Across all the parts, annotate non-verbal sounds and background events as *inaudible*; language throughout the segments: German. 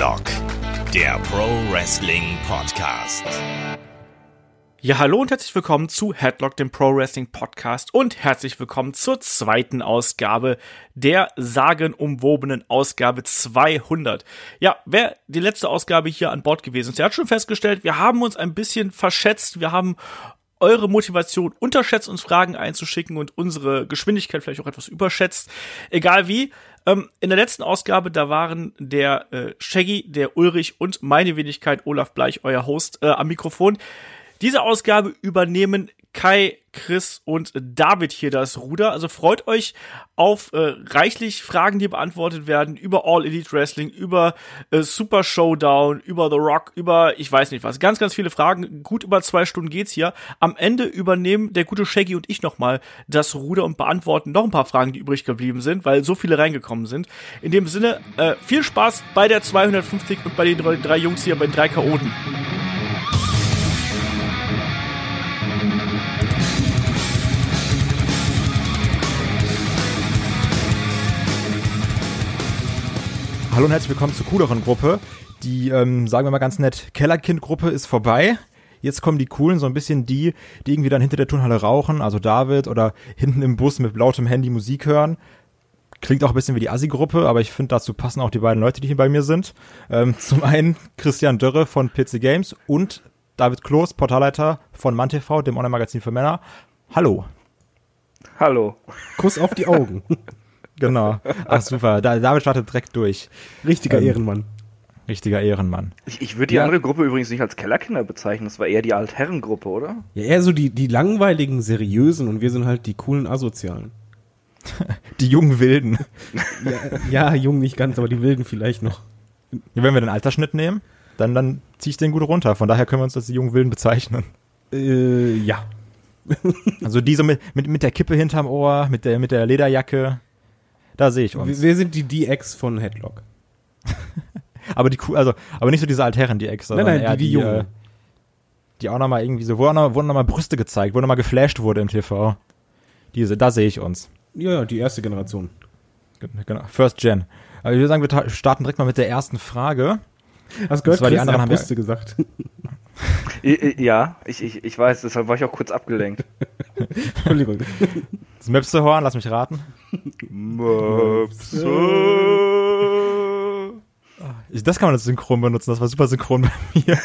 Headlock, der Pro Wrestling Podcast. Ja, hallo und herzlich willkommen zu Headlock, dem Pro Wrestling Podcast und herzlich willkommen zur zweiten Ausgabe der sagenumwobenen Ausgabe 200. Ja, wer die letzte Ausgabe hier an Bord gewesen ist, der hat schon festgestellt, wir haben uns ein bisschen verschätzt, wir haben eure Motivation unterschätzt, uns Fragen einzuschicken und unsere Geschwindigkeit vielleicht auch etwas überschätzt. Egal wie, ähm, in der letzten Ausgabe, da waren der äh, Shaggy, der Ulrich und meine Wenigkeit Olaf Bleich, euer Host, äh, am Mikrofon. Diese Ausgabe übernehmen Kai, Chris und David hier das Ruder. Also freut euch auf äh, reichlich Fragen, die beantwortet werden über All Elite Wrestling, über äh, Super Showdown, über The Rock, über ich weiß nicht was. Ganz, ganz viele Fragen. Gut über zwei Stunden geht's hier. Am Ende übernehmen der gute Shaggy und ich nochmal das Ruder und beantworten noch ein paar Fragen, die übrig geblieben sind, weil so viele reingekommen sind. In dem Sinne, äh, viel Spaß bei der 250 und bei den drei, Jungs hier bei den drei Chaoten. Hallo und herzlich willkommen zur cooleren Gruppe. Die, ähm, sagen wir mal ganz nett, Kellerkind-Gruppe ist vorbei. Jetzt kommen die coolen, so ein bisschen die, die irgendwie dann hinter der Turnhalle rauchen, also David oder hinten im Bus mit lautem Handy Musik hören. Klingt auch ein bisschen wie die Assi-Gruppe, aber ich finde, dazu passen auch die beiden Leute, die hier bei mir sind. Ähm, *laughs* zum einen Christian Dörre von PC Games und David Kloß, Portalleiter von MannTV, dem Online-Magazin für Männer. Hallo. Hallo. Kuss auf die Augen. *laughs* Genau. Ach super, da, David startet direkt durch. Richtiger Ähm, Ehrenmann. Richtiger Ehrenmann. Ich, ich würde die Ja. andere Gruppe übrigens nicht als Kellerkinder bezeichnen, das war eher die Altherrengruppe, oder? Ja, eher so die, die langweiligen, seriösen und wir sind halt die coolen Asozialen. *laughs* Die jungen Wilden. Ja, ja jung nicht ganz, aber die Wilden vielleicht noch. Wenn wir den Altersschnitt nehmen, dann, dann ziehe ich den gut runter. Von daher können wir uns als die jungen Wilden bezeichnen. Äh, ja. Also die so mit, mit, mit der Kippe hinterm Ohr, mit der, mit der Lederjacke. Da sehe ich uns. wir sind die DX von Headlock. *laughs* Aber die also, aber nicht so diese Altherren, die Ex, sondern Nein, nein, eher die- die Jungen. äh, die auch nochmal irgendwie so, wo auch noch, wo nochmal Brüste gezeigt, wo nochmal geflasht wurde im TV. Diese, da sehe ich uns. Ja, ja, die erste Generation. Genau. First Gen. Also ich würde sagen, wir ta- starten direkt mal mit der ersten Frage. Hast gehört, Das war die anderen haben Brüste gesagt. Ja, ich, ich, ich weiß, deshalb war ich auch kurz abgelenkt. *laughs* Entschuldigung. Das Möpsehorn, lass mich raten. Ich, das kann man als Synchron benutzen, das war super synchron bei mir.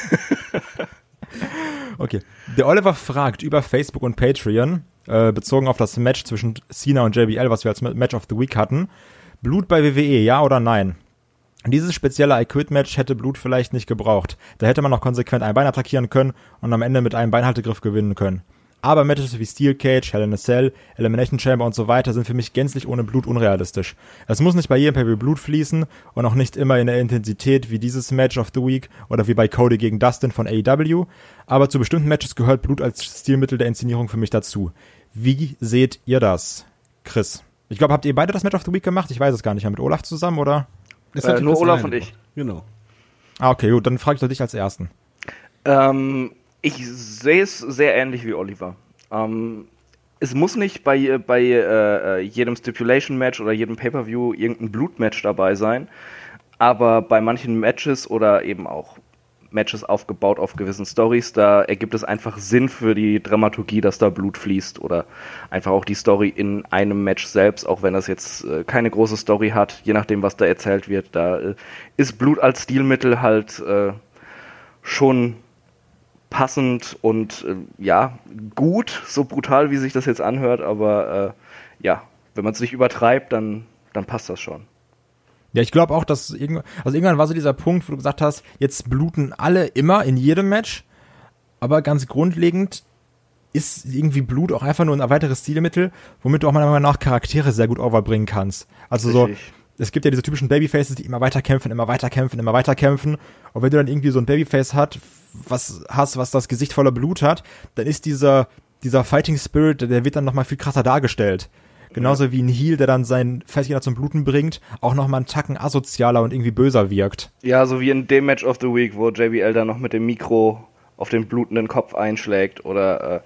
*laughs* okay. Der Oliver fragt über Facebook und Patreon, äh, bezogen auf das Match zwischen Cena und JBL, was wir als Match of the Week hatten. Blut bei WWE, ja oder nein? Dieses spezielle I Quit Match hätte Blut vielleicht nicht gebraucht. Da hätte man noch konsequent ein Bein attackieren können und am Ende mit einem Beinhaltegriff gewinnen können. Aber Matches wie Steel Cage, Hell in a Cell, Elimination Chamber und so weiter sind für mich gänzlich ohne Blut unrealistisch. Es muss nicht bei jedem Pay Blut fließen und auch nicht immer in der Intensität wie dieses Match of the Week oder wie bei Cody gegen Dustin von AEW, aber zu bestimmten Matches gehört Blut als Stilmittel der Inszenierung für mich dazu. Wie seht ihr das? Chris. Ich glaube, habt ihr beide das Match of the Week gemacht? Ich weiß es gar nicht mehr. Mit Olaf zusammen oder? Das Äh, nur Chris Olaf und ich. Genau. Ah, okay, gut, dann frage ich doch dich als Ersten. Ähm, ich sehe es sehr ähnlich wie Oliver. Ähm, es muss nicht bei, bei äh, äh, jedem Stipulation-Match oder jedem Pay-Per-View irgendein Blutmatch dabei sein, aber bei manchen Matches oder eben auch Matches aufgebaut auf gewissen Stories, da ergibt es einfach Sinn für die Dramaturgie, dass da Blut fließt oder einfach auch die Story in einem Match selbst, auch wenn das jetzt äh, keine große Story hat, je nachdem, was da erzählt wird, da äh, ist Blut als Stilmittel halt äh, schon passend und äh, ja, gut, so brutal, wie sich das jetzt anhört, aber äh, ja, wenn man es nicht übertreibt, dann, dann passt das schon. Ja, ich glaube auch, dass irgendwann, also irgendwann war so dieser Punkt, wo du gesagt hast, jetzt bluten alle immer in jedem Match, aber ganz grundlegend ist irgendwie Blut auch einfach nur ein weiteres Stilmittel, womit du auch meiner Meinung nach Charaktere sehr gut overbringen kannst. Also so, Richtig. es gibt ja diese typischen Babyfaces, die immer weiter kämpfen, immer weiter kämpfen, immer weiter kämpfen. Und wenn du dann irgendwie so ein Babyface hat, was hast, was das Gesicht voller Blut hat, dann ist dieser, dieser Fighting Spirit, der wird dann nochmal viel krasser dargestellt. Genauso wie ein Heal, der dann seinen Feindgegner zum Bluten bringt, auch nochmal einen Tacken asozialer und irgendwie böser wirkt. Ja, so wie in dem Match of the Week, wo JBL dann noch mit dem Mikro auf den blutenden Kopf einschlägt oder äh,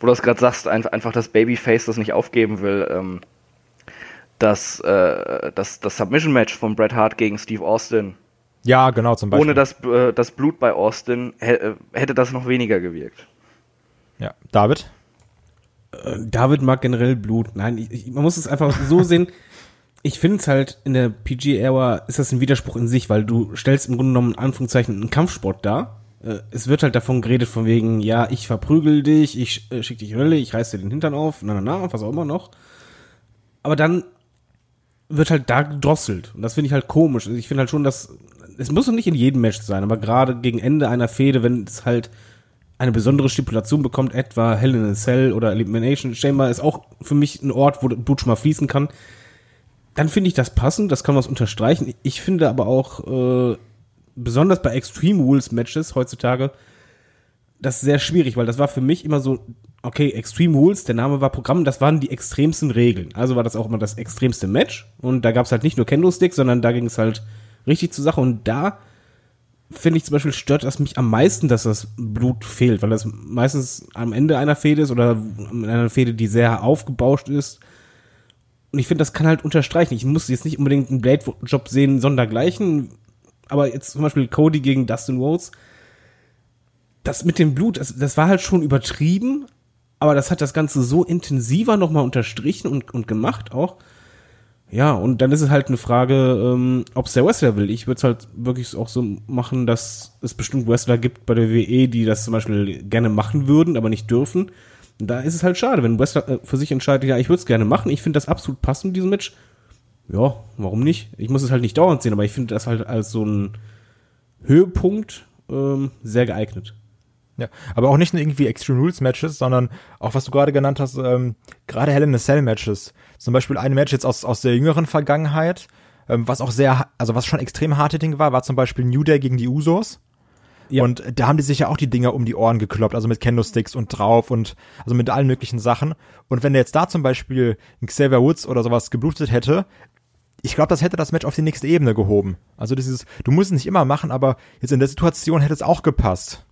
wo du das gerade sagst, ein, einfach das Babyface das nicht aufgeben will. Ähm, das, äh, das, das Submission-Match von Bret Hart gegen Steve Austin Ja, genau, zum Beispiel. Ohne das, äh, das Blut bei Austin äh, hätte das noch weniger gewirkt. Ja, David? David mag generell Blut. Nein, ich, ich, man muss es einfach so sehen. Ich finde es halt in der PG-Ära ist das ein Widerspruch in sich, weil du stellst im Grunde genommen in Anführungszeichen einen Kampfsport dar. Äh, Es wird halt davon geredet von wegen, ja, ich verprügel dich, ich äh, schick dich Hölle, ich reiß dir den Hintern auf, na na na, was auch immer noch. Aber dann wird halt da gedrosselt. Und das finde ich halt komisch. Also Ich finde halt schon, dass es muss doch nicht in jedem Match sein, aber gerade gegen Ende einer Fehde, wenn es halt eine besondere Stipulation bekommt, etwa Hell in a Cell oder Elimination Chamber ist auch für mich ein Ort, wo Blut schon mal fließen kann. Dann finde ich das passend, das kann man unterstreichen. Ich finde aber auch, äh, besonders bei Extreme Rules Matches heutzutage, das sehr schwierig, weil das war für mich immer so, okay, Extreme Rules, der Name war Programm, das waren die extremsten Regeln. Also war das auch immer das extremste Match und da gab es halt nicht nur Kendo-Sticks, sondern da ging es halt richtig zur Sache und da finde ich zum Beispiel stört das mich am meisten, dass das Blut fehlt, weil das meistens am Ende einer Fehde ist oder in einer Fehde, die sehr aufgebauscht ist. Und ich finde, das kann halt unterstreichen. Ich muss jetzt nicht unbedingt einen Blade-Job sehen, sondergleichen, aber jetzt zum Beispiel Cody gegen Dustin Rhodes, das mit dem Blut, das, das war halt schon übertrieben, aber das hat das Ganze so intensiver nochmal unterstrichen und, und gemacht auch. Ja, und dann ist es halt eine Frage, ähm, ob es der Wrestler will. Ich würde es halt wirklich auch so machen, dass es bestimmt Wrestler gibt bei der WE, die das zum Beispiel gerne machen würden, aber nicht dürfen. Da ist es halt schade, wenn Wrestler äh, für sich entscheidet, ja, ich würde es gerne machen, ich finde das absolut passend, diesen Match. Ja, warum nicht? Ich muss es halt nicht dauernd sehen, aber ich finde das halt als so ein Höhepunkt ähm, sehr geeignet. Ja, aber auch nicht nur irgendwie Extreme Rules Matches, sondern auch was du gerade genannt hast, ähm, gerade Hell in a Cell Matches. Zum Beispiel ein Match jetzt aus, aus der jüngeren Vergangenheit, ähm, was auch sehr, also was schon extrem hart Ding war, war zum Beispiel New Day gegen die Usos. Ja. Und da haben die sich ja auch die Dinger um die Ohren gekloppt, also mit Kendo-Sticks und drauf und also mit allen möglichen Sachen. Und wenn der jetzt da zum Beispiel ein Xavier Woods oder sowas geblutet hätte, ich glaube, das hätte das Match auf die nächste Ebene gehoben. Also dieses, du musst es nicht immer machen, aber jetzt in der Situation hätte es auch gepasst.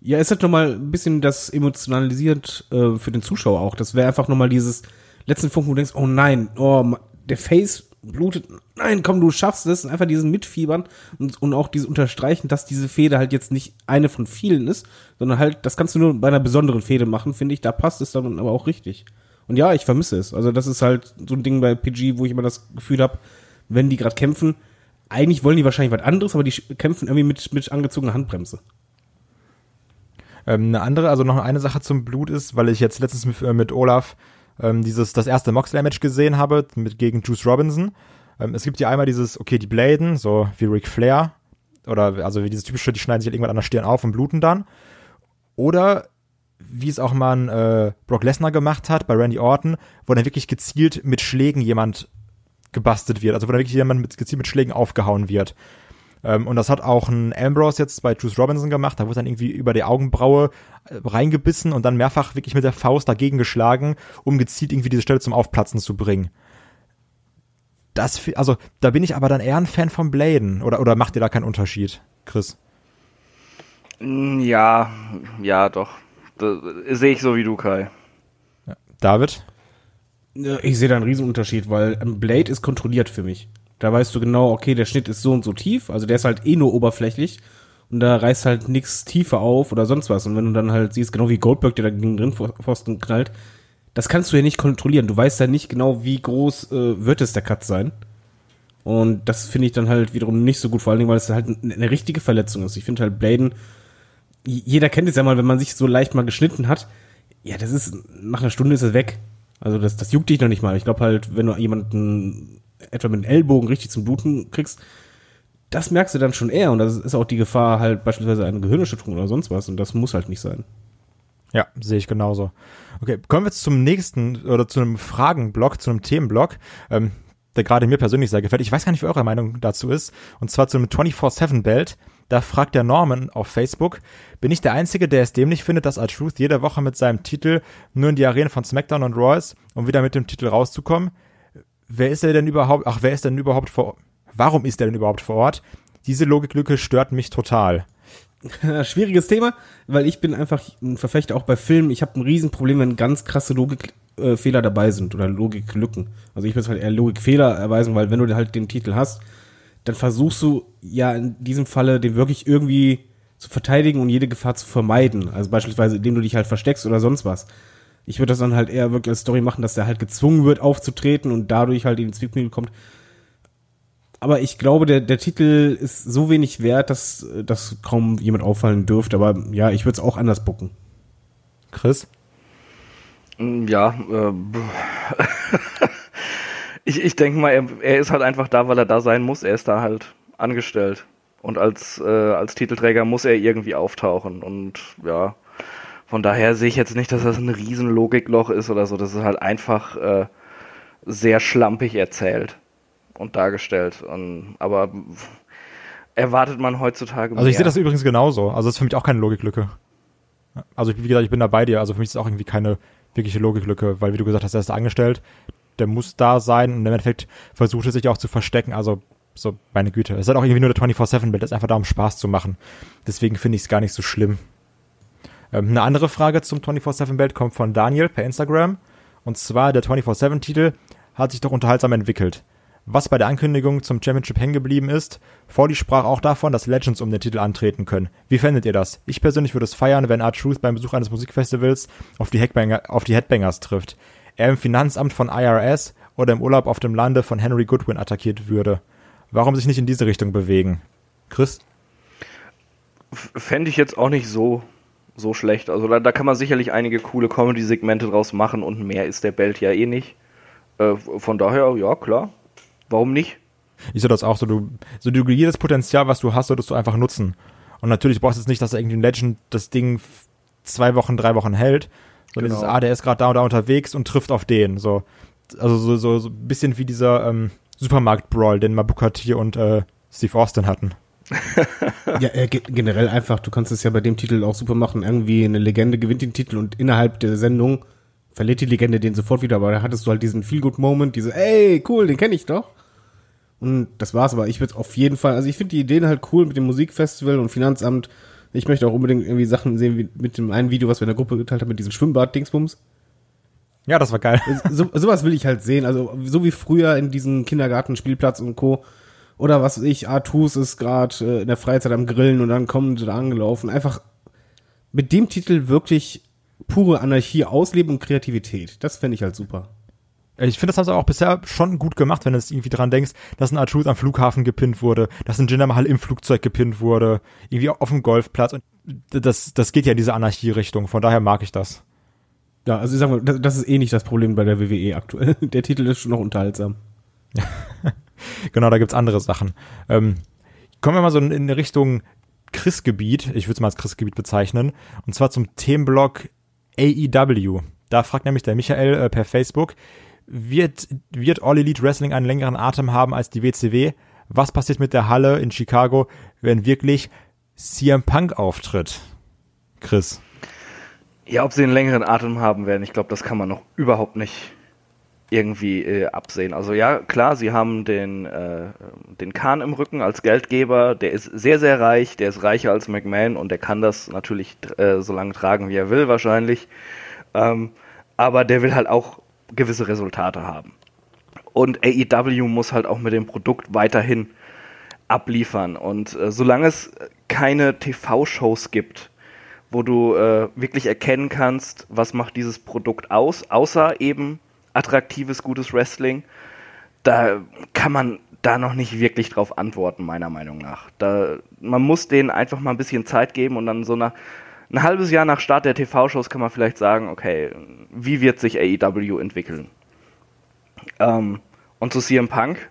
Ja, es hat nochmal ein bisschen das emotionalisiert äh, für den Zuschauer auch. Das wäre einfach nochmal dieses letzten Punkt, wo du denkst, oh nein, oh, der Face blutet, nein, komm, du schaffst es. Und einfach diesen Mitfiebern und, und auch dieses Unterstreichen, dass diese Fehde halt jetzt nicht eine von vielen ist, sondern halt, das kannst du nur bei einer besonderen Fehde machen, finde ich. Da passt es dann aber auch richtig. Und ja, ich vermisse es. Also das ist halt so ein Ding bei PG, wo ich immer das Gefühl habe, wenn die gerade kämpfen, eigentlich wollen die wahrscheinlich was anderes, aber die kämpfen irgendwie mit, mit angezogener Handbremse. Ähm, eine andere, also noch eine Sache zum Blut ist, weil ich jetzt letztens mit, äh, mit Olaf ähm, dieses das erste Moxley-Match gesehen habe mit gegen Juice Robinson. Ähm, es gibt ja einmal dieses, okay, die Bladen, so wie Ric Flair, oder also wie dieses typische, die schneiden sich halt irgendwann an der Stirn auf und bluten dann. Oder wie es auch mal ein, äh, Brock Lesnar gemacht hat bei Randy Orton, wo dann wirklich gezielt mit Schlägen jemand gebastelt wird, also wo dann wirklich jemand mit, gezielt mit Schlägen aufgehauen wird. Ähm, und das hat auch ein Ambrose jetzt bei Juice Robinson gemacht. Da wurde dann irgendwie über die Augenbraue äh, reingebissen und dann mehrfach wirklich mit der Faust dagegen geschlagen, um gezielt irgendwie diese Stelle zum Aufplatzen zu bringen. Das, also, da bin ich aber dann eher ein Fan von Bladen. Oder, oder macht ihr da keinen Unterschied, Chris? Mm, Ja, ja, doch. Sehe ich so wie du, Kai. David? Ich sehe da einen Riesenunterschied, weil ein Blade ist kontrolliert für mich. Da weißt du genau, okay, der Schnitt ist so und so tief, also der ist halt eh nur oberflächlich und da reißt halt nichts tiefer auf oder sonst was. Und wenn du dann halt siehst, genau wie Goldberg, der da gegen den Pfosten knallt, das kannst du ja nicht kontrollieren. Du weißt ja nicht genau, wie groß äh, wird es der Cut sein. Und das finde ich dann halt wiederum nicht so gut, vor allen Dingen, weil es halt eine, richtige Verletzung ist. Ich finde halt Bladen, jeder kennt es ja mal, wenn man sich so leicht mal geschnitten hat, ja, das ist, nach einer Stunde ist es weg. Also das, das juckt dich noch nicht mal. Ich glaube halt, wenn du jemanden etwa mit dem Ellbogen richtig zum Bluten kriegst, das merkst du dann schon eher. Und das ist auch die Gefahr halt beispielsweise eine Gehirnerschütterung oder sonst was. Und das muss halt nicht sein. Ja, sehe ich genauso. Okay, kommen wir jetzt zum nächsten oder zu einem Fragenblock, zu einem Themenblock, ähm, der gerade mir persönlich sehr gefällt. Ich weiß gar nicht, wie eure Meinung dazu ist. Und zwar zu einem 24-7-Belt. Da fragt der Norman auf Facebook, bin ich der Einzige, der es dämlich findet, dass R-Truth jede Woche mit seinem Titel nur in die Arenen von SmackDown und Raw ist, um wieder mit dem Titel rauszukommen? Wer ist er denn überhaupt, ach, wer ist denn überhaupt vor, warum ist er denn überhaupt vor Ort? Diese Logiklücke stört mich total. *laughs* Schwieriges Thema, weil ich bin einfach ein Verfechter auch bei Filmen. Ich habe ein Riesenproblem, wenn ganz krasse Logikfehler dabei sind oder Logiklücken. Also ich würde halt eher Logikfehler erweisen, weil wenn du halt den Titel hast, dann versuchst du ja in diesem Falle den wirklich irgendwie zu verteidigen und jede Gefahr zu vermeiden. Also beispielsweise, indem du dich halt versteckst oder sonst was. Ich würde das dann halt eher wirklich als Story machen, dass der halt gezwungen wird aufzutreten und dadurch halt in die Zwickmühle kommt. Aber ich glaube, der, der Titel ist so wenig wert, dass, dass kaum jemand auffallen dürfte. Aber ja, ich würde es auch anders bucken. Chris? Mm, Ja, äh, *laughs* ich, ich denke mal, er, er ist halt einfach da, weil er da sein muss. Er ist da halt angestellt. Und als, äh, als Titelträger muss er irgendwie auftauchen. Und ja, von daher sehe ich jetzt nicht, dass das ein riesen Logikloch ist oder so. Das ist halt einfach äh, sehr schlampig erzählt und dargestellt. Und, aber erwartet man heutzutage Also ich mehr. sehe das übrigens genauso. Also das ist für mich auch keine Logiklücke. Also wie gesagt, ich bin da bei dir. Also für mich ist es auch irgendwie keine wirkliche Logiklücke, weil wie du gesagt hast, er ist angestellt, der muss da sein und im Endeffekt versucht er sich auch zu verstecken. Also so, meine Güte. Es ist halt auch irgendwie nur der 24-7-Bild, das ist einfach da, um Spaß zu machen. Deswegen finde ich es gar nicht so schlimm. Ähm, eine andere Frage zum 24-7-Bild kommt von Daniel per Instagram. Und zwar, der 24-7-Titel hat sich doch unterhaltsam entwickelt. Was bei der Ankündigung zum Championship hängen geblieben ist, Fordy sprach auch davon, dass Legends um den Titel antreten können. Wie fändet ihr das? Ich persönlich würde es feiern, wenn R-Truth beim Besuch eines Musikfestivals auf die, Headbanger, auf die Headbangers trifft. Er im Finanzamt von IRS oder im Urlaub auf dem Lande von Henry Goodwin attackiert würde. Warum sich nicht in diese Richtung bewegen? Chris? Fände ich jetzt auch nicht so, so schlecht. Also da, da kann man sicherlich einige coole Comedy-Segmente draus machen und mehr ist der Belt ja eh nicht. Äh, von daher, ja, klar. Warum nicht? Ich sehe das auch so, du, so du, jedes Potenzial, was du hast, solltest du einfach nutzen. Und natürlich brauchst du jetzt nicht, dass irgendwie ein Legend das Ding zwei Wochen, drei Wochen hält, sondern Genau. dieses, ah, der ist gerade da und da unterwegs und trifft auf den. So, also so, so, so ein bisschen wie dieser ähm, Supermarkt-Brawl, den Mabuka T und äh, Steve Austin hatten. *laughs* Ja, äh, ge- generell einfach, du kannst es ja bei dem Titel auch super machen. Irgendwie eine Legende gewinnt den Titel und innerhalb der Sendung verliert die Legende den sofort wieder. Aber da hattest du halt diesen Feel-Good-Moment, diese, ey, cool, den kenne ich doch. Und das war's, aber ich würde auf jeden Fall, also ich finde die Ideen halt cool mit dem Musikfestival und Finanzamt. Ich möchte auch unbedingt irgendwie Sachen sehen, wie mit dem einen Video, was wir in der Gruppe geteilt haben, mit diesem Schwimmbad-Dingsbums. Ja, das war geil. so, sowas will ich halt sehen. Also so wie früher in diesem Kindergarten-Spielplatz und Co. Oder was weiß ich, Artus ist gerade äh, in der Freizeit am Grillen und dann kommen sie da angelaufen. Einfach mit dem Titel wirklich pure Anarchie ausleben und Kreativität. Das fände ich halt super. Ich finde, das haben sie auch bisher schon gut gemacht, wenn du jetzt irgendwie dran denkst, dass ein R-Truth am Flughafen gepinnt wurde, dass ein Jinder Mahal im Flugzeug gepinnt wurde, irgendwie auf dem Golfplatz. Und das, das geht ja in diese Anarchie-Richtung. Von daher mag ich das. Ja, also ich sag mal, das, das ist eh nicht das Problem bei der WWE aktuell. *laughs* Der Titel ist schon noch unterhaltsam. *laughs* Genau, da gibt's andere Sachen. Ähm, kommen wir mal so in, in Richtung Chris-Gebiet. Ich würde es mal als Chris-Gebiet bezeichnen. Und zwar zum Themenblock AEW. Da fragt nämlich der Michael äh, per Facebook, wird, wird All Elite Wrestling einen längeren Atem haben als die WCW? Was passiert mit der Halle in Chicago, wenn wirklich CM Punk auftritt? Chris. Ja, ob sie einen längeren Atem haben werden, ich glaube, das kann man noch überhaupt nicht irgendwie äh, absehen. Also ja, klar, sie haben den, äh, den Kahn im Rücken als Geldgeber, der ist sehr, sehr reich, der ist reicher als McMahon und der kann das natürlich äh, so lange tragen, wie er will wahrscheinlich. Ähm, aber der will halt auch gewisse Resultate haben. Und AEW muss halt auch mit dem Produkt weiterhin abliefern. Und äh, solange es keine TV-Shows gibt, wo du äh, wirklich erkennen kannst, was macht dieses Produkt aus, außer eben attraktives, gutes Wrestling, da kann man da noch nicht wirklich drauf antworten, meiner Meinung nach. Da, man muss denen einfach mal ein bisschen Zeit geben und dann so nach ein halbes Jahr nach Start der TV-Shows kann man vielleicht sagen, okay, wie wird sich AEW entwickeln? Ähm, und zu CM Punk,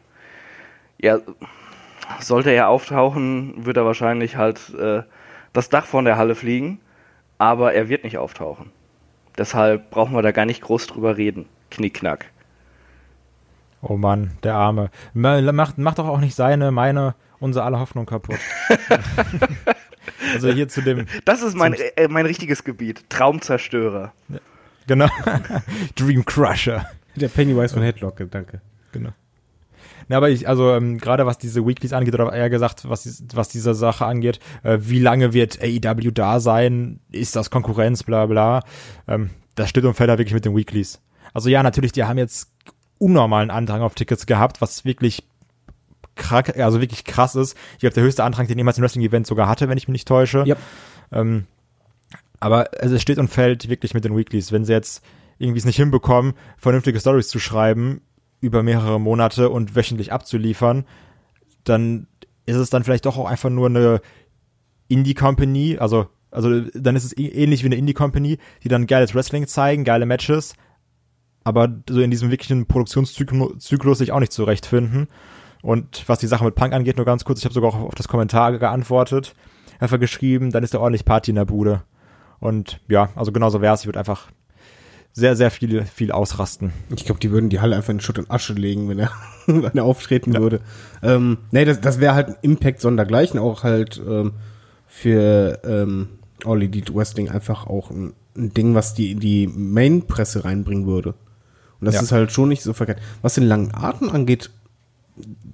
ja, sollte er auftauchen, wird er wahrscheinlich halt äh, das Dach von der Halle fliegen, aber er wird nicht auftauchen. Deshalb brauchen wir da gar nicht groß drüber reden. Knickknack. Oh Mann, der Arme. Ma- Macht, macht doch auch nicht seine, meine, unsere aller Hoffnung kaputt. *laughs* also hier zu dem, Das ist mein, äh, mein richtiges Gebiet. Traumzerstörer. genau, *laughs* Dream Crusher. Der Pennywise von Headlock, danke. Genau. Na, aber ich, also ähm, gerade was diese Weeklies angeht, oder eher gesagt, was, was diese Sache angeht, äh, wie lange wird AEW da sein? Ist das Konkurrenz, bla bla. Ähm, das steht und fällt da wirklich mit den Weeklies. Also ja, natürlich, die haben jetzt unnormalen Andrang auf Tickets gehabt, was wirklich krass, also wirklich krass ist. Ich glaube, der höchste Antrag, den jemals ein Wrestling-Event sogar hatte, wenn ich mich nicht täusche. Ja. Ähm, aber also es steht und fällt wirklich mit den Weeklies. Wenn sie jetzt irgendwie es nicht hinbekommen, vernünftige Stories zu schreiben, über mehrere Monate und wöchentlich abzuliefern, dann ist es dann vielleicht doch auch einfach nur eine Indie-Company, also, also dann ist es ähnlich wie eine Indie-Company, die dann geiles Wrestling zeigen, geile Matches, aber so in diesem wirklichen Produktionszyklus sich auch nicht zurechtfinden. Und was die Sache mit Punk angeht, nur ganz kurz, ich habe sogar auch auf das Kommentar geantwortet, einfach geschrieben, dann ist da ordentlich Party in der Bude. Und ja, also genauso wäre es, ich würde einfach sehr, sehr viel, viel ausrasten. Ich glaube, die würden die Halle einfach in Schutt und Asche legen, wenn er, *laughs* wenn er auftreten ja. würde. Ähm, nee, das, das wäre halt ein Impact sondergleichen, auch halt ähm, für ähm, All Elite Wrestling einfach auch ein, ein Ding, was die in die Main-Presse reinbringen würde. Und das ja. ist halt schon nicht so verkehrt. Was den langen Atem angeht,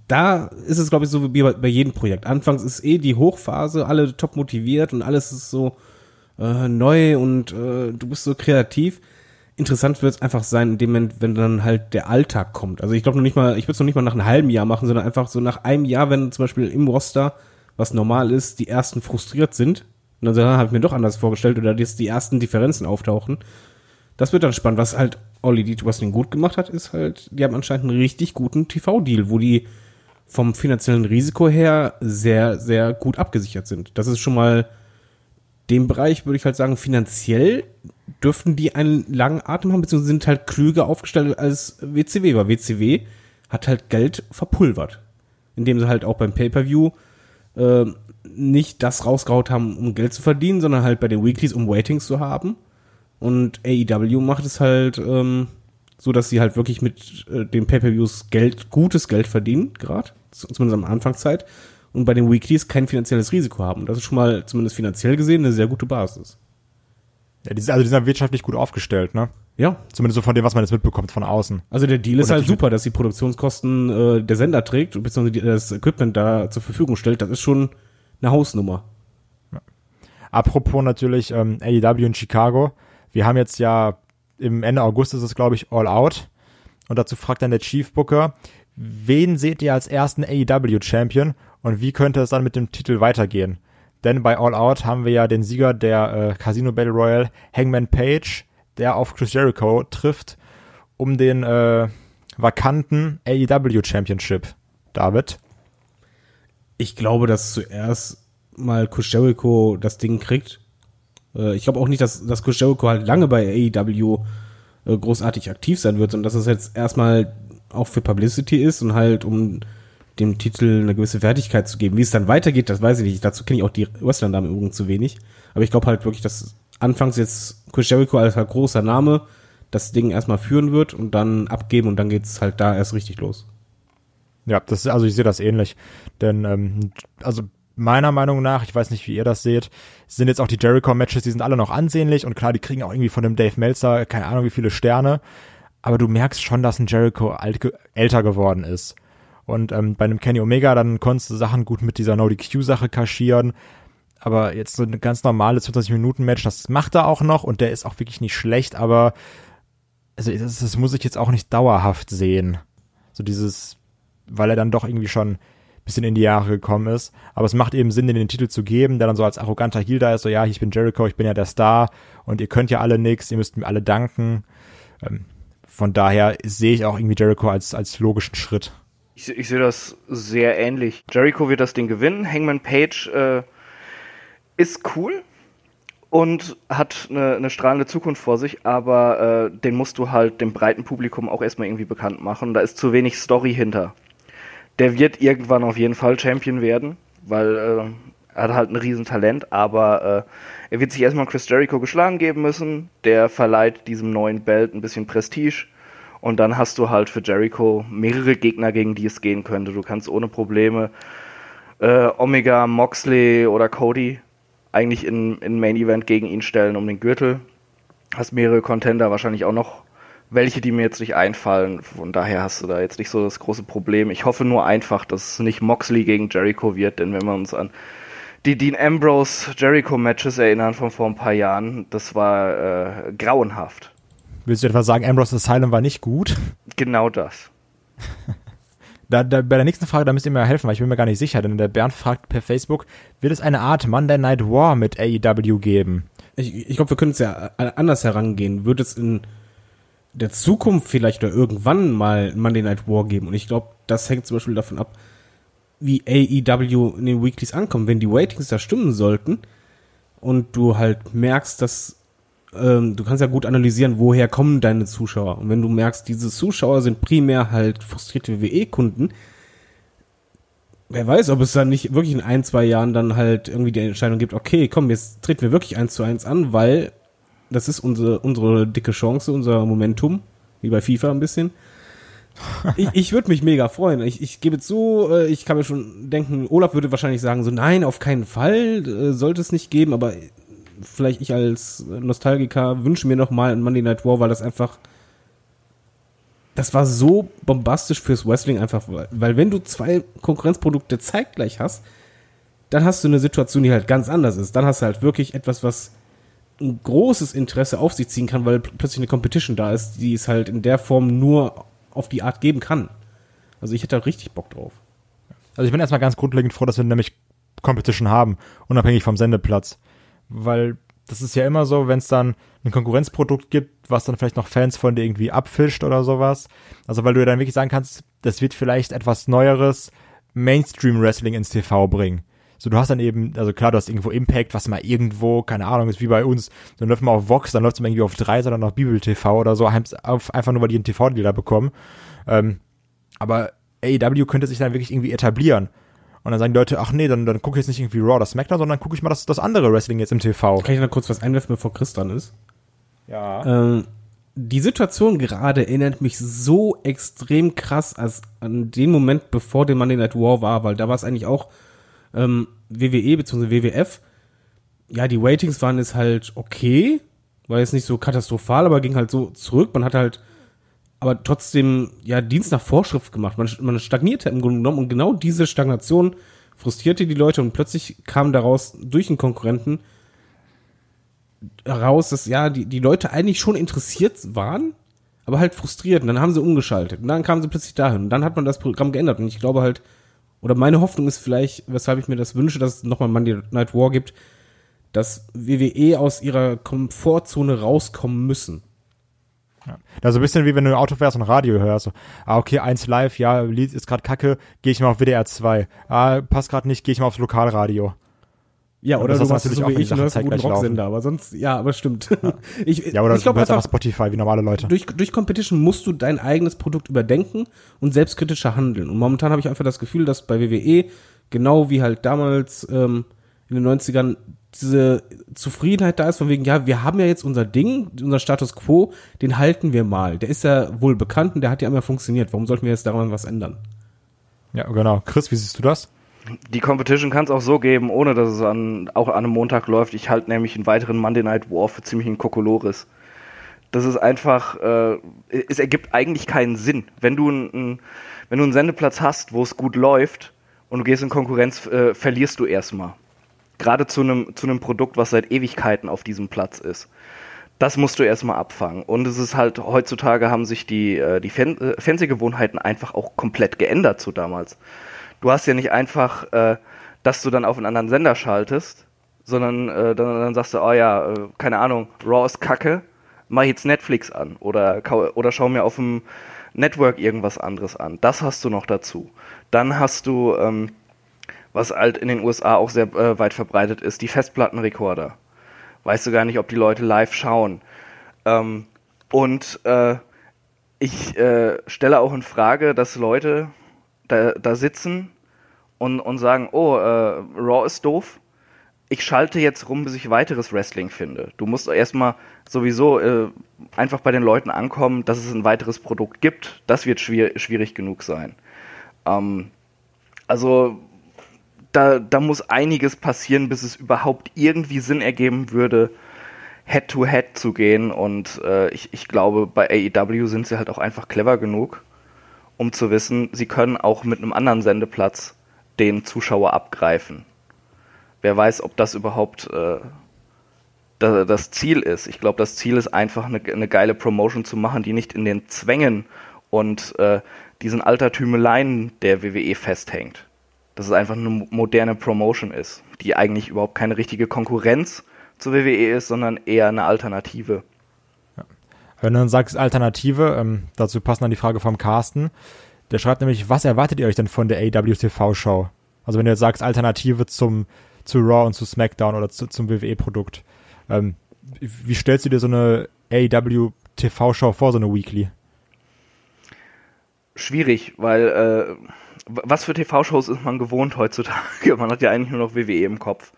da ist es, glaube ich, so wie bei, bei jedem Projekt. Anfangs ist eh die Hochphase, alle top motiviert und alles ist so äh, neu und äh, du bist so kreativ interessant wird es einfach sein, in dem Moment, wenn dann halt der Alltag kommt. Also ich glaube noch nicht mal, ich würde es noch nicht mal nach einem halben Jahr machen, sondern einfach so nach einem Jahr, wenn zum Beispiel im Roster, was normal ist, die ersten frustriert sind. Und dann sagen, habe ich mir doch anders vorgestellt oder dass die ersten Differenzen auftauchen. Das wird dann spannend. Was halt Olli Elite Wrestling gut gemacht hat, ist halt, die haben anscheinend einen richtig guten TV-Deal, wo die vom finanziellen Risiko her sehr, sehr gut abgesichert sind. Das ist schon mal dem Bereich, würde ich halt sagen, finanziell dürften die einen langen Atem haben, beziehungsweise sind halt klüger aufgestellt als WCW, weil WCW hat halt Geld verpulvert. Indem sie halt auch beim Pay-Per-View äh, nicht das rausgehaut haben, um Geld zu verdienen, sondern halt bei den Weeklies, um Ratings zu haben. Und AEW macht es halt ähm, so, dass sie halt wirklich mit äh, den Pay-Per-Views Geld, gutes Geld verdienen, gerade, zumindest am Anfangszeit. Und bei den Weeklies kein finanzielles Risiko haben. Das ist schon mal, zumindest finanziell gesehen, eine sehr gute Basis. Ja, die sind, also die sind wirtschaftlich gut aufgestellt, ne? Ja. Zumindest so von dem, was man jetzt mitbekommt von außen. Also der Deal ist halt super, dass die Produktionskosten äh, der Sender trägt, beziehungsweise das Equipment da zur Verfügung stellt. Das ist schon eine Hausnummer. Ja. Apropos natürlich ähm, AEW in Chicago. Wir haben jetzt ja im Ende August ist es, glaube ich, All Out. Und dazu fragt dann der Chief Booker, wen seht ihr als ersten AEW Champion und wie könnte es dann mit dem Titel weitergehen? Denn bei All Out haben wir ja den Sieger der äh, Casino Battle Royale, Hangman Page, der auf Chris Jericho trifft, um den äh, vakanten AEW Championship. David? Ich glaube, dass zuerst mal Chris Jericho das Ding kriegt. Äh, ich glaube auch nicht, dass, dass Chris Jericho halt lange bei AEW äh, großartig aktiv sein wird, sondern dass es jetzt erstmal auch für Publicity ist und halt um dem Titel eine gewisse Wertigkeit zu geben. Wie es dann weitergeht, das weiß ich nicht. Dazu kenne ich auch die Wrestler-Namen übrigens zu wenig. Aber ich glaube halt wirklich, dass anfangs jetzt Chris Jericho als halt großer Name das Ding erstmal führen wird und dann abgeben und dann geht's halt da erst richtig los. Ja, das also ich sehe das ähnlich. Denn, ähm, also meiner Meinung nach, ich weiß nicht, wie ihr das seht, sind jetzt auch die Jericho-Matches, die sind alle noch ansehnlich und klar, die kriegen auch irgendwie von dem Dave Meltzer, keine Ahnung, wie viele Sterne. Aber du merkst schon, dass ein Jericho alt, älter geworden ist. Und ähm, bei einem Kenny Omega, dann konntest du Sachen gut mit dieser No-DQ-Sache kaschieren. Aber jetzt so ein ganz normales 20-Minuten-Match, das macht er auch noch und der ist auch wirklich nicht schlecht, aber also das, das muss ich jetzt auch nicht dauerhaft sehen. So dieses, weil er dann doch irgendwie schon bisschen in die Jahre gekommen ist. Aber es macht eben Sinn, den, den Titel zu geben, der dann so als arroganter Heel da ist, so ja, ich bin Jericho, ich bin ja der Star und ihr könnt ja alle nix, ihr müsst mir alle danken. Ähm, von daher sehe ich auch irgendwie Jericho als, als logischen Schritt. Ich, ich sehe das sehr ähnlich. Jericho wird das Ding gewinnen. Hangman Page äh, ist cool und hat eine, eine, strahlende Zukunft vor sich, aber äh, den musst du halt dem breiten Publikum auch erstmal irgendwie bekannt machen. Da ist zu wenig Story hinter. Der wird irgendwann auf jeden Fall Champion werden, weil äh, er hat halt ein Riesentalent, aber äh, er wird sich erstmal Chris Jericho geschlagen geben müssen. Der verleiht diesem neuen Belt ein bisschen Prestige. Und dann hast du halt für Jericho mehrere Gegner, gegen die es gehen könnte. Du kannst ohne Probleme äh, Omega, Moxley oder Cody eigentlich in, in Main Event gegen ihn stellen um den Gürtel. Hast mehrere Contender, wahrscheinlich auch noch welche, die mir jetzt nicht einfallen. Von daher hast du da jetzt nicht so das große Problem. Ich hoffe nur einfach, dass es nicht Moxley gegen Jericho wird, denn wenn wir uns an die Dean Ambrose Jericho Matches erinnern von vor ein paar Jahren, das war äh, grauenhaft. Willst du etwa sagen, Ambrose Asylum war nicht gut? Genau das. *laughs* Da, da, bei der nächsten Frage, da müsst ihr mir helfen, weil ich bin mir gar nicht sicher, denn der Bernd fragt per Facebook, wird es eine Art Monday Night War mit AEW geben? Ich, ich glaube, wir können es ja anders herangehen. Wird es in der Zukunft vielleicht oder irgendwann mal Monday Night War geben? Und ich glaube, das hängt zum Beispiel davon ab, wie AEW in den Weeklies ankommt. Wenn die Ratings da stimmen sollten und du halt merkst, dass ähm, du kannst ja gut analysieren, woher kommen deine Zuschauer. Und wenn du merkst, diese Zuschauer sind primär halt frustrierte WWE-Kunden, wer weiß, ob es dann nicht wirklich in ein, zwei Jahren dann halt irgendwie die Entscheidung gibt, okay, komm, jetzt treten wir wirklich eins zu eins an, weil das ist unsere, unsere dicke Chance, unser Momentum, wie bei FIFA ein bisschen. ich ich würde mich mega freuen. Ich, ich gebe zu, äh, ich kann mir schon denken, Olaf würde wahrscheinlich sagen, so nein, auf keinen Fall, äh, sollte es nicht geben, aber vielleicht ich als Nostalgiker wünsche mir noch mal ein Monday Night War, weil das einfach das war so bombastisch fürs Wrestling einfach, weil wenn du zwei Konkurrenzprodukte zeitgleich hast, dann hast du eine Situation, die halt ganz anders ist. Dann hast du halt wirklich etwas, was ein großes Interesse auf sich ziehen kann, weil plötzlich eine Competition da ist, die es halt in der Form nur auf die Art geben kann. Also ich hätte da richtig Bock drauf. Also ich bin erstmal ganz grundlegend froh, dass wir nämlich Competition haben, unabhängig vom Sendeplatz. Weil das ist ja immer so, wenn es dann ein Konkurrenzprodukt gibt, was dann vielleicht noch Fans von dir irgendwie abfischt oder sowas. Also weil du ja dann wirklich sagen kannst, das wird vielleicht etwas Neueres Mainstream-Wrestling ins TV bringen. So, du hast dann eben, also klar, du hast irgendwo Impact, was mal irgendwo, keine Ahnung, ist wie bei uns, dann läuft man auf Vox, dann läuft es mal irgendwie auf drei, sondern auf Bibel TV oder so, einfach nur, weil die einen TV-Dealer bekommen. Ähm, aber AEW könnte sich dann wirklich irgendwie etablieren. Und dann sagen die Leute, ach nee, dann, dann gucke ich jetzt nicht irgendwie Raw oder SmackDown, sondern gucke ich mal das, das andere Wrestling jetzt im TV. Kann ich noch kurz was einwerfen, bevor Chris dran ist? Ja. Ähm, die Situation gerade erinnert mich so extrem krass als an den Moment, bevor der Monday Night War war, weil da war es eigentlich auch ähm, WWE bzw. WWF. Ja, die Ratings waren es halt okay, war jetzt nicht so katastrophal, aber ging halt so zurück. Man hat halt aber trotzdem ja Dienst nach Vorschrift gemacht. Man, man stagnierte im Grunde genommen und genau diese Stagnation frustrierte die Leute und plötzlich kam daraus durch einen Konkurrenten heraus, dass ja die, die Leute eigentlich schon interessiert waren, aber halt frustriert. Und dann haben sie umgeschaltet und dann kamen sie plötzlich dahin und dann hat man das Programm geändert und ich glaube halt, oder meine Hoffnung ist vielleicht, weshalb ich mir das wünsche, dass es nochmal Monday Night War gibt, dass WWE aus ihrer Komfortzone rauskommen müssen. Ja. Also ein bisschen wie wenn du Auto fährst und Radio hörst. So, ah, okay, eins live, ja, Lied ist gerade kacke, gehe ich mal auf WDR 2. Ah, passt gerade nicht, gehe ich mal aufs Lokalradio. Ja, oder das du machst natürlich so auch, wie ich einen guten Rocksender, aber sonst, ja, aber stimmt. *laughs* ich, Ja, oder ich du einfach, einfach Spotify wie normale Leute. durch, durch Competition musst du dein eigenes Produkt überdenken und selbstkritischer handeln. Und momentan habe ich einfach das Gefühl, dass bei WWE, genau wie halt damals ähm, in den 90ern, diese Zufriedenheit da ist, von wegen, ja, wir haben ja jetzt unser Ding, unser Status Quo, den halten wir mal. Der ist ja wohl bekannt und der hat ja immer funktioniert. Warum sollten wir jetzt daran was ändern? Ja, genau. Chris, wie siehst du das? Die Competition kann es auch so geben, ohne dass es an, auch an einem Montag läuft. Ich halte nämlich einen weiteren Monday Night War für ziemlich ein Kokolores. Das ist einfach, äh, es ergibt eigentlich keinen Sinn. Wenn du, ein, wenn du einen Sendeplatz hast, wo es gut läuft und du gehst in Konkurrenz, äh, verlierst du erstmal. Gerade zu einem zu einem Produkt, was seit Ewigkeiten auf diesem Platz ist. Das musst du erstmal abfangen. Und es ist halt, heutzutage haben sich die, äh, die äh, Fernsehgewohnheiten einfach auch komplett geändert zu damals. Du hast ja nicht einfach, äh, dass du dann auf einen anderen Sender schaltest, sondern äh, dann, dann sagst du, oh ja, äh, keine Ahnung, Raw ist kacke, mach jetzt Netflix an oder, oder schau mir auf dem Network irgendwas anderes an. Das hast du noch dazu. Dann hast du, ähm, was halt in den USA auch sehr äh, weit verbreitet ist, die Festplattenrekorder. Weißt du gar nicht, ob die Leute live schauen. Ähm, und äh, ich äh, stelle auch in Frage, dass Leute da, da sitzen und, und sagen, oh, äh, Raw ist doof. Ich schalte jetzt rum, bis ich weiteres Wrestling finde. Du musst erstmal sowieso äh, einfach bei den Leuten ankommen, dass es ein weiteres Produkt gibt. Das wird schwier schwierig genug sein. Ähm, also da, da muss einiges passieren, bis es überhaupt irgendwie Sinn ergeben würde, Head-to-Head zu gehen. Und äh, ich, ich glaube, bei AEW sind sie halt auch einfach clever genug, um zu wissen, sie können auch mit einem anderen Sendeplatz den Zuschauer abgreifen. Wer weiß, ob das überhaupt äh, da, das Ziel ist. Ich glaube, das Ziel ist einfach, eine, eine geile Promotion zu machen, die nicht in den Zwängen und äh, diesen Altertümeleien der WWE festhängt. Dass es einfach eine moderne Promotion ist, die eigentlich überhaupt keine richtige Konkurrenz zur WWE ist, sondern eher eine Alternative. Wenn du dann sagst Alternative, ähm, dazu passt dann die Frage vom Carsten. Der schreibt nämlich, was erwartet ihr euch denn von der AW TV-Show? Also wenn du jetzt sagst Alternative zum zu Raw und zu SmackDown oder zu, zum WWE-Produkt. Ähm, wie stellst du dir so eine AW TV-Show vor, so eine Weekly? Schwierig, weil äh, was für TV-Shows ist man gewohnt heutzutage? *laughs* Man hat ja eigentlich nur noch WWE im Kopf.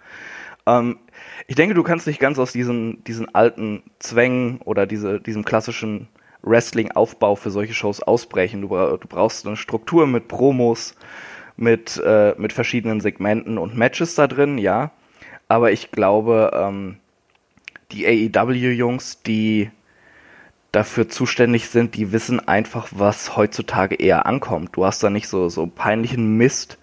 Ähm, ich denke, du kannst nicht ganz aus diesen, diesen alten Zwängen oder diese, diesem klassischen Wrestling-Aufbau für solche Shows ausbrechen. Du, du, brauchst eine Struktur mit Promos, mit, äh, mit verschiedenen Segmenten und Matches da drin, ja. Aber ich glaube, ähm, die AEW-Jungs, die dafür zuständig sind, die wissen einfach, was heutzutage eher ankommt. Du hast da nicht so, so peinlichen Mist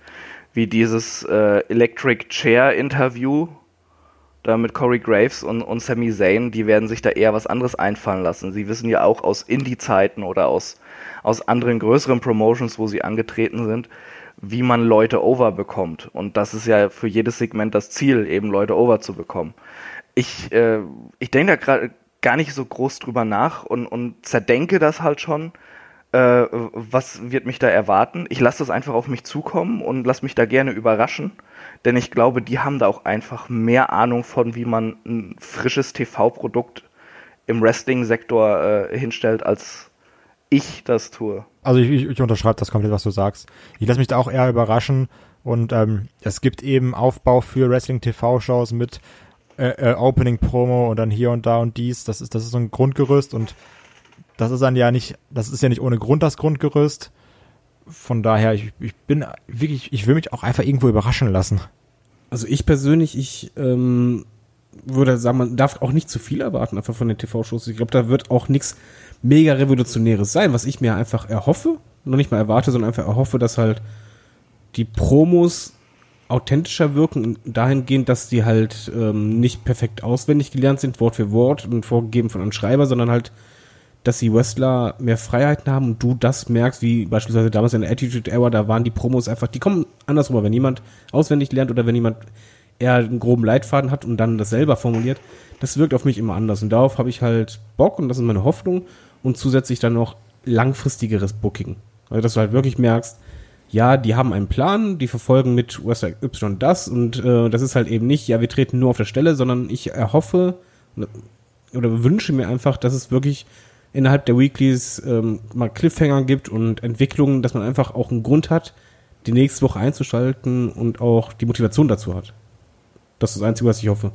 wie dieses äh, Electric Chair Interview da mit Corey Graves und, und Sami Zayn, die werden sich da eher was anderes einfallen lassen. Sie wissen ja auch aus Indie-Zeiten oder aus, aus anderen größeren Promotions, wo sie angetreten sind, wie man Leute over bekommt. Und das ist ja für jedes Segment das Ziel, eben Leute over zu bekommen. Ich, äh, ich denke da gerade gar nicht so groß drüber nach und, und zerdenke das halt schon. Äh, was wird mich da erwarten? Ich lasse das einfach auf mich zukommen und lasse mich da gerne überraschen. Denn ich glaube, die haben da auch einfach mehr Ahnung von, wie man ein frisches TV-Produkt im Wrestling-Sektor äh, hinstellt, als ich das tue. Also ich, ich, ich unterschreibe das komplett, was du sagst. Ich lasse mich da auch eher überraschen und ähm, es gibt eben Aufbau für Wrestling-TV-Shows mit äh, äh, Opening-Promo und dann hier und da und dies. Das ist, das ist so ein Grundgerüst und das ist dann ja nicht, das ist ja nicht ohne Grund das Grundgerüst. Von daher, ich, ich bin wirklich, ich will mich auch einfach irgendwo überraschen lassen. Also ich persönlich, ich ähm, würde sagen, man darf auch nicht zu viel erwarten einfach von den TV-Shows. Ich glaube, da wird auch nichts mega Revolutionäres sein, was ich mir einfach erhoffe, noch nicht mal erwarte, sondern einfach erhoffe, dass halt die Promos authentischer wirken, dahingehend, dass die halt ähm, nicht perfekt auswendig gelernt sind, Wort für Wort und vorgegeben von einem Schreiber, sondern halt, dass die Wrestler mehr Freiheiten haben und du das merkst, wie beispielsweise damals in der Attitude Era, da waren die Promos einfach, die kommen andersrum, wenn jemand auswendig lernt oder wenn jemand eher einen groben Leitfaden hat und dann das selber formuliert, das wirkt auf mich immer anders und darauf habe ich halt Bock und das ist meine Hoffnung und zusätzlich dann noch langfristigeres Booking. Also, dass du halt wirklich merkst, ja, die haben einen Plan, die verfolgen mit Wrestler Y das und äh, das ist halt eben nicht, ja, wir treten nur auf der Stelle, sondern ich erhoffe oder wünsche mir einfach, dass es wirklich innerhalb der Weeklies ähm, mal Cliffhanger gibt und Entwicklungen, dass man einfach auch einen Grund hat, die nächste Woche einzuschalten und auch die Motivation dazu hat. Das ist das Einzige, was ich hoffe.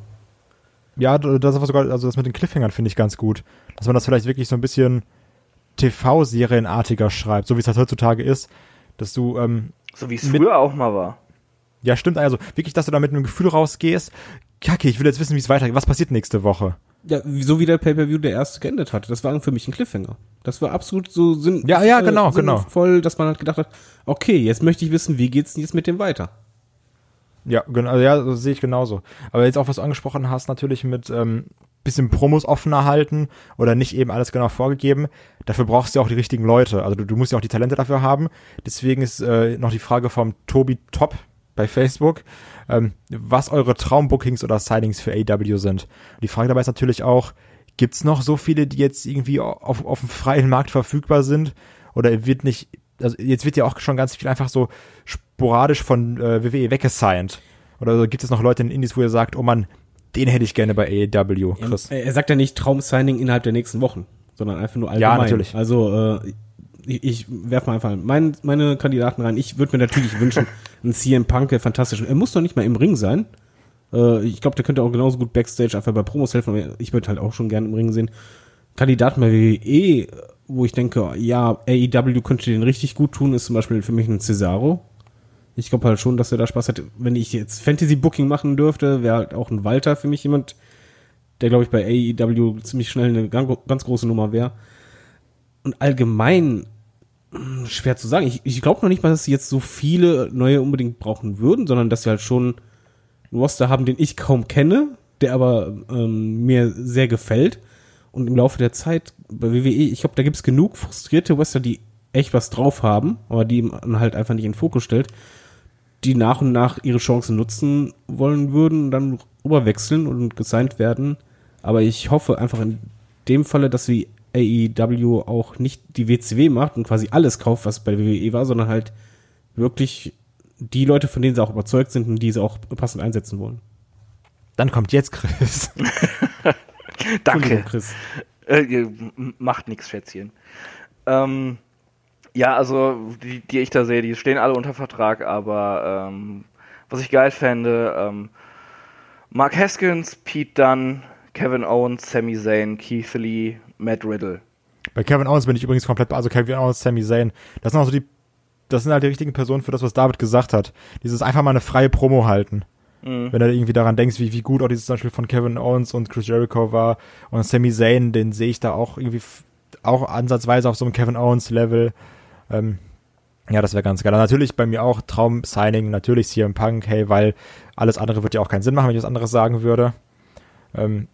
Ja, das ist sogar, also das mit den Cliffhangern finde ich ganz gut. Dass man das vielleicht wirklich so ein bisschen TV-Serienartiger schreibt, so wie es halt heutzutage ist, dass du, ähm, So wie es früher auch mal war. ja stimmt, also wirklich, dass du da mit einem Gefühl rausgehst, kacke, ich will jetzt wissen, wie es weitergeht, was passiert nächste Woche? Ja, so wie der Pay-Per-View der erste geendet hat. Das war für mich ein Cliffhanger. Das war absolut so sinn Ja, ja, genau, genau. voll, dass man halt gedacht hat, okay, jetzt möchte ich wissen, wie geht's denn jetzt mit dem weiter? Ja, genau, ja, das sehe ich genauso. Aber jetzt auch, was du angesprochen hast, natürlich mit ähm, bisschen Promos offener halten oder nicht eben alles genau vorgegeben. Dafür brauchst du ja auch die richtigen Leute. Also du, du musst ja auch die Talente dafür haben. Deswegen ist äh, noch die Frage vom Tobi Top bei Facebook, ähm, was eure Traumbookings oder Signings für AW sind. Die Frage dabei ist natürlich auch, gibt's noch so viele, die jetzt irgendwie auf, auf dem freien Markt verfügbar sind? Oder wird nicht, also jetzt wird ja auch schon ganz viel einfach so sporadisch von äh, WWE weggesigned. Oder gibt es noch Leute in Indies, wo ihr sagt, oh man, den hätte ich gerne bei AEW, Chris. Er, er sagt ja nicht Traum-Signing innerhalb der nächsten Wochen, sondern einfach nur allgemein. Ja, natürlich. Also äh, ich, ich werfe mal einfach mein, meine Kandidaten rein. Ich würde mir natürlich wünschen, *laughs* ein CM Punk, der fantastisch. Er muss doch nicht mal im Ring sein. Äh, ich glaube, der könnte auch genauso gut Backstage einfach bei Promos helfen. aber Ich würde halt auch schon gerne im Ring sehen. Kandidaten bei WWE, wo ich denke, ja, AEW könnte den richtig gut tun, ist zum Beispiel für mich ein Cesaro. Ich glaube halt schon, dass er da Spaß hat. Wenn ich jetzt Fantasy-Booking machen dürfte, wäre halt auch ein Walter für mich jemand, der, glaube ich, bei AEW ziemlich schnell eine ganz, große Nummer wäre. Und allgemein schwer zu sagen. Ich, ich glaube noch nicht mal, dass sie jetzt so viele neue unbedingt brauchen würden, sondern dass sie halt schon einen Roster haben, den ich kaum kenne, der aber ähm, mir sehr gefällt. Und im Laufe der Zeit bei WWE, ich glaube, da gibt es genug frustrierte Wrestler, die echt was drauf haben, aber die man halt einfach nicht in den Fokus stellt, die nach und nach ihre Chancen nutzen wollen würden, dann rüberwechseln und gesigned werden. Aber ich hoffe einfach in dem Falle, dass die AEW auch nicht die WCW macht und quasi alles kauft, was bei WWE war, sondern halt wirklich die Leute, von denen sie auch überzeugt sind und die sie auch passend einsetzen wollen. Dann kommt jetzt Chris. *laughs* Danke. Chris. Äh, macht nichts, Schätzchen. Ähm, ja, also die, die ich da sehe, die stehen alle unter Vertrag, aber ähm, was ich geil fände, ähm, Mark Haskins, Pete Dunn, Kevin Owens, Sami Zayn, Keith Lee, Matt Riddle. Bei Kevin Owens bin ich übrigens komplett, also Kevin Owens, Sami Zayn, das sind auch so die, das sind halt die richtigen Personen für das, was David gesagt hat. Dieses einfach mal eine freie Promo halten. Mhm. Wenn du irgendwie daran denkst, wie, wie gut auch dieses Beispiel von Kevin Owens und Chris Jericho war und Sami Zayn, den sehe ich da auch irgendwie auch ansatzweise auf so einem Kevin Owens Level. Ähm, ja, das wäre ganz geil. Natürlich bei mir auch Traum-Signing, natürlich CM Punk, hey, weil alles andere wird ja auch keinen Sinn machen, wenn ich was anderes sagen würde. Ähm,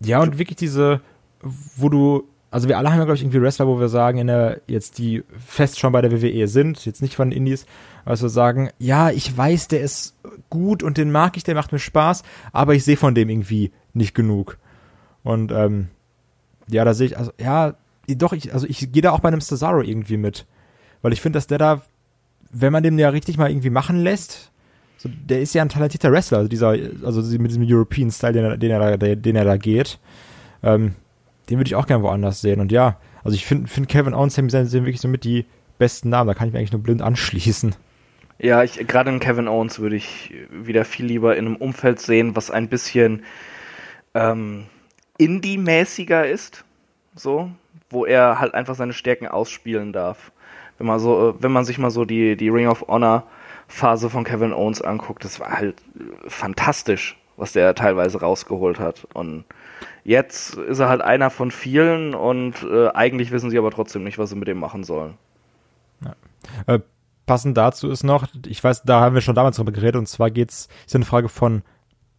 ja, und wirklich diese, wo du, also wir alle haben ja, glaube ich, irgendwie Wrestler, wo wir sagen, in der, jetzt die fest schon bei der WWE sind, jetzt nicht von Indies, also sagen, ja, ich weiß, der ist gut und den mag ich, der macht mir Spaß, aber ich sehe von dem irgendwie nicht genug. Und ähm, ja, da sehe ich, also ja, doch, ich, also ich gehe da auch bei einem Cesaro irgendwie mit. Weil ich finde, dass der da, wenn man den ja richtig mal irgendwie machen lässt, so, der ist ja ein talentierter Wrestler, also dieser, also mit diesem European Style, den er, den er, da, den er da geht. Ähm, den würde ich auch gerne woanders sehen. Und ja, also ich finde find Kevin Owens sind wirklich so mit die besten Namen. Da kann ich mir eigentlich nur blind anschließen. Ja, gerade in Kevin Owens würde ich wieder viel lieber in einem Umfeld sehen, was ein bisschen ähm, Indie-mäßiger ist. So, wo er halt einfach seine Stärken ausspielen darf wenn man so, wenn man sich mal so die, die Ring of Honor Phase von Kevin Owens anguckt, das war halt fantastisch, was der teilweise rausgeholt hat. Und jetzt ist er halt einer von vielen und äh, eigentlich wissen sie aber trotzdem nicht, was sie mit dem machen sollen. Ja. Äh, passend dazu ist noch, ich weiß, da haben wir schon damals drüber geredet, und zwar geht's, ist eine Frage von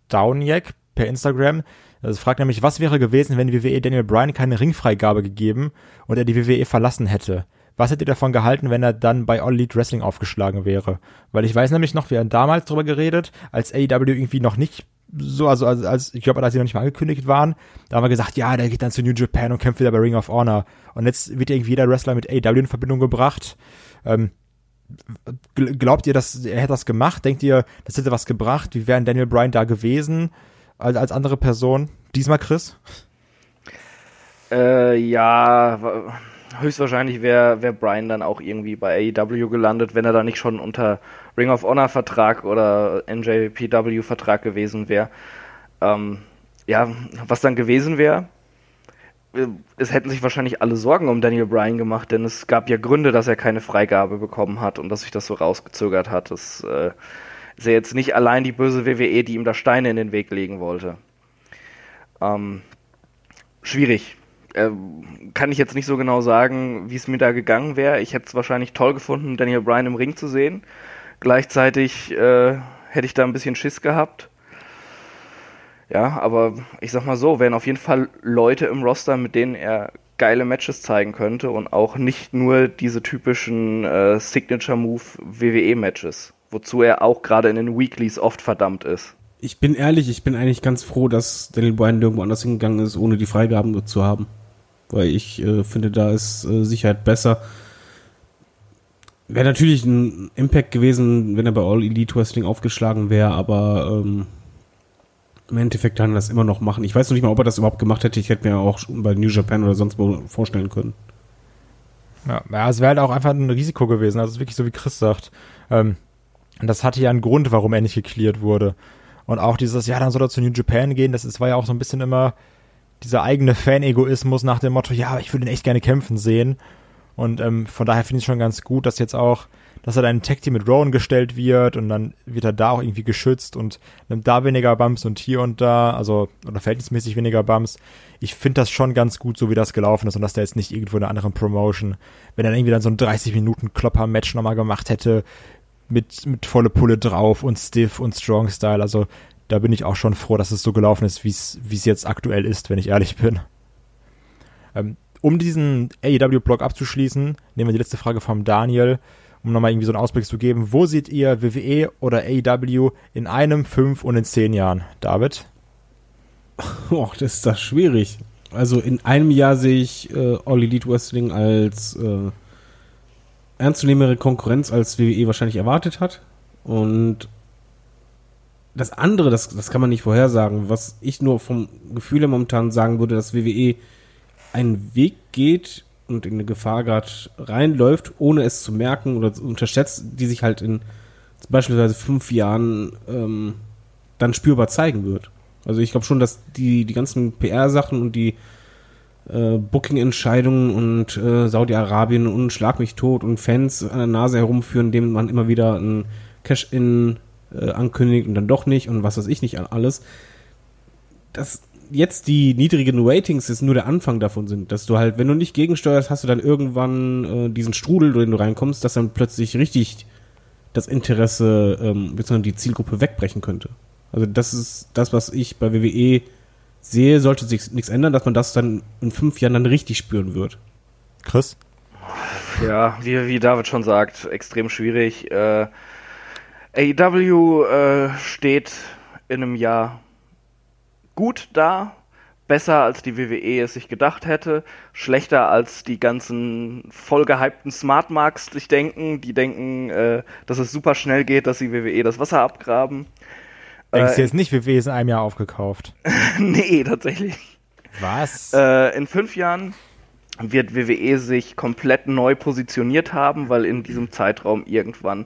Downjack per Instagram. Also fragt nämlich, was wäre gewesen, wenn WWE Daniel Bryan keine Ringfreigabe gegeben und er die WWE verlassen hätte? Was hättet ihr davon gehalten, wenn er dann bei All Elite Wrestling aufgeschlagen wäre? Weil ich weiß nämlich noch, wir haben damals drüber geredet, als AEW irgendwie noch nicht so, also als, als ich glaube, als sie noch nicht mal angekündigt waren, da haben wir gesagt, ja, der geht dann zu New Japan und kämpft wieder bei Ring of Honor. Und jetzt wird irgendwie jeder Wrestler mit AEW in Verbindung gebracht. Ähm, glaubt ihr, dass er hätte das gemacht? Denkt ihr, das hätte was gebracht? Wie wäre Daniel Bryan da gewesen als, als andere Person? Diesmal Chris? Äh, ja, höchstwahrscheinlich wäre wär Brian dann auch irgendwie bei AEW gelandet, wenn er da nicht schon unter Ring of Honor Vertrag oder NJPW Vertrag gewesen wäre. Ähm, ja, was dann gewesen wäre, äh, es hätten sich wahrscheinlich alle Sorgen um Daniel Bryan gemacht, denn es gab ja Gründe, dass er keine Freigabe bekommen hat und dass sich das so rausgezögert hat. Das äh, ist ja jetzt nicht allein die böse WWE, die ihm da Steine in den Weg legen wollte. Ähm, schwierig äh, kann ich jetzt nicht so genau sagen, wie es mir da gegangen wäre. Ich hätte es wahrscheinlich toll gefunden, Daniel Bryan im Ring zu sehen. Gleichzeitig äh, hätte ich da ein bisschen Schiss gehabt. Ja, aber ich sag mal so, wären auf jeden Fall Leute im Roster, mit denen er geile Matches zeigen könnte und auch nicht nur diese typischen äh, Signature Move WWE Matches, wozu er auch gerade in den Weeklies oft verdammt ist. Ich bin ehrlich, ich bin eigentlich ganz froh, dass Daniel Bryan irgendwo anders hingegangen ist, ohne die Freigaben zu haben weil ich äh, finde, da ist äh, Sicherheit besser. Wäre natürlich ein Impact gewesen, wenn er bei All Elite Wrestling aufgeschlagen wäre, aber ähm, im Endeffekt kann er das immer noch machen. Ich weiß noch nicht mal, ob er das überhaupt gemacht hätte. Ich hätte mir auch bei New Japan oder sonst wo vorstellen können. Ja, ja es wäre halt auch einfach ein Risiko gewesen. Also wirklich so wie Chris sagt. Ähm, das hatte ja einen Grund, warum er nicht geklärt wurde. Und auch dieses, ja, dann soll er zu New Japan gehen, das ist, war ja auch so ein bisschen immer, dieser eigene Fan-Egoismus nach dem Motto, ja, ich würde ihn echt gerne kämpfen sehen. Und ähm, von daher finde ich schon ganz gut, dass jetzt auch, dass er dann ein Tag-Team mit Rowan gestellt wird und dann wird er da auch irgendwie geschützt und nimmt da weniger Bumps und hier und da, also, oder verhältnismäßig weniger Bumps. Ich finde das schon ganz gut, so wie das gelaufen ist und dass der jetzt nicht irgendwo in einer anderen Promotion, wenn er irgendwie dann so ein 30-Minuten-Klopper-Match nochmal gemacht hätte, mit, mit volle Pulle drauf und stiff und strong Style, also da bin ich auch schon froh, dass es so gelaufen ist, wie es jetzt aktuell ist, wenn ich ehrlich bin. Ähm, um diesen AEW-Blog abzuschließen, nehmen wir die letzte Frage vom Daniel, um nochmal irgendwie so einen Ausblick zu geben. Wo seht ihr WWE oder AEW in einem, fünf und in zehn Jahren? David? Och, das ist das schwierig. Also in einem Jahr sehe ich äh, All Elite Wrestling als äh, ernstzunehmende Konkurrenz, als WWE wahrscheinlich erwartet hat. Und das andere, das, das kann man nicht vorhersagen. Was ich nur vom Gefühl her momentan sagen würde, dass WWE einen Weg geht und in eine Gefahr gerade reinläuft, ohne es zu merken oder unterschätzt, die sich halt in beispielsweise fünf Jahren ähm, dann spürbar zeigen wird. Also ich glaube schon, dass die, die ganzen PR-Sachen und die äh, Booking-Entscheidungen und äh, Saudi-Arabien und Schlag mich tot und Fans an der Nase herumführen, dem man immer wieder ein Cash-In äh, ankündigt und dann doch nicht und was weiß ich nicht alles. Dass jetzt die niedrigen Ratings ist nur der Anfang davon sind, dass du halt, wenn du nicht gegensteuerst, hast du dann irgendwann äh, diesen Strudel, in den du reinkommst, dass dann plötzlich richtig das Interesse ähm, bzw. die Zielgruppe wegbrechen könnte. Also das ist das, was ich bei WWE sehe, sollte sich nichts ändern, dass man das dann in fünf Jahren dann richtig spüren wird. Chris? Ja, wie, wie David schon sagt, extrem schwierig. Äh, AEW äh, steht in einem Jahr gut da, besser als die WWE es sich gedacht hätte, schlechter als die ganzen vollgehypten Smart Marks sich denken, die denken, äh, dass es super schnell geht, dass die WWE das Wasser abgraben. Denkst du jetzt nicht, WWE ist in einem Jahr aufgekauft? *laughs* nee, tatsächlich. Was? Äh, in fünf Jahren wird WWE sich komplett neu positioniert haben, weil in diesem Zeitraum irgendwann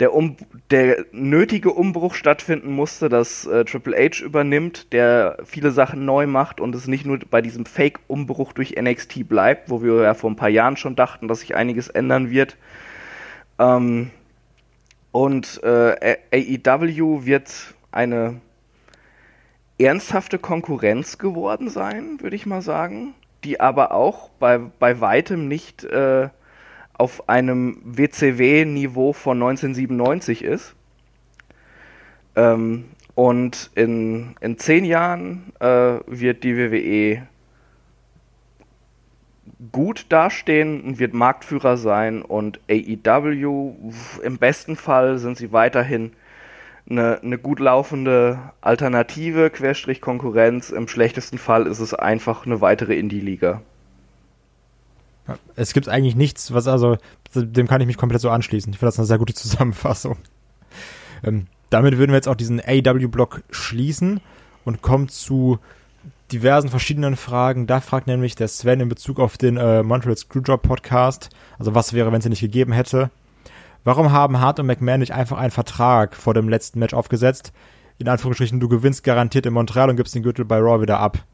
der, um der nötige Umbruch stattfinden musste, dass äh, Triple H übernimmt, der viele Sachen neu macht und es nicht nur bei diesem Fake-Umbruch durch NXT bleibt, wo wir ja vor ein paar Jahren schon dachten, dass sich einiges ändern wird. Ähm, und äh, AEW wird eine ernsthafte Konkurrenz geworden sein, würde ich mal sagen, die aber auch bei, bei weitem nicht äh, auf einem WCW-Niveau von 1997 ist. Ähm, und in, in zehn Jahren äh, wird die WWE gut dastehen und wird Marktführer sein und AEW im besten Fall sind sie weiterhin eine, eine gut laufende Alternative, Querstrich Konkurrenz. Im schlechtesten Fall ist es einfach eine weitere Indie-Liga. Es gibt eigentlich nichts, was also, dem kann ich mich komplett so anschließen. Ich finde das eine sehr gute *laughs* Zusammenfassung. Ähm, damit würden wir jetzt auch diesen AW-Block schließen und kommen zu diversen verschiedenen Fragen. Da fragt nämlich der Sven in Bezug auf den äh, Montreal Screwjob Podcast, also was wäre, wenn es ihn nicht gegeben hätte. Warum haben Hart und McMahon nicht einfach einen Vertrag vor dem letzten Match aufgesetzt? In Anführungsstrichen, du gewinnst garantiert in Montreal und gibst den Gürtel bei Raw wieder ab.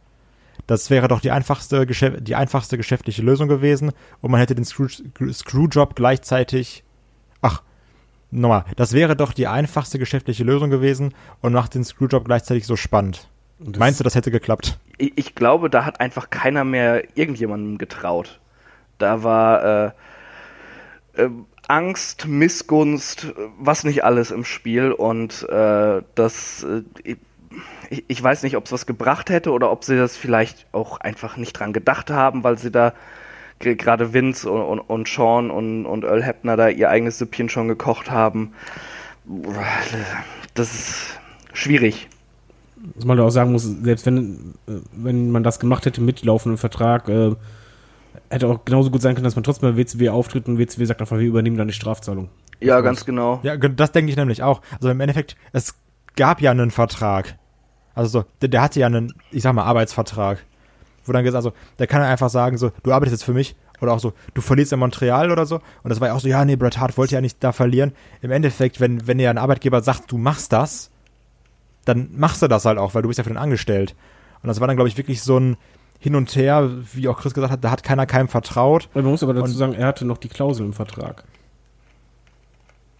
Das wäre doch die einfachste, die einfachste geschäftliche Lösung gewesen und man hätte den Screw Screwjob gleichzeitig. Ach, nochmal. Das wäre doch die einfachste geschäftliche Lösung gewesen und macht den Screwjob gleichzeitig so spannend. Meinst du, das hätte geklappt? Ich, ich, glaube, da hat einfach keiner mehr irgendjemandem getraut. Da war äh, äh, Angst, Missgunst, was nicht alles im Spiel und äh, das. Ich, ich weiß nicht, ob es was gebracht hätte oder ob sie das vielleicht auch einfach nicht dran gedacht haben, weil sie da gerade Vince und, und, und Sean und, und Earl Hepner da ihr eigenes Süppchen schon gekocht haben. Das ist schwierig. Was man da auch sagen muss, selbst wenn, äh, wenn man das gemacht hätte mit laufendem Vertrag, äh, hätte auch genauso gut sein können, dass man trotzdem bei WCW auftritt und WCW sagt einfach, wir übernehmen dann die Strafzahlung. Ja, ganz genau. Ja, das denke ich nämlich auch. Also im Endeffekt, es gab ja einen Vertrag. Also so, der, der hatte ja einen, ich sag mal, Arbeitsvertrag. Wo dann gesagt, also, der kann einfach sagen, so, du arbeitest jetzt für mich. Oder auch so, du verlierst in Montreal oder so. Und das war ja auch so, ja, nee, Bret Hart wollte ja nicht da verlieren. Im Endeffekt, wenn, wenn dir ein Arbeitgeber sagt, du machst das, dann machst du das halt auch, weil du bist ja für den angestellt. Und das war dann, glaube ich, wirklich so ein Hin und Her, wie auch Chris gesagt hat, da hat keiner keinem vertraut. Man muss aber dazu und sagen, er hatte noch die Klausel im Vertrag.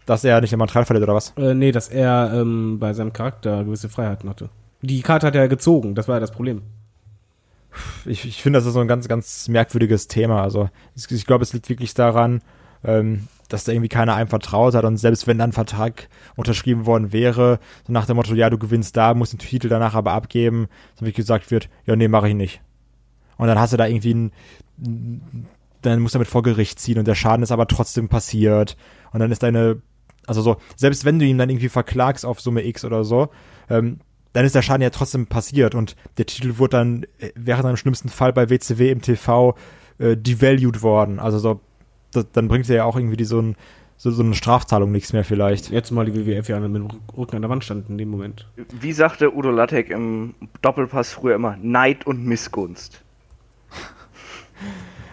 Dass er nicht in Montreal verliert, oder was? Äh, nee, dass er ähm, bei seinem Charakter gewisse Freiheiten hatte. Die Karte hat er gezogen, das war ja das Problem. Ich, ich finde, das ist so ein ganz, ganz merkwürdiges Thema. Also ich, ich glaube, es liegt wirklich daran, ähm, dass da irgendwie keiner einem vertraut hat und selbst wenn dann ein Vertrag unterschrieben worden wäre, so nach dem Motto, ja, du gewinnst da, musst den Titel danach aber abgeben, dann wie gesagt wird, ja, nee, mache ich nicht. Und dann hast du da irgendwie einen dann musst du damit vor Gericht ziehen und der Schaden ist aber trotzdem passiert. Und dann ist deine, also so, selbst wenn du ihn dann irgendwie verklagst auf Summe X oder so, ähm, dann ist der Schaden ja trotzdem passiert und der Titel wurde dann, äh, wäre dann im schlimmsten Fall bei WCW im TV äh, devalued worden. Also so, das, dann bringt er ja auch irgendwie die, so, ein, so, so eine Strafzahlung nichts mehr vielleicht. Jetzt mal die WWF ja mit dem Rücken an der Wand stand in dem Moment. Wie sagte Udo Lattek im Doppelpass früher immer, Neid und Missgunst. *laughs*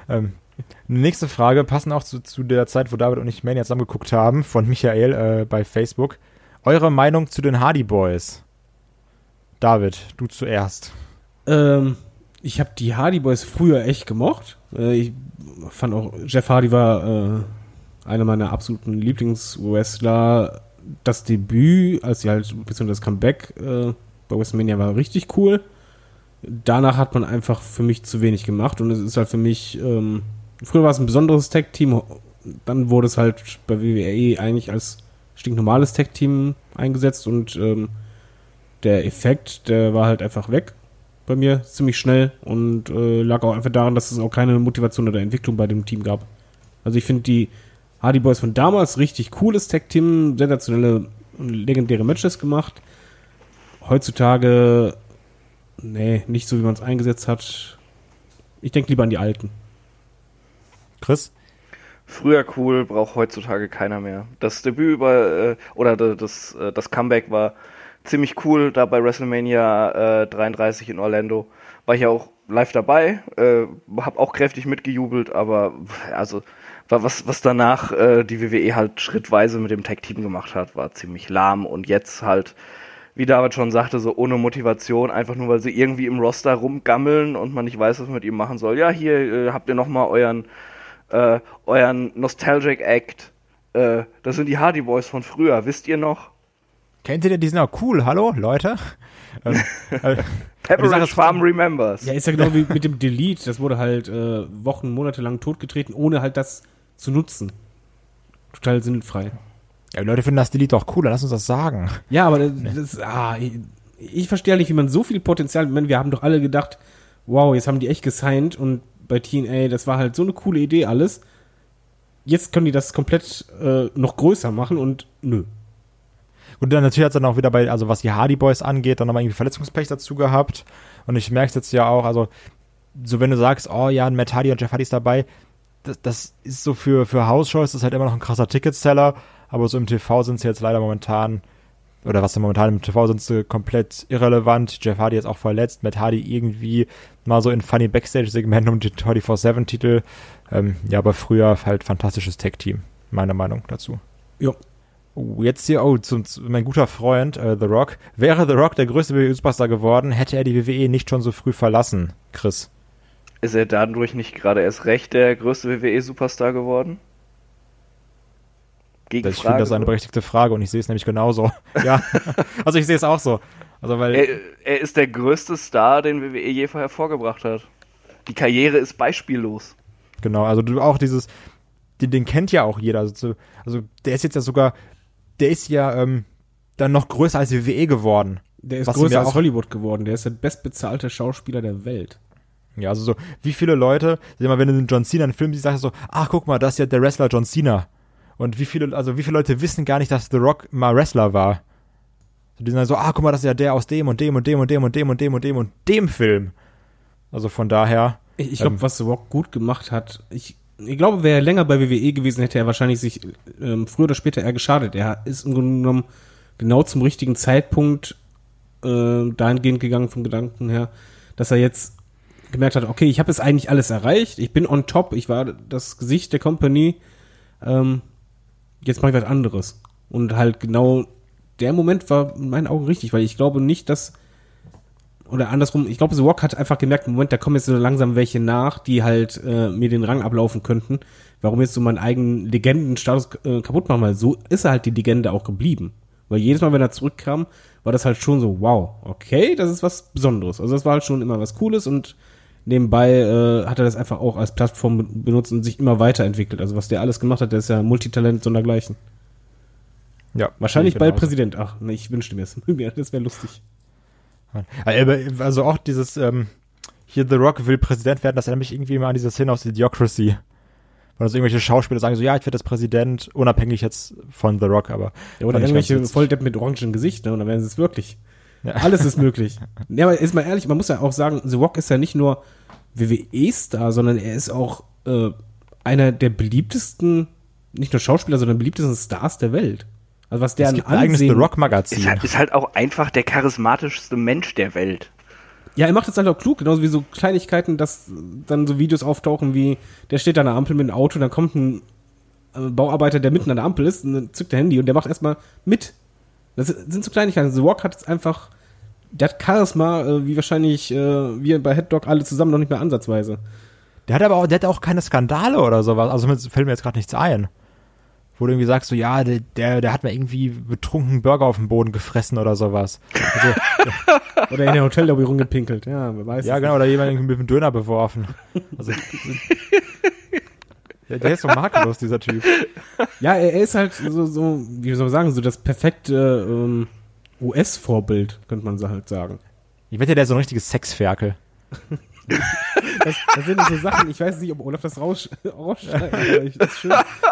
Ähm, nächste Frage, passend auch zu, zu der Zeit, wo David und ich Mania zusammengeguckt haben, von Michael äh, bei Facebook. Eure Meinung zu den Hardy Boys? David, du zuerst. Ähm, ich habe die Hardy Boys früher echt gemocht. Äh, ich fand auch, Jeff Hardy war äh, einer meiner absoluten Lieblingswrestler. Das Debüt, als sie halt, beziehungsweise das Comeback äh, bei WrestleMania war richtig cool. Danach hat man einfach für mich zu wenig gemacht und es ist halt für mich, ähm, früher war es ein besonderes Tag-Team, dann wurde es halt bei WWE eigentlich als stinknormales Tag-Team eingesetzt und ähm, der Effekt, der war halt einfach weg bei mir ziemlich schnell und äh, lag auch einfach daran, dass es auch keine Motivation oder Entwicklung bei dem Team gab. Also ich finde die Hardy Boys von damals richtig cooles Tag-Team, sensationelle und legendäre Matches gemacht. Heutzutage, nee, nicht so wie man es eingesetzt hat. Ich denke lieber an die alten. Chris? Früher cool, braucht heutzutage keiner mehr. Das Debüt über, äh, oder das, äh, das Comeback war ziemlich cool da bei WrestleMania äh, 33 in Orlando. War ich ja auch live dabei, äh, habe auch kräftig mitgejubelt, aber also was, was danach äh, die WWE halt schrittweise mit dem Tag-Team gemacht hat, war ziemlich lahm und jetzt halt, wie David schon sagte, so ohne Motivation, einfach nur weil sie irgendwie im Roster rumgammeln und man nicht weiß, was man mit ihm machen soll. Ja, hier äh, habt ihr nochmal euren, äh, euren Nostalgic Act. Äh, das sind die Hardy Boys von früher, wisst ihr noch? Kennt ihr den? Die sind auch cool. Hallo, Leute? Ähm, äh, *laughs* Pepperidge Farm Remembers. Ja, ist ja genau wie mit dem Delete. Das wurde halt äh, Wochen, Monate lang totgetreten, ohne halt das zu nutzen. Total sinnfrei. Ja, die Leute finden das Delete auch cool, dann lass uns das sagen. Ja, aber das, das ah, ich, ich verstehe nicht, wie man so viel Potenzial, ich meine, wir haben doch alle gedacht, wow, jetzt haben die echt gesigned und bei TNA, das war halt so eine coole Idee alles. Jetzt können die das komplett äh, noch größer machen und nö. Und dann natürlich hat es dann auch wieder bei, also was die Hardy Boys angeht, dann nochmal irgendwie Verletzungspech dazu gehabt. Und ich merke es jetzt ja auch, also so wenn du sagst, oh ja, Matt Hardy und Jeff Hardy ist dabei, das, das ist so für, für House-Shows, das ist halt immer noch ein krasser Ticketseller, aber so im TV sind sie jetzt leider momentan, oder was denn momentan im TV sind sie komplett irrelevant. Jeff Hardy ist auch verletzt, Matt Hardy irgendwie mal so in funny Backstage-Segmenten um die 24-7-Titel. Ähm, ja, aber früher halt fantastisches Tag-Team, meiner Meinung dazu. Ja, Oh, jetzt hier, oh, zum, zu, mein guter Freund, äh, The Rock. Wäre The Rock der größte WWE-Superstar geworden, hätte er die WWE nicht schon so früh verlassen, Chris. Ist er dadurch nicht gerade erst recht der größte WWE-Superstar geworden? Gegen ich finde das eine berechtigte Frage und ich sehe es nämlich genauso. *laughs* ja, also ich sehe es auch so. Also weil er, er ist der größte Star, den WWE je hervorgebracht hat. Die Karriere ist beispiellos. Genau, also du auch dieses, den, den kennt ja auch jeder. Also, also der ist jetzt ja sogar der ist ja ähm, dann noch größer als WWE geworden. Der ist größer als Hollywood geworden. Der ist der bestbezahlte Schauspieler der Welt. Ja, also so, wie viele Leute, sag mal, wenn du den John Cena einen Film siehst, sagst du so, ach guck mal, das ist ja der Wrestler John Cena. Und wie viele, also wie viele Leute wissen gar nicht, dass The Rock mal Wrestler war? Die sind dann so, ah, guck mal, das ist ja der aus dem und dem und dem und dem und dem und dem und dem und dem Film. Also von daher. Ich, ich glaube, ähm, was The Rock gut gemacht hat, ich ich glaube, wäre er länger bei WWE gewesen, hätte er wahrscheinlich sich ähm, früher oder später eher geschadet. Er ist im Grunde genommen genau zum richtigen Zeitpunkt äh, dahingehend gegangen vom Gedanken her, dass er jetzt gemerkt hat, okay, ich habe es eigentlich alles erreicht, ich bin on top, ich war das Gesicht der Company, ähm, jetzt mache ich was anderes. Und halt genau der Moment war in meinen Augen richtig, weil ich glaube nicht, dass oder andersrum, ich glaube, The Rock hat einfach gemerkt, Moment, da kommen jetzt so langsam welche nach, die halt äh, mir den Rang ablaufen könnten. Warum jetzt so meinen eigenen Legendenstatus äh, kaputt machen? Weil so ist er halt die Legende auch geblieben. Weil jedes Mal, wenn er zurückkam, war das halt schon so, wow, okay, das ist was Besonderes. Also das war halt schon immer was Cooles und nebenbei äh, hat er das einfach auch als Plattform benutzt und sich immer weiterentwickelt. Also was der alles gemacht hat, der ist ja Multitalent sondergleichen. Ja. Wahrscheinlich bald Präsident. Ach, ne, ich wünschte mir es. *laughs* das wäre lustig. Also auch dieses, ähm, hier The Rock will Präsident werden, das erinnert mich irgendwie immer an diese Szene aus Idiocracy. Weil also irgendwelche Schauspieler sagen so, ja, ich werde das Präsident, unabhängig jetzt von The Rock, aber. Ja, oder irgendwelche. Volldepp mit orangen Gesicht, ne? Und dann werden sie es wirklich. Ja. Alles ist möglich. *laughs* ja, aber ist mal ehrlich, man muss ja auch sagen, The Rock ist ja nicht nur WWE-Star, sondern er ist auch äh, einer der beliebtesten, nicht nur Schauspieler, sondern beliebtesten Stars der Welt. Also was der Es gibt ein eigenes The Rock Ist Magazin. halt, ist halt auch einfach der charismatischste Mensch der Welt. Ja, er macht das halt auch klug, genauso wie so Kleinigkeiten, dass dann so Videos auftauchen wie, der steht an der Ampel mit einem Auto, dann kommt ein äh, Bauarbeiter, der mitten an der Ampel ist, und dann zückt der Handy und der macht erstmal mit. Das sind so Kleinigkeiten. The Rock hat jetzt einfach, der hat Charisma, äh, wie wahrscheinlich äh, wir bei Headdog alle zusammen noch nicht mehr ansatzweise. Der hat aber auch, der hat auch keine Skandale oder sowas. Also mir fällt mir jetzt gerade nichts ein. Wo du irgendwie sagst, so, ja, der, der, der hat mir irgendwie betrunken Burger auf dem Boden gefressen oder sowas. Also, *laughs* Oder in der Hotellobby rumgepinkelt, ja, wer weiß. ja, genau, oder jemand irgendwie mit dem Döner beworfen. Also, *laughs* der, der ist so makellos, dieser Typ. Ja, er, er ist halt so, so, wie soll man sagen, so das perfekte ähm, US-Vorbild, könnte man so halt sagen. Ich wette, der ist so ein richtiges Sexferkel. *laughs* Das, das sind so Sachen, ich weiß nicht, ob Olaf das raus, rausschneidet, aber ich, das ist schön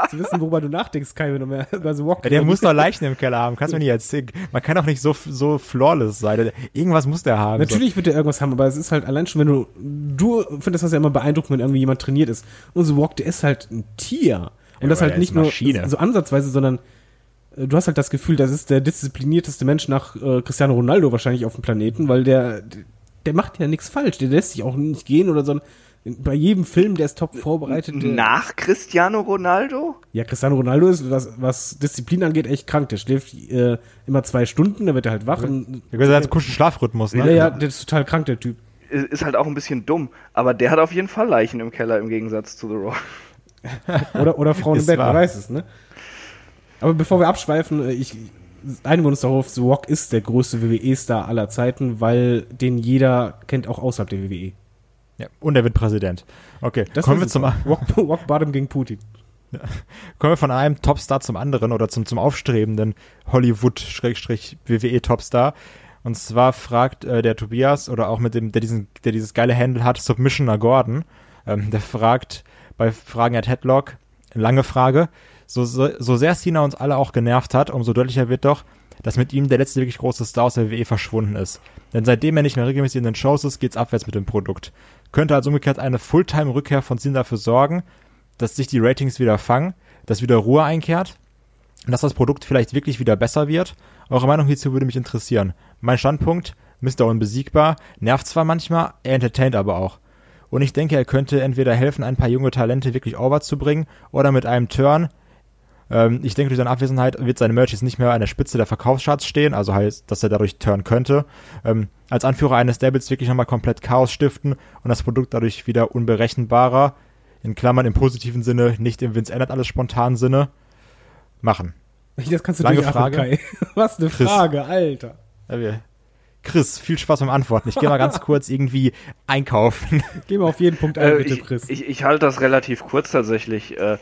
zu wissen, worüber du nachdenkst, Kai, wenn du mehr über so Walk der *laughs* muss doch Leichen im Keller haben, kannst du mir nicht erzählen. Man kann doch nicht so, so flawless sein. Irgendwas muss der haben. Natürlich wird er irgendwas haben, aber es ist halt allein schon, wenn du, du findest das ja immer beeindruckend, wenn irgendwie jemand trainiert ist. Und so Walk, der ist halt ein Tier. Und Ja, das halt nicht nur so ansatzweise, sondern äh, du hast halt das Gefühl, das ist der disziplinierteste Mensch nach äh, Cristiano Ronaldo wahrscheinlich auf dem Planeten, weil der, der macht ja nichts falsch, der lässt sich auch nicht gehen oder so. Bei jedem Film, der ist top vorbereitet. Nach Cristiano Ronaldo? Ja, Cristiano Ronaldo ist, was, was Disziplin angeht, echt krank. Der schläft äh, immer zwei Stunden, dann wird er halt wach. Und, Der gehört einen kuschen Schlafrhythmus, ja, ne? ja, der ist total krank, der Typ. Ist ist halt auch ein bisschen dumm, aber der hat auf jeden Fall Leichen im Keller im Gegensatz zu The Rock. Oder, oder Frauen *laughs* im Bett, man weiß es, ne? Aber bevor wir abschweifen, äh, ich einigen wir uns darauf, The Rock ist der größte WWE-Star aller Zeiten, weil den jeder kennt, auch außerhalb der WWE. Ja, und er wird Präsident. Okay, Das kommen wir, zum. Rock, *laughs* Rock Bottom gegen Putin. *laughs* kommen wir von einem Topstar zum anderen oder zum, zum aufstrebenden Hollywood-WWE-Topstar. Und zwar fragt äh, der Tobias oder auch mit dem, der diesen, der dieses geile Handle hat, Submissioner Gordon, ähm, der fragt bei Fragen at Headlock, lange Frage, so, so, sehr Cena uns alle auch genervt hat, umso deutlicher wird doch, dass mit ihm der letzte wirklich große Star aus der WWE verschwunden ist. Denn seitdem er nicht mehr regelmäßig in den Shows ist, geht's abwärts mit dem Produkt. Könnte also umgekehrt eine Fulltime-Rückkehr von Cena dafür sorgen, dass sich die Ratings wieder fangen, dass wieder Ruhe einkehrt und dass das Produkt vielleicht wirklich wieder besser wird. Eure Meinung hierzu würde mich interessieren. Mein Standpunkt, Mr. Unbesiegbar, nervt zwar manchmal, er entertaint aber auch. Und ich denke, er könnte entweder helfen, ein paar junge Talente wirklich over zu bringen oder mit einem Turn. Ähm, ich denke, durch seine Abwesenheit wird sein Merch jetzt nicht mehr an der Spitze der Verkaufscharts stehen, also heißt, dass er dadurch turn könnte. Ähm, als Anführer eines Stables wirklich nochmal komplett Chaos stiften und das Produkt dadurch wieder unberechenbarer, in Klammern im positiven Sinne, nicht im Vince ändert alles spontan Sinne, machen. Das kannst du Lange Frage. Kai. *laughs* Was eine Chris. Frage, Alter. Chris, viel Spaß beim Antworten. Ich gehe mal ganz *laughs* kurz irgendwie einkaufen. Geh mal auf jeden Punkt ein, Äh, bitte, ich, Chris. ich, ich halte das relativ kurz tatsächlich. Äh,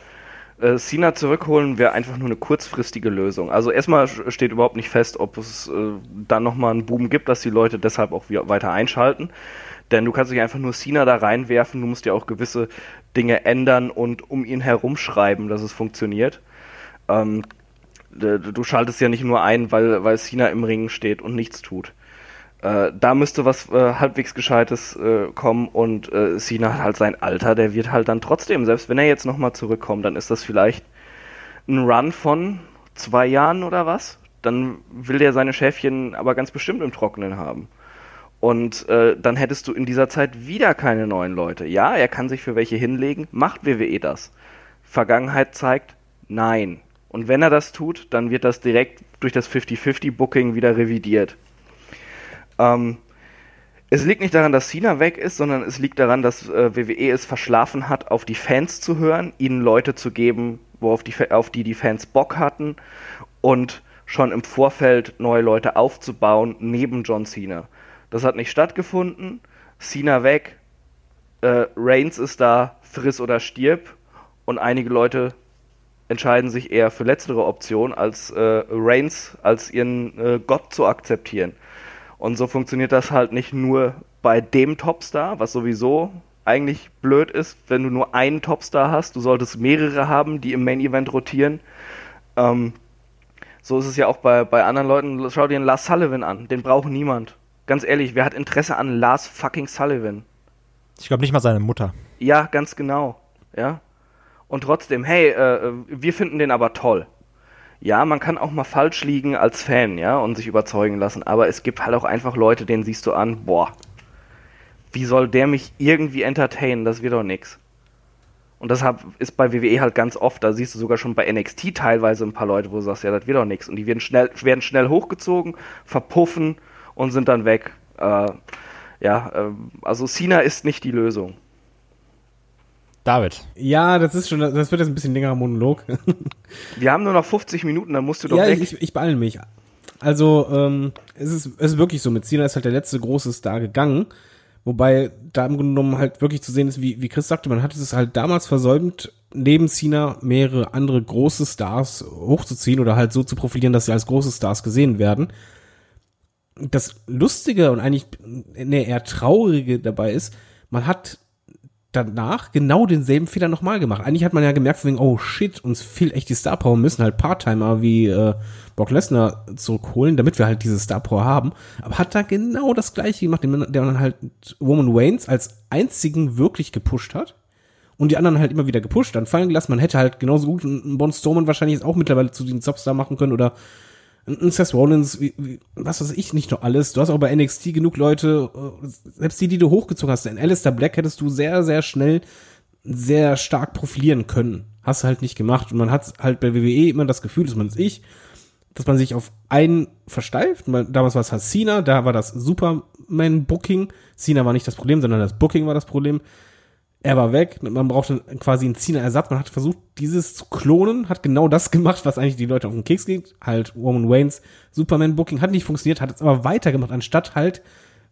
äh, Cena zurückholen wäre einfach nur eine kurzfristige Lösung. Also erstmal steht überhaupt nicht fest, ob es äh, dann nochmal einen Boom gibt, dass die Leute deshalb auch weiter einschalten. Denn du kannst nicht einfach nur Cena da reinwerfen, du musst ja auch gewisse Dinge ändern und um ihn herumschreiben, dass es funktioniert. Ähm, du schaltest ja nicht nur ein, weil, weil Cena im Ring steht und nichts tut. Äh, da müsste was äh, halbwegs Gescheites äh, kommen und äh, Cena hat halt sein Alter, der wird halt dann trotzdem, selbst wenn er jetzt nochmal zurückkommt, dann ist das vielleicht ein Run von zwei Jahren oder was. Dann will der seine Schäfchen aber ganz bestimmt im Trockenen haben. Und äh, dann hättest du in dieser Zeit wieder keine neuen Leute. Ja, er kann sich für welche hinlegen, macht WWE das. Vergangenheit zeigt, nein. Und wenn er das tut, dann wird das direkt durch das 50-50-Booking wieder revidiert. Ähm, es liegt nicht daran, dass Cena weg ist, sondern es liegt daran, dass äh, WWE es verschlafen hat, auf die Fans zu hören, ihnen Leute zu geben, worauf die, auf die die Fans Bock hatten und schon im Vorfeld neue Leute aufzubauen neben John Cena. Das hat nicht stattgefunden. Cena weg, äh, Reigns ist da, friss oder stirb und einige Leute entscheiden sich eher für letztere Option, als äh, Reigns als ihren äh, Gott zu akzeptieren. Und so funktioniert das halt nicht nur bei dem Topstar, was sowieso eigentlich blöd ist, wenn du nur einen Topstar hast. Du solltest mehrere haben, die im Main Event rotieren. Ähm, so ist es ja auch bei, bei anderen Leuten. Schau dir einen Lars Sullivan an. Den braucht niemand. Ganz ehrlich, wer hat Interesse an Lars fucking Sullivan? Ich glaube nicht mal seine Mutter. Ja, ganz genau. Ja. Und trotzdem, hey, äh, wir finden den aber toll. Ja, man kann auch mal falsch liegen als Fan, ja, und sich überzeugen lassen. Aber es gibt halt auch einfach Leute, denen siehst du an, boah, wie soll der mich irgendwie entertainen? Das wird doch nix. Und deshalb ist bei WWE halt ganz oft, da siehst du sogar schon bei NXT teilweise ein paar Leute, wo du sagst, ja, das wird doch nix. Und die werden schnell, werden schnell hochgezogen, verpuffen und sind dann weg. Äh, ja, äh, also Cena ist nicht die Lösung. David. Ja, das ist schon, das wird jetzt ein bisschen längerer Monolog. *laughs* Wir haben nur noch 50 Minuten, dann musst du doch ja, weg. ich, ich beeile mich. Also, ähm, es ist, es ist wirklich so, mit Cena ist halt der letzte große Star gegangen. Wobei da im Grunde genommen halt wirklich zu sehen ist, wie, wie Chris sagte, man hat es halt damals versäumt, neben Cena mehrere andere große Stars hochzuziehen oder halt so zu profilieren, dass sie als große Stars gesehen werden. Das Lustige und eigentlich ne, eher Traurige dabei ist, man hat danach genau denselben Fehler nochmal gemacht. Eigentlich hat man ja gemerkt, wegen, oh shit, uns fehlt echt die Star Power, müssen halt Part-Timer wie äh, Brock Lesnar zurückholen, damit wir halt diese Star Power haben. Aber hat da genau das gleiche gemacht, der man halt Roman Waynes als einzigen wirklich gepusht hat. Und die anderen halt immer wieder gepusht, dann fallen gelassen. Man hätte halt genauso gut einen Bon Strowman wahrscheinlich jetzt auch mittlerweile zu den Topstar machen können oder ein Seth Rollins, wie, wie, was weiß ich nicht noch alles. Du hast auch bei NXT genug Leute, äh, selbst die, die du hochgezogen hast. In Alistair Black hättest du sehr, sehr schnell sehr stark profilieren können. Hast du halt nicht gemacht. Und man hat halt bei WWE immer das Gefühl, dass man es ich, dass man sich auf einen versteift. Damals war es halt Cena, da war das Superman-Booking. Cena war nicht das Problem, sondern das Booking war das Problem. Er war weg, man brauchte quasi einen Cena-Ersatz. Man hat versucht, dieses zu klonen, hat genau das gemacht, was eigentlich die Leute auf den Keks geht. Halt Roman Waynes Superman-Booking hat nicht funktioniert, hat es aber weitergemacht, anstatt halt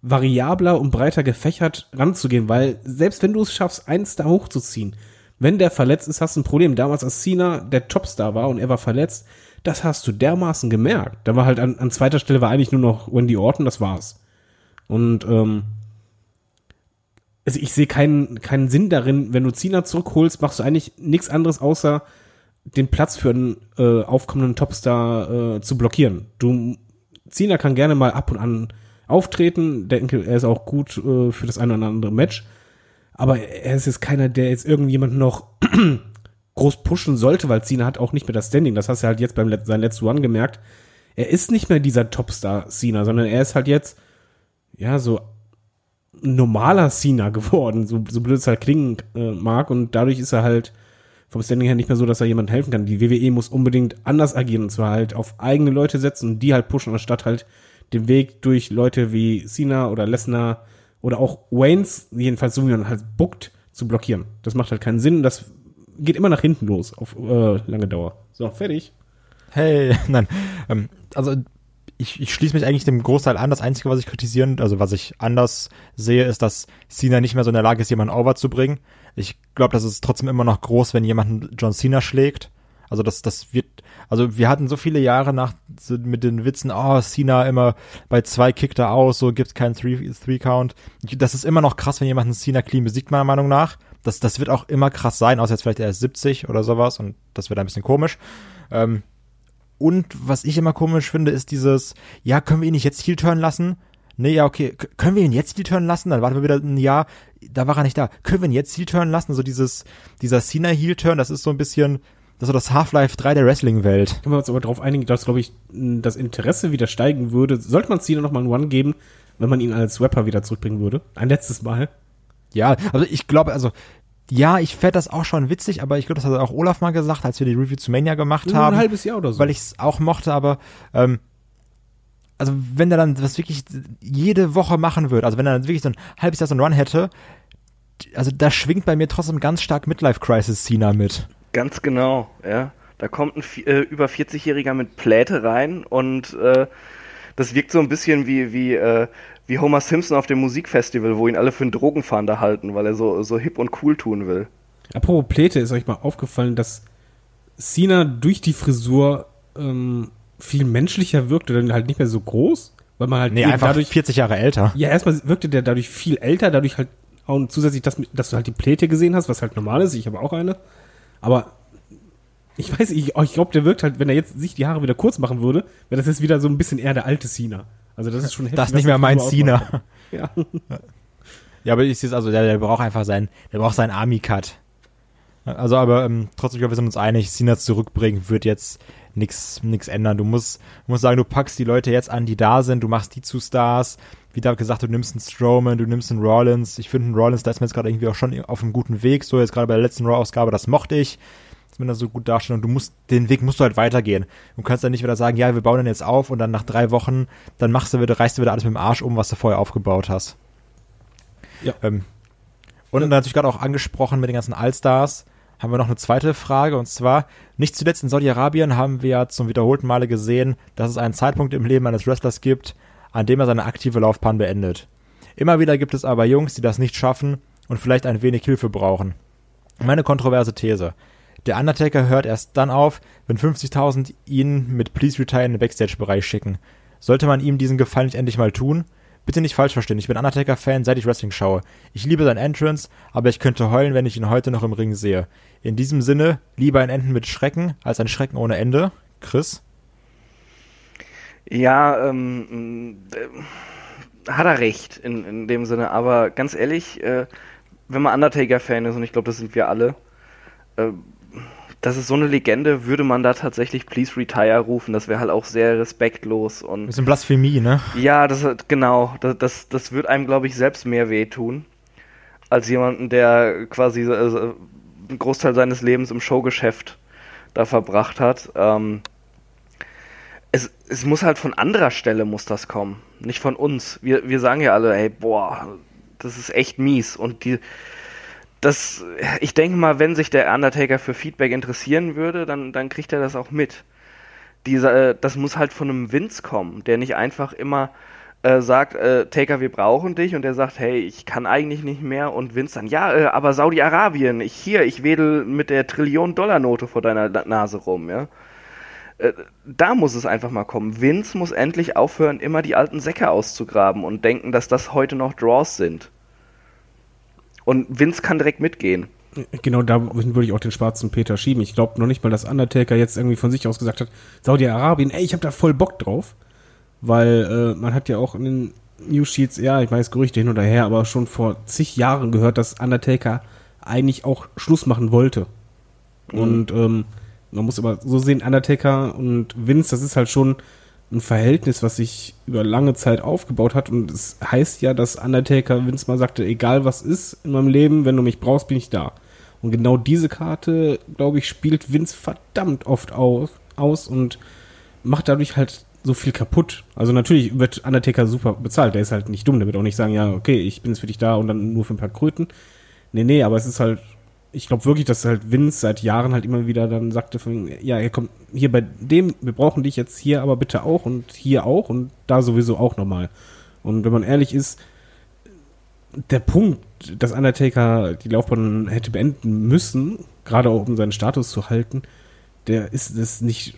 variabler und breiter gefächert ranzugehen, weil selbst wenn du es schaffst, einen Star hochzuziehen, wenn der verletzt ist, hast du ein Problem. Damals, als Cena der Topstar war und er war verletzt, das hast du dermaßen gemerkt. Da war halt an, an zweiter Stelle war eigentlich nur noch Wendy Orton, das war's. Und ähm, also ich sehe keinen, keinen Sinn darin, wenn du Cena zurückholst, machst du eigentlich nichts anderes, außer den Platz für einen äh, aufkommenden Topstar äh, zu blockieren. Du, Cena kann gerne mal ab und an auftreten, denke, er ist auch gut äh, für das eine oder andere Match, aber er ist jetzt keiner, der jetzt irgendjemanden noch *clears throat* groß pushen sollte, weil Cena hat auch nicht mehr das Standing. Das hast du halt jetzt beim Let sein Let's One gemerkt. Er ist nicht mehr dieser Topstar Cena, sondern er ist halt jetzt ja so normaler Cena *laughs* geworden, so, so blöd es halt klingen äh, mag. Und dadurch ist er halt vom Standing her nicht mehr so, dass er jemandem helfen kann. Die WWE muss unbedingt anders agieren und zwar halt auf eigene Leute setzen und die halt pushen, anstatt halt den Weg durch Leute wie Cena oder Lesnar oder auch Waynes, jedenfalls so wie man halt buckt, zu blockieren. Das macht halt keinen Sinn. Das geht immer nach hinten los auf äh, lange Dauer. So, fertig. Hey, *laughs* nein. Ähm, also ich, ich schließe mich eigentlich dem Großteil an. Das Einzige, was ich kritisieren, also was ich anders sehe, ist, dass Cena nicht mehr so in der Lage ist, jemanden over zu bringen. Ich glaube, das ist trotzdem immer noch groß, wenn jemand John Cena schlägt. Also das, das wird, also wir hatten so viele Jahre nach mit den Witzen, oh, Cena immer bei zwei kickt er aus, so gibt's keinen Three-Count. Das ist immer noch krass, wenn jemand einen Cena clean besiegt, meiner Meinung nach. Das, das wird auch immer krass sein, außer jetzt vielleicht er ist 70 oder sowas und das wird ein bisschen komisch. Ähm, und was ich immer komisch finde, ist dieses, ja, können wir ihn nicht jetzt heel turn lassen? Nee, ja, okay. K können wir ihn jetzt heel turn lassen? Dann warten wir wieder ein Jahr. Da war er nicht da. Können wir ihn jetzt heel turn lassen? So dieses, dieser Cena heel turn, das ist so ein bisschen, das ist so das Half-Life 3 der Wrestling-Welt. Können wir uns aber darauf einigen, dass, glaube ich, das Interesse wieder steigen würde. Sollte man Cena nochmal einen One geben, wenn man ihn als Rapper wieder zurückbringen würde? Ein letztes Mal. Ja, also ich glaube, also ja, ich fände das auch schon witzig, aber ich glaube, das hat auch Olaf mal gesagt, als wir die Review zu Mania gemacht Nur haben. Ein halbes Jahr oder so. Weil ich es auch mochte, aber ähm, also wenn er dann das wirklich jede Woche machen würde, also wenn er dann wirklich so ein halbes Jahr so einen Run hätte, also da schwingt bei mir trotzdem ganz stark Midlife Crisis Cena mit. Ganz genau, ja. Da kommt ein äh, über 40-Jähriger mit Pläte rein und äh, das wirkt so ein bisschen wie, wie, äh, wie Homer Simpson auf dem Musikfestival, wo ihn alle für einen Drogenfahnder halten, weil er so, so hip und cool tun will. Apropos Pläte, ist euch mal aufgefallen, dass Cena durch die Frisur ähm, viel menschlicher wirkt oder halt nicht mehr so groß? Weil man halt Nee, einfach dadurch, 40 Jahre älter. ja, erstmal wirkte der dadurch viel älter, dadurch halt auch zusätzlich, dass, dass du halt die Pläte gesehen hast, was halt normal ist. Ich habe auch eine. Aber ich weiß, ich, ich glaube, der wirkt halt, wenn er jetzt sich die Haare wieder kurz machen würde, wäre das jetzt wieder so ein bisschen eher der alte Cena. Also das ist schon heftig, Das ist nicht mehr mein Cena. Ja. *laughs* Ja, aber ich sehe es also, der, der braucht einfach seinen, der braucht seinen Army-Cut. Also, aber ähm, trotzdem, ich glaube, wir sind uns einig, Cena zurückbringen wird jetzt nix ändern. Du musst, du musst sagen, du packst die Leute jetzt an, die da sind, du machst die zu Stars. Wie da gesagt, du nimmst einen Strowman, du nimmst einen Rollins. Ich finde einen Rollins, da ist mir jetzt gerade irgendwie auch schon auf einem guten Weg. So jetzt gerade bei der letzten Raw-Ausgabe, das mochte ich. Das so gut darstellt und du musst, den Weg musst du halt weitergehen. Du kannst dann nicht wieder sagen, ja, wir bauen den jetzt auf und dann nach drei Wochen, dann machst du wieder, reißt du wieder alles mit dem Arsch um, was du vorher aufgebaut hast. Ja. Ähm, und natürlich gerade auch angesprochen mit den ganzen Allstars, haben wir noch eine zweite Frage und zwar, nicht zuletzt in Saudi-Arabien haben wir ja zum wiederholten Male gesehen, dass es einen Zeitpunkt im Leben eines Wrestlers gibt, an dem er seine aktive Laufbahn beendet. Immer wieder gibt es aber Jungs, die das nicht schaffen und vielleicht ein wenig Hilfe brauchen. Meine kontroverse These. Der Undertaker hört erst dann auf, wenn 50.000 ihn mit Please Retire in den Backstage-Bereich schicken. Sollte man ihm diesen Gefallen nicht endlich mal tun? Bitte nicht falsch verstehen, ich bin Undertaker-Fan, seit ich Wrestling schaue. Ich liebe sein Entrance, aber ich könnte heulen, wenn ich ihn heute noch im Ring sehe. In diesem Sinne, lieber ein Enden mit Schrecken als ein Schrecken ohne Ende. Chris? Ja, ähm, äh, hat er recht in, in dem Sinne, aber ganz ehrlich, äh, wenn man Undertaker-Fan ist, und ich glaube, das sind wir alle, äh, das ist so eine Legende, würde man da tatsächlich Please Retire rufen, das wäre halt auch sehr respektlos und Bisschen Blasphemie, ne? ja, das genau, das, das, das wird einem, glaube ich, selbst mehr wehtun, als jemanden, der quasi äh, einen Großteil seines Lebens im Showgeschäft da verbracht hat. Ähm, es, es muss halt von anderer Stelle muss das kommen, nicht von uns. Wir, wir sagen ja alle, ey, boah, das ist echt mies und die das, ich denke mal, wenn sich der Undertaker für Feedback interessieren würde, dann, dann kriegt er das auch mit. Dieser, äh, das muss halt von einem Vince kommen, der nicht einfach immer äh, sagt, äh, Taker, wir brauchen dich und der sagt, hey, ich kann eigentlich nicht mehr und Vince dann, ja, äh, aber Saudi-Arabien, ich hier, ich wedel mit der Trillion-Dollar-Note vor deiner Na- Nase rum, ja. Äh, da muss es einfach mal kommen. Vince muss endlich aufhören, immer die alten Säcke auszugraben und denken, dass das heute noch Draws sind. Und Vince kann direkt mitgehen. Genau, da würde ich auch den schwarzen Peter schieben. Ich glaube noch nicht mal, dass Undertaker jetzt irgendwie von sich aus gesagt hat, Saudi-Arabien, ey, ich habe da voll Bock drauf. Weil äh, man hat ja auch in den News-Sheets, ja, ich weiß Gerüchte hin oder her, aber schon vor zig Jahren gehört, dass Undertaker eigentlich auch Schluss machen wollte. Und ähm, man muss aber so sehen, Undertaker und Vince, das ist halt schon ein Verhältnis, was sich über lange Zeit aufgebaut hat. Und es heißt ja, dass Undertaker Vince mal sagte, egal was ist in meinem Leben, wenn du mich brauchst, bin ich da. Und genau diese Karte, glaube ich, spielt Vince verdammt oft aus, aus und macht dadurch halt so viel kaputt. Also natürlich wird Undertaker super bezahlt. Der ist halt nicht dumm. Der wird auch nicht sagen, ja, okay, ich bin jetzt für dich da und dann nur für ein paar Kröten. Nee, nee, aber es ist halt, ich glaube wirklich, dass halt Vince seit Jahren halt immer wieder dann sagte, von, ja, er kommt hier bei dem, wir brauchen dich jetzt hier aber bitte auch und hier auch und da sowieso auch nochmal. Und wenn man ehrlich ist, der Punkt, dass Undertaker die Laufbahn hätte beenden müssen, gerade auch um seinen Status zu halten, der ist es nicht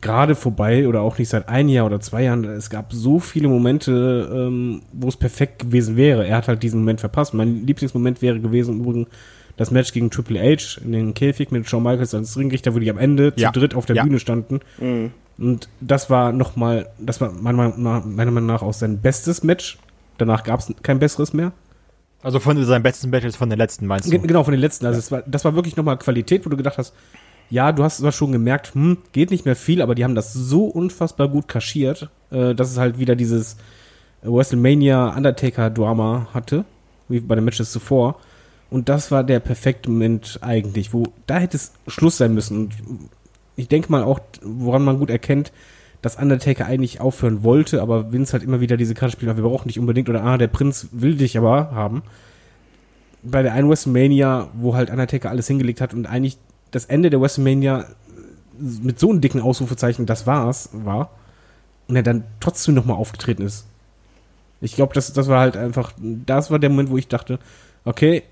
gerade vorbei oder auch nicht seit ein Jahr oder zwei Jahren. Es gab so viele Momente, ähm, wo es perfekt gewesen wäre. Er hat halt diesen Moment verpasst. Mein Lieblingsmoment wäre gewesen im Übrigen das Match gegen Triple H in den Käfig mit Shawn Michaels als Ringrichter, wo die am Ende Ja. zu dritt auf der Ja. Bühne standen. Und das war nochmal, das war meiner Meinung nach, meiner Meinung nach auch sein bestes Match. Danach gab es kein besseres mehr. Also von seinen besten Battles von den letzten, meinst du? Genau, von den letzten. Also es war, das war wirklich nochmal Qualität, wo du gedacht hast, ja, du hast zwar schon gemerkt, hm, geht nicht mehr viel, aber die haben das so unfassbar gut kaschiert, äh, dass es halt wieder dieses WrestleMania Undertaker-Drama hatte, wie bei den Matches zuvor. Und das war der perfekte Moment eigentlich, wo da hätte es Schluss sein müssen. Und ich denke mal auch, woran man gut erkennt, dass Undertaker eigentlich aufhören wollte, aber Vince halt immer wieder diese Karte spielt, wir brauchen dich unbedingt oder ah, der Prinz will dich aber haben. Bei der einen WrestleMania, wo halt Undertaker alles hingelegt hat und eigentlich das Ende der WrestleMania mit so einem dicken Ausrufezeichen, das war's, war, und er dann trotzdem nochmal aufgetreten ist. Ich glaube, das, das war halt einfach, das war der Moment, wo ich dachte, okay,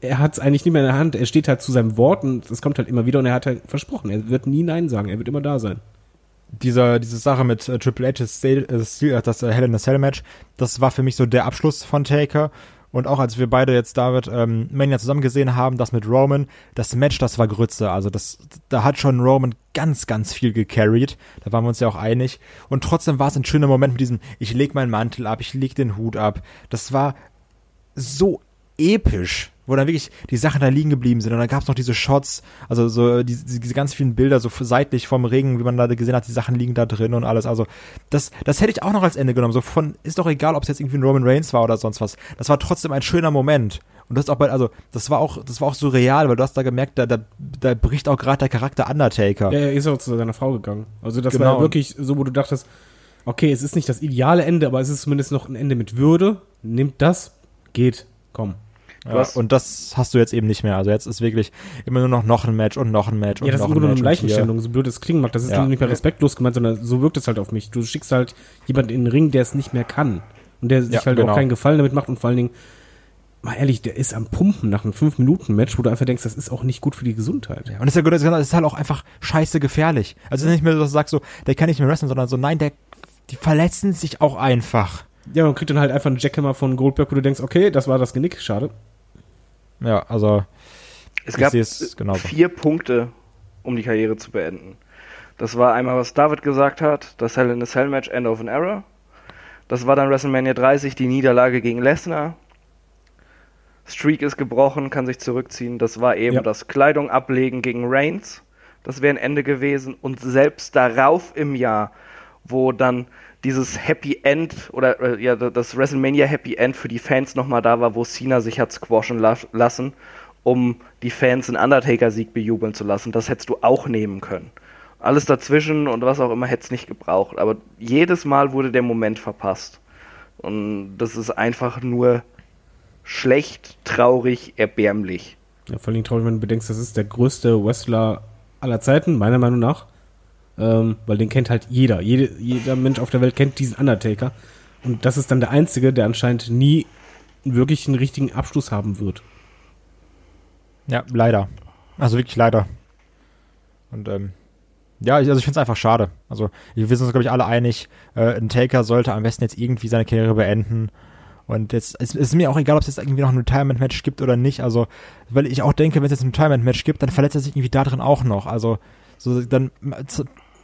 er hat es eigentlich nicht mehr in der Hand, er steht halt zu seinem Wort und es kommt halt immer wieder und er hat halt versprochen, er wird nie Nein sagen, er wird immer da sein. diese, diese Sache mit äh, Triple H's äh, Stil- äh, das äh, Hell in a Cell Match, das war für mich so der Abschluss von Taker. Und auch als wir beide jetzt David ähm, Mania zusammen gesehen haben, das mit Roman, das Match, das war Grütze. Also das, da hat schon Roman ganz, ganz viel gecarried. Da waren wir uns ja auch einig. Und trotzdem war es ein schöner Moment mit diesem, ich leg meinen Mantel ab, ich leg den Hut ab. Das war so episch, wo dann wirklich die Sachen da liegen geblieben sind. Und dann gab es noch diese Shots, also so diese, diese ganz vielen Bilder so seitlich vom Ring, wie man da gesehen hat, die Sachen liegen da drin und alles. Also das, das hätte ich auch noch als Ende genommen. So von, ist doch egal, ob es jetzt irgendwie ein Roman Reigns war oder sonst was. Das war trotzdem ein schöner Moment. Und das auch bei, also das war auch, das war auch surreal, weil du hast da gemerkt, da, da, da bricht auch gerade der Charakter Undertaker. Ja, er ist auch zu seiner Frau gegangen. Also das Genau. war wirklich so, wo du dachtest, okay, es ist nicht das ideale Ende, aber es ist zumindest noch ein Ende mit Würde. Nimmt das, geht, komm. Ja, und das hast du jetzt eben nicht mehr. Also jetzt ist wirklich immer nur noch noch ein Match und noch ein Match und Ja, das ist noch im Grunde ein genommen Match. und hier- Leichenstellung, so blöd es klingen mag. Das ist Ja. nicht mehr respektlos gemeint, sondern so wirkt es halt auf mich. Du schickst halt jemanden in den Ring, der es nicht mehr kann. Und der sich Ja, halt genau. auch keinen Gefallen damit macht und vor allen Dingen, mal ehrlich, der ist am Pumpen nach einem 5-Minuten-Match, wo du einfach denkst, das ist auch nicht gut für die Gesundheit. Und das ist ja gut, das ist halt auch einfach scheiße gefährlich. Also es ist nicht mehr so, dass du sagst so, der kann nicht mehr wrestlen, sondern so, nein, der, die verletzen sich auch einfach. Ja, man kriegt dann halt einfach einen Jackhammer von Goldberg, wo du denkst, okay, das war das Genick, schade. Ja, also Es gab vier Punkte, um die Karriere zu beenden. Das war einmal, was David gesagt hat, das Hell in a Cell Match, End of an Era. Das war dann WrestleMania 30, die Niederlage gegen Lesnar. Streak ist gebrochen, kann sich zurückziehen. Das war eben Ja. das Kleidung ablegen gegen Reigns. Das wäre ein Ende gewesen. Und selbst darauf im Jahr, wo dann dieses Happy End oder äh, ja, das WrestleMania Happy End für die Fans nochmal da war, wo Cena sich hat squashen la lassen, um die Fans einen Undertaker-Sieg bejubeln zu lassen. Das hättest du auch nehmen können. Alles dazwischen und was auch immer hätte es nicht gebraucht. Aber jedes Mal wurde der Moment verpasst. Und das ist einfach nur schlecht, traurig, erbärmlich. Ja, vor allem traurig, wenn du bedenkst, das ist der größte Wrestler aller Zeiten, meiner Meinung nach. Ähm, weil den kennt halt jeder. Jede, jeder Mensch auf der Welt kennt diesen Undertaker. Und das ist dann der Einzige, der anscheinend nie wirklich einen richtigen Abschluss haben wird. Ja, leider. Also wirklich leider. Und ähm, ja, ich- also ich finde es einfach schade. Also wir sind uns, glaube ich, alle einig, äh, ein Taker sollte am besten jetzt irgendwie seine Karriere beenden. Und jetzt es ist mir auch egal, ob es jetzt irgendwie noch ein Retirement-Match gibt oder nicht. Also, weil ich auch denke, wenn es jetzt ein Retirement-Match gibt, dann verletzt er sich irgendwie da drin auch noch. Also, so dann.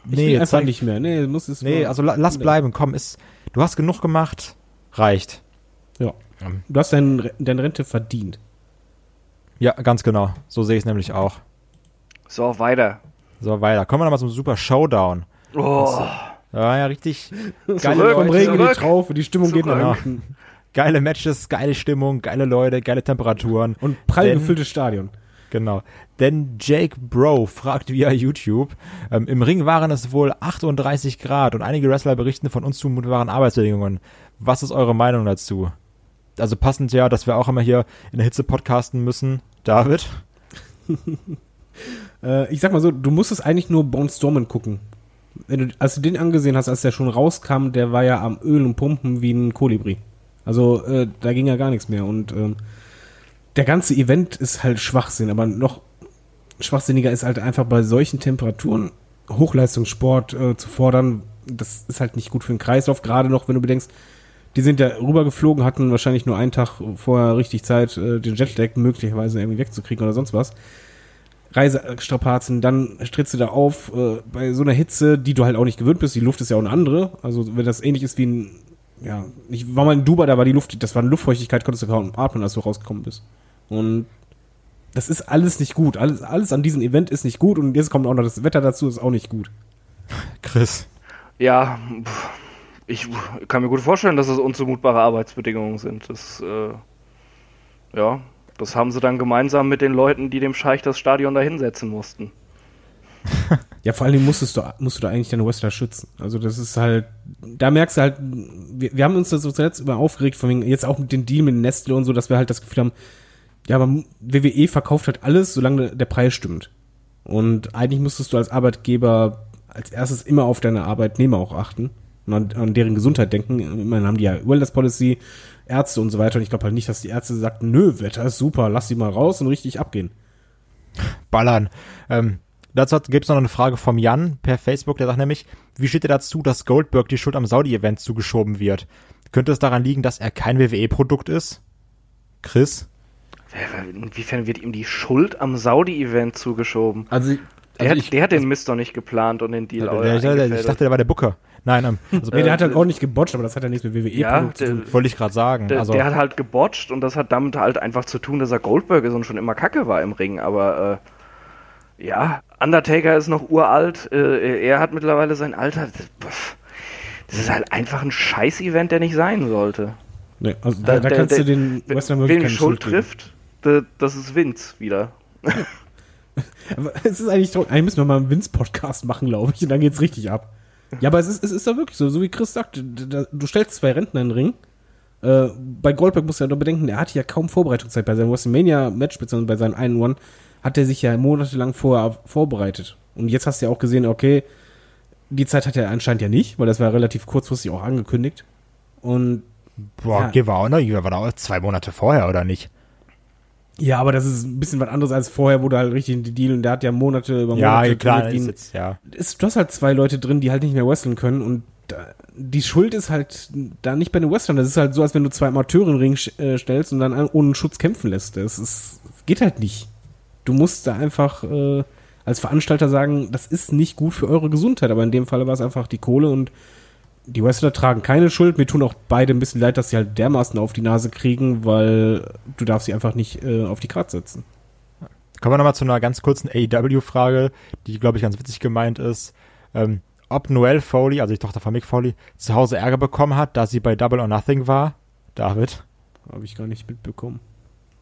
Ich will einfach zeig- nicht mehr. Nee, muss es Nee, also la, lass bleiben, komm, ist, du hast genug gemacht, reicht. Ja. Du hast dein, deine Rente verdient. Ja, ganz genau. So sehe ich es nämlich auch. So, weiter. So, weiter. Kommen wir nochmal zum Super Showdown. Oh, Ja, ja, richtig *laughs* geile Zurück, Vom Leute, Regen in die zurück. Traufe, die Stimmung geht nach Zurück. geile Matches, geile Stimmung, geile Leute, geile Temperaturen. Und prall gefülltes Stadion. Genau. Denn Jake Bro fragt via YouTube, ähm, im Ring waren es wohl 38 Grad und einige Wrestler berichten von unzumutbaren Arbeitsbedingungen. Was ist eure Meinung dazu? Also passend ja, dass wir auch immer hier in der Hitze podcasten müssen. David? *laughs* Äh, ich sag mal so, du musstest eigentlich nur Bone Stormen gucken. Du, als du den angesehen hast, als der schon rauskam, der war ja am Öl und Pumpen wie ein Kolibri. Also äh, da ging ja gar nichts mehr. Und ähm, der ganze Event ist halt Schwachsinn, aber noch schwachsinniger ist halt einfach bei solchen Temperaturen Hochleistungssport äh, zu fordern. Das ist halt nicht gut für den Kreislauf, gerade noch, wenn du bedenkst, die sind ja rübergeflogen, hatten wahrscheinlich nur einen Tag vorher richtig Zeit, äh, den Jetlag möglicherweise irgendwie wegzukriegen oder sonst was. Reisestrapazen, dann trittst du da auf äh, bei so einer Hitze, die du halt auch nicht gewöhnt bist. Die Luft ist ja auch eine andere. Also wenn das ähnlich ist wie ein, ja, ich war mal in Dubai, da war die Luft, das war eine Luftfeuchtigkeit, konntest du kaum atmen, als du rausgekommen bist. Und das ist alles nicht gut. Alles, alles an diesem Event ist nicht gut und jetzt kommt auch noch das Wetter dazu, ist auch nicht gut. Chris. ja, ich kann mir gut vorstellen, dass es unzumutbare Arbeitsbedingungen sind. Das, äh, ja, das haben sie dann gemeinsam mit den Leuten, die dem Scheich das Stadion da hinsetzen mussten. *laughs* Ja, vor allem musstest du, musst du da eigentlich deine Wrestler schützen. Also das ist halt, da merkst du halt, wir, wir haben uns da so zuletzt immer aufgeregt, von wegen, jetzt auch mit dem Deal mit Nestle und so, dass wir halt das Gefühl haben, ja, aber WWE verkauft halt alles, solange der Preis stimmt. Und eigentlich müsstest du als Arbeitgeber als erstes immer auf deine Arbeitnehmer auch achten und an, an deren Gesundheit denken. Immerhin haben die ja Wellness Policy, Ärzte und so weiter. Und ich glaube halt nicht, dass die Ärzte sagten, nö, Wetter ist super, lass sie mal raus und richtig abgehen. Ballern. Ähm, Dazu gibt es noch eine Frage vom Jan per Facebook, der sagt nämlich, wie steht er dazu, dass Goldberg die Schuld am Saudi-Event zugeschoben wird? Könnte es daran liegen, dass er kein WWE-Produkt ist? Chris? Inwiefern wird ihm die Schuld am Saudi-Event zugeschoben? Also, Der, also hat, der hat den Mist doch nicht geplant und den Deal Der, auch der, der, ich dachte, der war der Booker. Nein, ähm, also, nee, der hat halt äh, auch nicht gebotcht, aber das hat ja nichts mit WWE ja, zu tun. wollte ich gerade sagen. der, also, der hat halt gebotcht und das hat damit halt einfach zu tun, dass er Goldberg ist und schon immer kacke war im Ring. Aber äh, ja, Undertaker ist noch uralt. Äh, er hat mittlerweile sein Alter. Das, ist halt einfach ein Scheiß-Event, der nicht sein sollte. Nee, also da, da der- kannst der- du den Wrestler wirklich keine Schuld Schuld trifft, da- das ist Vince wieder. *laughs* Aber es ist eigentlich traurig. Eigentlich müssen wir mal einen Vince-Podcast machen, glaube ich, und dann geht's richtig ab. Ja, aber es ist, es ist da wirklich so, so wie Chris sagt, du stellst zwei Rentner in den Ring. Äh, bei Goldberg musst du ja noch bedenken, er hatte ja kaum Vorbereitungszeit. Bei seinem WrestleMania-Match, beziehungsweise bei seinem einen One, hat er sich ja monatelang vorher vorbereitet. Und jetzt hast du ja auch gesehen, okay, die Zeit hat er anscheinend ja nicht, weil das war relativ kurzfristig auch angekündigt. Und boah, ja. ja. war auch noch, war da auch zwei Monate vorher, oder nicht? ja, aber das ist ein bisschen was anderes als vorher, wo du halt richtig in die Deal und der hat ja Monate über Ja, Monate klar, trainiert wie ist jetzt, ja. ist, du hast halt zwei Leute drin, die halt nicht mehr wresteln können und die Schuld ist halt da nicht bei den Wrestlern. Das ist halt so, als wenn du zwei Amateure in den Ring äh, stellst und dann an- ohne Schutz kämpfen lässt. Das ist, das geht halt nicht. Du musst da einfach äh, als Veranstalter sagen, das ist nicht gut für eure Gesundheit. Aber in dem Fall war es einfach die Kohle und die Wrestler tragen keine Schuld. Mir tun auch beide ein bisschen leid, dass sie halt dermaßen auf die Nase kriegen, weil du darfst sie einfach nicht äh, auf die Karte setzen. Kommen wir nochmal zu einer ganz kurzen AEW-Frage, die, glaube ich, ganz witzig gemeint ist. Ähm, ob Noelle Foley, also die Tochter von Mick Foley, zu Hause Ärger bekommen hat, da sie bei Double or Nothing war. David? Habe ich gar nicht mitbekommen.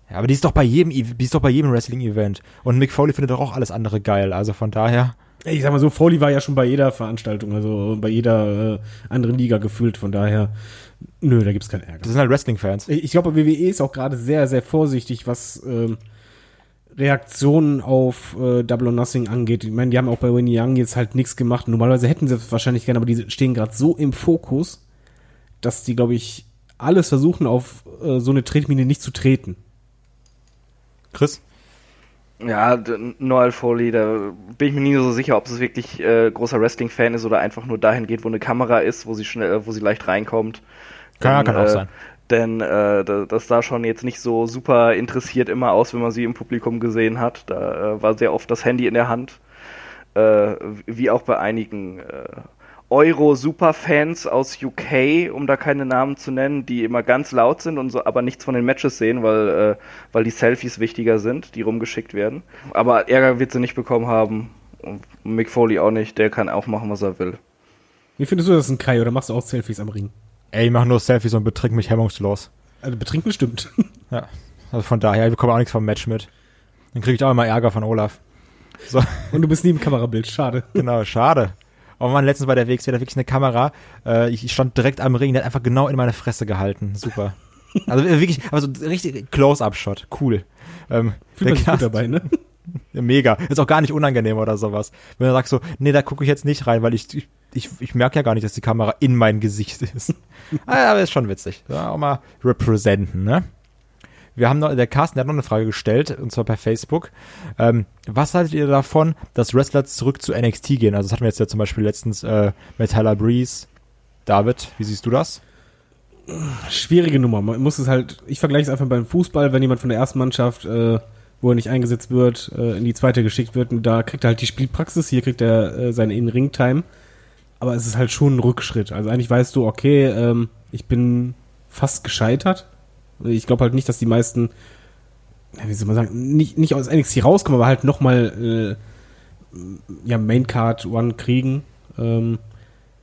Ja, aber die ist doch bei jedem, Ev- die ist doch bei jedem Wrestling-Event. Und Mick Foley findet doch auch alles andere geil. Also von daher. Ich sag mal so, Foley war ja schon bei jeder Veranstaltung, also bei jeder äh, anderen Liga gefühlt, von daher, nö, da gibt's keinen Ärger. Das sind halt Wrestling-Fans. Ich glaube, WWE ist auch gerade sehr, sehr vorsichtig, was ähm, Reaktionen auf äh, Double or Nothing angeht. Ich meine, die haben auch bei Winnie Young jetzt halt nichts gemacht. Normalerweise hätten sie es wahrscheinlich gerne, aber die stehen gerade so im Fokus, dass die, glaube ich, alles versuchen, auf äh, so eine Tretmine nicht zu treten. Chris? Ja, Noel Foley, da bin ich mir nie so sicher, ob es wirklich äh, großer Wrestling-Fan ist oder einfach nur dahin geht, wo eine Kamera ist, wo sie schnell, wo sie leicht reinkommt. Kann- Denn, kann auch äh, sein. Denn äh, da- das sah schon jetzt nicht so super interessiert immer aus, wenn man sie im Publikum gesehen hat. Da äh, war sehr oft das Handy in der Hand. Äh, wie auch bei einigen äh, Euro-Superfans aus UK, um da keine Namen zu nennen, die immer ganz laut sind und so, aber nichts von den Matches sehen, weil, äh, weil die Selfies wichtiger sind, die rumgeschickt werden. Aber Ärger wird sie nicht bekommen haben. Und Mick Foley auch nicht, der kann auch machen, was er will. Wie findest du das ein Kai oder machst du auch Selfies am Ring? Ey, ich mach nur Selfies und betrink mich hemmungslos. Also betrinken stimmt. *laughs* Ja. Also von daher, wir bekommen auch nichts vom Match mit. Dann krieg ich auch immer Ärger von Olaf. So, Und du bist nie im Kamerabild, schade. genau, schade. Oh man, letztens bei der WXW, da wirklich eine Kamera. Äh, ich, stand direkt am Ring, der hat einfach genau in meine Fresse gehalten. Super. *laughs* Also wirklich, also richtig Close-Up-Shot. Cool. Ähm, Fühlt man gut dabei, ne? *laughs* Mega. Ist auch gar nicht unangenehm oder sowas. Wenn du sagst so, nee, da gucke ich jetzt nicht rein, weil ich, ich, ich, ich merke ja gar nicht, dass die Kamera in mein Gesicht ist. *laughs* Ah, Aber ist schon witzig. Ja, auch mal representen, ne? Wir haben noch, der Carsten der hat noch eine Frage gestellt, und zwar per Facebook. Ähm, was haltet ihr davon, dass Wrestler zurück zu NXT gehen? Also das hatten wir jetzt ja zum Beispiel letztens äh, mit Tyler Breeze. David, wie siehst du das? schwierige Nummer. Man muss es halt, ich vergleiche es einfach beim Fußball, wenn jemand von der ersten Mannschaft, äh, wo er nicht eingesetzt wird, äh, in die zweite geschickt wird, da kriegt er halt die Spielpraxis, hier kriegt er äh, seine In-Ring-Time. Aber es ist halt schon ein Rückschritt. Also eigentlich weißt du, okay, ähm, ich bin fast gescheitert. Ich glaube halt nicht, dass die meisten, wie soll man sagen, nicht, nicht aus NXT rauskommen, aber halt nochmal äh, ja, Maincard One kriegen. Ähm,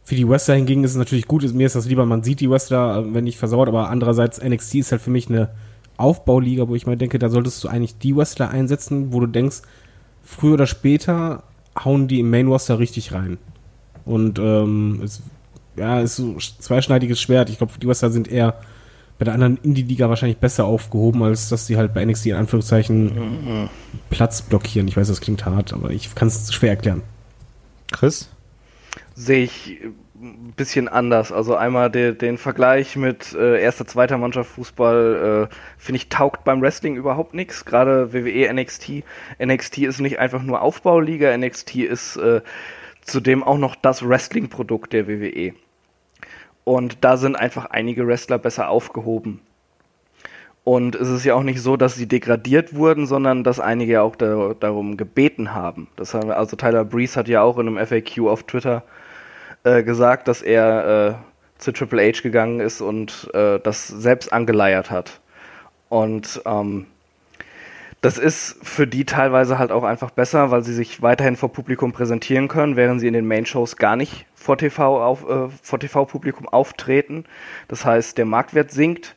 für die Wrestler hingegen ist es natürlich gut, mir ist das lieber, man sieht die Wrestler, äh, wenn nicht versaut, aber andererseits NXT ist halt für mich eine Aufbauliga, wo ich mal denke, da solltest du eigentlich die Wrestler einsetzen, wo du denkst, früher oder später hauen die im Main Roster richtig rein. Und ähm, es, ja, ist so ein zweischneidiges Schwert. Ich glaube, die Wrestler sind eher bei der anderen Indie-Liga wahrscheinlich besser aufgehoben, als dass sie halt bei NXT in Anführungszeichen Platz blockieren. Ich weiß, das klingt hart, aber ich kann es schwer erklären. Chris? sehe ich ein bisschen anders. Also einmal de, den Vergleich mit äh, erster, zweiter Mannschaft Fußball, äh, finde ich, taugt beim Wrestling überhaupt nichts. Gerade WWE, NXT. NXT ist nicht einfach nur Aufbauliga, NXT ist äh, zudem auch noch das Wrestling-Produkt der WWE. Und da sind einfach einige Wrestler besser aufgehoben. Und es ist ja auch nicht so, dass sie degradiert wurden, sondern dass einige auch da, darum gebeten haben. Das haben also Tyler Breeze hat ja auch in einem FAQ auf Twitter äh, gesagt, dass er äh, zu Triple H gegangen ist und äh, das selbst angeleiert hat. Und ähm, das ist für die teilweise halt auch einfach besser, weil sie sich weiterhin vor Publikum präsentieren können, während sie in den Main-Shows gar nicht vor TV auf, äh, TV-Publikum auftreten. Das heißt, der Marktwert sinkt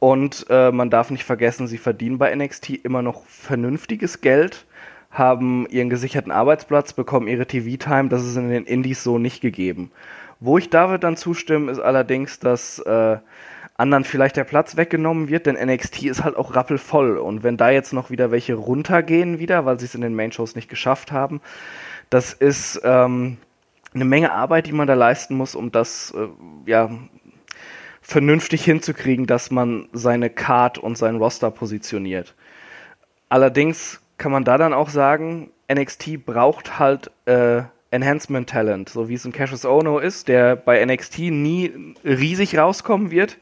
und äh, man darf nicht vergessen, sie verdienen bei NXT immer noch vernünftiges Geld, haben ihren gesicherten Arbeitsplatz, bekommen ihre TV-Time. Das ist in den Indies so nicht gegeben. Wo ich David dann zustimme, ist allerdings, dass äh, anderen vielleicht der Platz weggenommen wird, denn NXT ist halt auch rappelvoll. Und wenn da jetzt noch wieder welche runtergehen wieder, weil sie es in den Main-Shows nicht geschafft haben, das ist ähm, eine Menge Arbeit, die man da leisten muss, um das äh, ja vernünftig hinzukriegen, dass man seine Card und sein Roster positioniert. Allerdings kann man da dann auch sagen, NXT braucht halt äh, Enhancement Talent, so wie es ein Cassius Ono ist, der bei NXT nie riesig rauskommen wird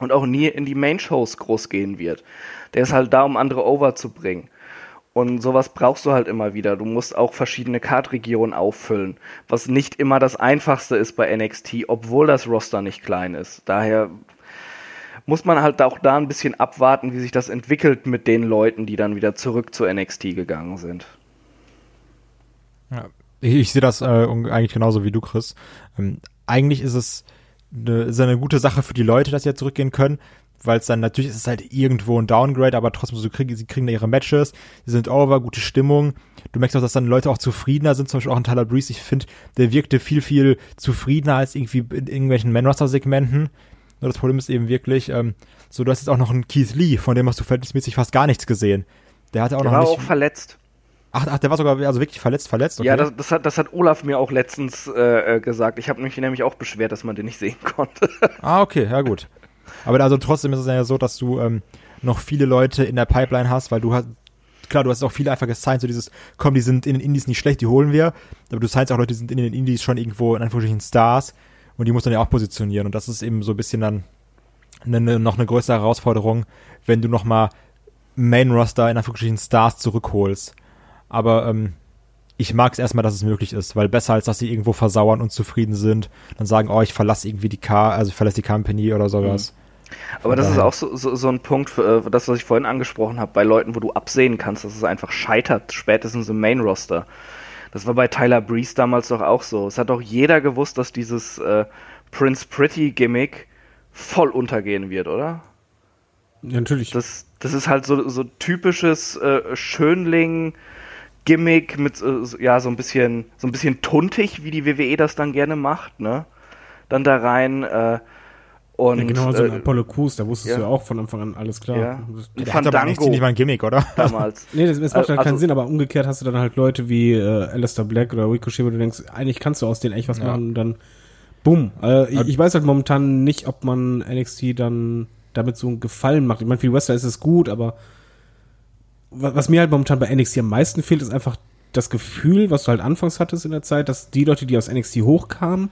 und auch nie in die Main-Shows groß gehen wird. Der ist halt da, um andere over zu bringen. Und sowas brauchst du halt immer wieder. Du musst auch verschiedene Card-Regionen auffüllen, was nicht immer das einfachste ist bei NXT, obwohl das Roster nicht klein ist. Daher muss man halt auch da ein bisschen abwarten, wie sich das entwickelt mit den Leuten, die dann wieder zurück zu NXT gegangen sind. Ja, ich, ich sehe das äh, eigentlich genauso wie du, Chris. Ähm, eigentlich ist es eine, ist eine gute Sache für die Leute, dass sie ja zurückgehen können, weil es dann natürlich ist es halt irgendwo ein Downgrade, aber trotzdem so kriegen sie kriegen da ihre Matches, sie sind over, gute Stimmung. Du merkst auch, dass dann Leute auch zufriedener sind, zum Beispiel auch in Tyler Breeze. Ich finde, der wirkte viel viel zufriedener als irgendwie in irgendwelchen Man Segmenten. Nur das Problem ist eben wirklich, ähm, so du hast jetzt auch noch einen Keith Lee, von dem hast du verhältnismäßig fast gar nichts gesehen. Der hatte auch der noch war nicht. auch verletzt. Ach, ach, der war sogar also wirklich verletzt, verletzt. Okay. Ja, das, das, hat, das hat Olaf mir auch letztens äh, äh gesagt. Ich habe mich nämlich auch beschwert, dass man den nicht sehen *laughs* konnte. ah, okay, ja gut. Aber also trotzdem ist es ja so, dass du ähm, noch viele Leute in der Pipeline hast, weil du hast, klar, du hast auch viele einfach gesigned, so dieses, komm, die sind in den Indies nicht schlecht, die holen wir, aber du signst auch Leute, die sind in den Indies schon irgendwo in Anführungsstrichen Stars und die musst du dann ja auch positionieren und das ist eben so ein bisschen dann eine, noch eine größere Herausforderung, wenn du nochmal Main-Roster in Anführungsstrichen Stars zurückholst. Aber ähm, ich mag es erstmal, dass es möglich ist, weil besser als dass sie irgendwo versauern und zufrieden sind, dann sagen, oh, ich verlasse irgendwie die Car, also ich verlasse die Company oder sowas. Mhm. Aber das ist auch so, so, so ein Punkt, für, äh, das, was ich vorhin angesprochen habe, bei Leuten, wo du absehen kannst, dass es einfach scheitert, spätestens im Main-Roster. Das war bei Tyler Breeze damals doch auch so. Es hat doch jeder gewusst, dass dieses äh, Prince Pretty-Gimmick voll untergehen wird, oder? Ja, natürlich. Das, das ist halt so, so typisches äh, Schönling- Gimmick mit äh, ja so ein bisschen so ein bisschen tuntig, wie die WWE das dann gerne macht, ne? Dann da rein äh, und ja, genau, so ein äh, Apollo Crews, da wusstest ja. du ja auch von Anfang an alles klar. Ja. Der Fandango. aber nicht mal ein Gimmick, oder? *laughs* Damals. nee, das, das macht halt also, keinen Sinn, aber umgekehrt hast du dann halt Leute wie äh, Alistair Black oder Ricochet, wo du denkst, eigentlich kannst du aus denen echt was Ja. machen und dann bumm. Äh, ich, ich weiß halt momentan nicht, ob man NXT dann damit so einen Gefallen macht. Ich meine, für die Wrestler ist es gut, aber was mir halt momentan bei NXT am meisten fehlt, ist einfach das Gefühl, was du halt anfangs hattest in der Zeit, dass die Leute, die aus NXT hochkamen,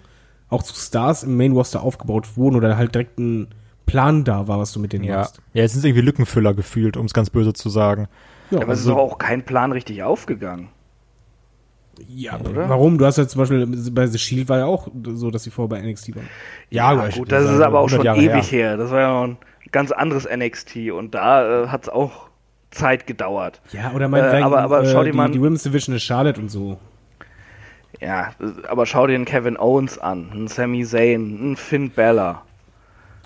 auch zu Stars im Main Roster aufgebaut wurden oder halt direkt ein Plan da war, was du mit denen Ja. machst. ja, jetzt sind es irgendwie Lückenfüller gefühlt, um es ganz böse zu sagen. Ja, aber es ist also- doch auch kein Plan richtig aufgegangen. Ja, Oder? warum? Du hast ja zum Beispiel bei The Shield war ja auch so, dass sie vorher bei NXT waren. Ja, Ja, aber gut, das das ist aber auch 100 schon Jahre ewig her. Das war ja noch ein ganz anderes NXT und da äh, hat es auch Zeit gedauert. Ja, oder meinetwegen, Äh, aber- aber schau dir die, mal- die Women's Division ist Charlotte und so. Ja, äh, aber schau dir einen Kevin Owens an, einen Sami Zayn, einen Finn Bella.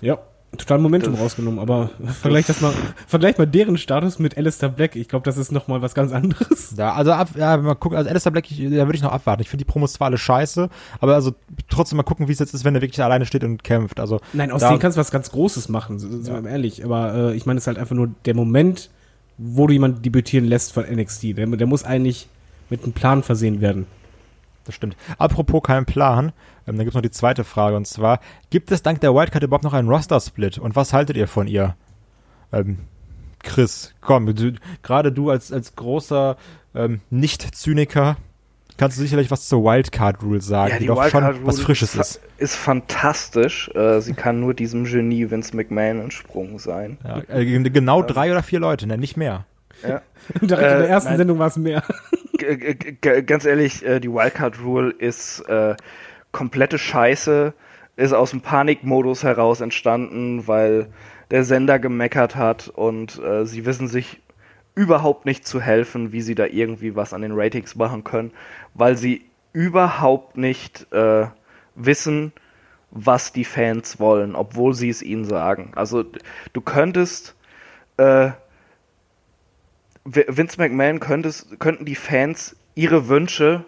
Ja, total Momentum Das- rausgenommen, aber vergleich das mal, vergleich mal deren Status mit Alistair Black. Ich glaube, das ist noch mal was ganz anderes. Ja, also ab, ja, mal gucken, also Alistair Black, ich, da würde ich noch abwarten. Ich finde die Promos zwar alle scheiße, aber also trotzdem mal gucken, wie es jetzt ist, wenn er wirklich alleine steht und kämpft. Also Nein, aus da- denen kannst du was ganz Großes machen, sind wir mal ehrlich. Aber äh, ich meine, es ist halt einfach nur der Moment, wo du jemanden debütieren lässt von NXT. Der, der muss eigentlich mit einem Plan versehen werden. das stimmt. Apropos kein Plan, ähm, dann gibt's noch die zweite Frage und zwar, gibt es dank der Wildcard überhaupt noch einen Roster-Split und was haltet ihr von ihr? Ähm, Chris, komm, gerade du als, als großer ähm, Nicht-Zyniker kannst du sicherlich was zur Wildcard-Rule sagen, die, doch schon was Frisches ist. Ist fantastisch. Äh, sie kann nur diesem Genie Vince McMahon entsprungen sein. Ja, äh, genau drei oder vier Leute, ne, nicht mehr. Ja. *laughs* Direkt in der Äh, ersten nein. Sendung war es mehr. *laughs* Ganz ehrlich, äh, die Wildcard Rule ist äh, komplette Scheiße, ist aus dem Panikmodus heraus entstanden, weil der Sender gemeckert hat und äh, sie wissen sich überhaupt nicht zu helfen, wie sie da irgendwie was an den Ratings machen können, weil sie überhaupt nicht äh, wissen, was die Fans wollen, obwohl sie es ihnen sagen. Also du könntest äh, Vince McMahon könntest, könnten die Fans ihre Wünsche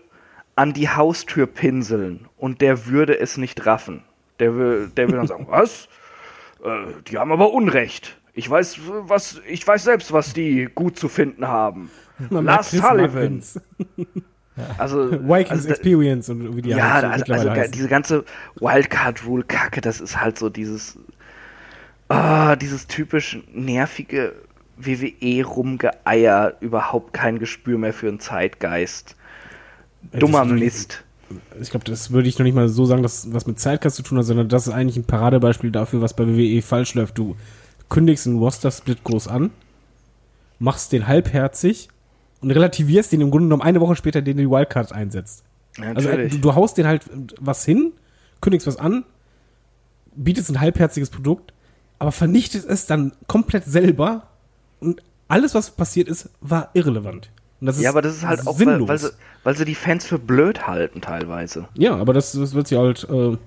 an die Haustür pinseln und der würde es nicht raffen. Der, wür- der würde dann sagen, *laughs* was? Äh, die haben aber Unrecht. Ich weiß, was, ich weiß selbst, was die gut zu finden haben. Man Lars Sullivan. *laughs* Also, Vikings also, Experience und wie die ja, halt also, also diese ganze Wildcard-Rule-Kacke, das ist halt so dieses, ah, dieses typisch nervige WWE-Rumgeeier, überhaupt kein Gespür mehr für einen Zeitgeist. Dummer Mist. ich glaube, das würde ich noch nicht mal so sagen, dass was mit Zeitcast zu tun hat, sondern das ist eigentlich ein Paradebeispiel dafür, was bei WWE falsch läuft. Du kündigst einen Roster-Split groß an, machst den halbherzig und relativierst den im Grunde genommen eine Woche später, den du die Wildcard einsetzt. Ja, Also äh, du, du haust den halt was hin, kündigst was an, bietest ein halbherziges Produkt, aber vernichtest es dann komplett selber und alles, was passiert ist, war irrelevant. Ja, aber das ist halt auch, weil, sinnlos. weil, sie, weil sie die Fans für blöd halten teilweise. Ja, aber das, das wird sie halt äh,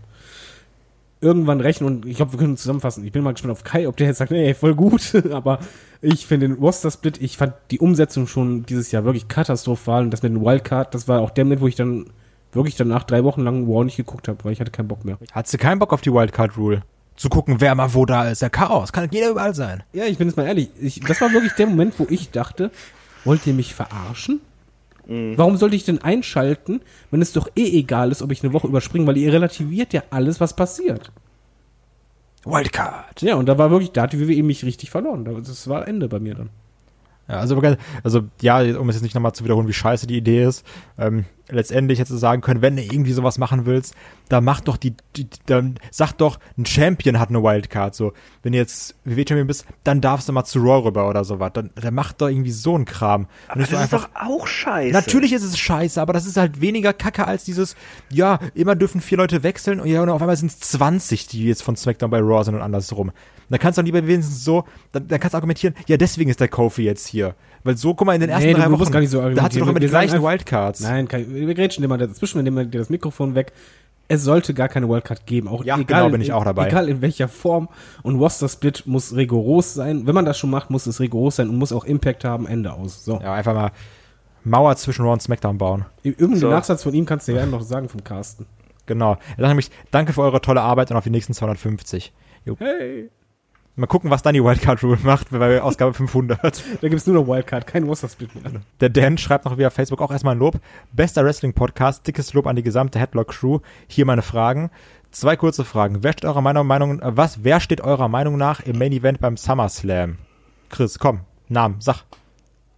irgendwann rächen und ich glaube, wir können zusammenfassen. Ich bin mal gespannt auf Kai, ob der jetzt sagt, nee, voll gut, *laughs* aber ich finde den Roster-Split, ich fand die Umsetzung schon dieses Jahr wirklich katastrophal und das mit dem Wildcard, das war auch der Moment, wo ich dann wirklich danach drei Wochen lang War nicht geguckt habe, weil ich hatte keinen Bock mehr. Hat sie keinen Bock auf die Wildcard-Rule? Zu gucken, wer mal wo da ist. Der Chaos. Kann jeder überall sein. Ja, ich bin jetzt mal ehrlich, ich, das war wirklich der Moment, wo ich dachte, wollt ihr mich verarschen? Warum sollte ich denn einschalten, wenn es doch eh egal ist, ob ich eine Woche überspringe, weil ihr relativiert ja alles, was passiert. Wildcard. Ja, und da war wirklich, da hat die WWE mich richtig verloren. Da- Das war Ende bei mir dann. Ja, also, also ja, um es jetzt nicht nochmal zu wiederholen, wie scheiße die Idee ist. Ähm, letztendlich hättest du sagen können, wenn du irgendwie sowas machen willst, dann mach doch die, die dann sag doch, ein Champion hat eine Wildcard. So, wenn du jetzt WWE-Champion bist, dann darfst du mal zu Raw rüber oder sowas. Dann, dann mach doch irgendwie so einen Kram. Und Aber das ist doch auch scheiße. Natürlich ist es scheiße, aber das ist halt weniger Kacke als dieses, ja, immer dürfen vier Leute wechseln und ja, und auf einmal sind es 20, die jetzt von SmackDown bei Raw sind und andersrum. Da kannst du dann lieber wenigstens so, dann, dann kannst du argumentieren, ja, deswegen ist der Kofi jetzt hier. Weil so, guck mal, in den ersten Nee, du drei musst Wochen, gar nicht so da hat sie doch immer die gleichen einfach- Wildcards. Nein, Kai, wir grätschen immer dazwischen, wir nehmen dir das Mikrofon weg. Es sollte gar keine Wildcard geben. Auch Ja, egal, genau, bin ich auch dabei. Egal in welcher Form. Und Roster Split muss rigoros sein. Wenn man das schon macht, muss es rigoros sein und muss auch Impact haben. Ende aus. So. Ja, einfach mal Mauer zwischen Raw und SmackDown bauen. Irgendeinen So. Nachsatz von ihm kannst du ja noch sagen vom Carsten. Genau. Er sagt nämlich, danke für eure tolle Arbeit und auf die nächsten 250. Jo. Hey. Mal gucken, was dann die Wildcard-Rule macht bei Ausgabe 500. Da gibt's nur noch Wildcard, kein Roster Split mehr. Der Dan schreibt noch via Facebook auch erstmal ein Lob. Bester Wrestling-Podcast, dickes Lob an die gesamte Headlock-Crew. Hier meine Fragen. Zwei kurze Fragen. Wer steht eurer Meinung, Meinung äh, was, wer steht eurer Meinung nach im Main Event beim SummerSlam? Chris, komm, Namen, sag.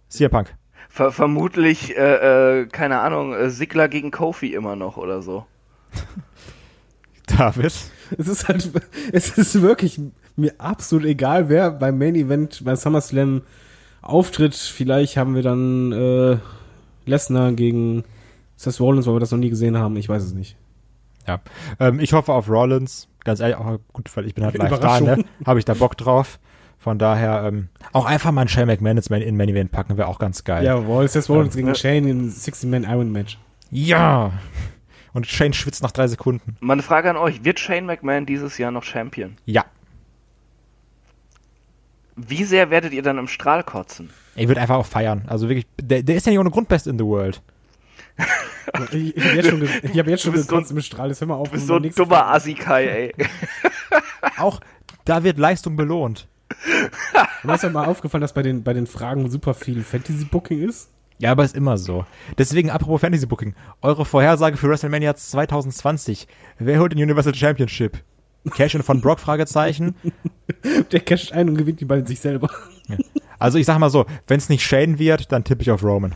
CM Punk. Ver vermutlich, äh, äh, keine Ahnung, äh, Sigler gegen Kofi immer noch oder so. *laughs* David. Es ist halt, *laughs* es ist wirklich mir absolut egal, wer beim Main Event bei SummerSlam auftritt. Vielleicht haben wir dann äh, Lesnar gegen Seth Rollins, weil wir das noch nie gesehen haben. Ich weiß es nicht. Ja. Ähm, ich hoffe auf Rollins. Ganz ehrlich, auch gut, weil ich bin halt *laughs* live da, ne? Habe ich da Bock drauf. Von daher, ähm, auch einfach mal einen Shane McMahon ins Main, in Main Event packen, wäre auch ganz geil. Jawohl, Seth Rollins Ähm, gegen Shane im 60-Man Iron Match. Ja. Und Shane schwitzt nach drei Sekunden. Meine Frage an euch, wird Shane McMahon dieses Jahr noch Champion? Ja. Wie sehr werdet ihr dann im Strahl kotzen? Er wird einfach auch feiern. Also wirklich, der, der ist ja nicht ohne Grund Best in the World. *laughs* Ich, ich habe jetzt schon, ich hab jetzt schon bist so gekotzt im Strahl. Jetzt hör mal auf. Du bist so ein dummer. Assi-Kai, ey. *laughs* Auch da wird Leistung belohnt. Mir ist ja mal aufgefallen, dass bei den, bei den Fragen super viel Fantasy-Booking ist. Ja, aber ist immer so. Deswegen, apropos Fantasy Booking, eure Vorhersage für WrestleMania 2020. Wer holt den Universal Championship? Cash-In von Brock? Fragezeichen. *laughs* Der casht ein und gewinnt die beiden sich selber. Also ich sag mal so, wenn es nicht Shane wird, dann tippe ich auf Roman.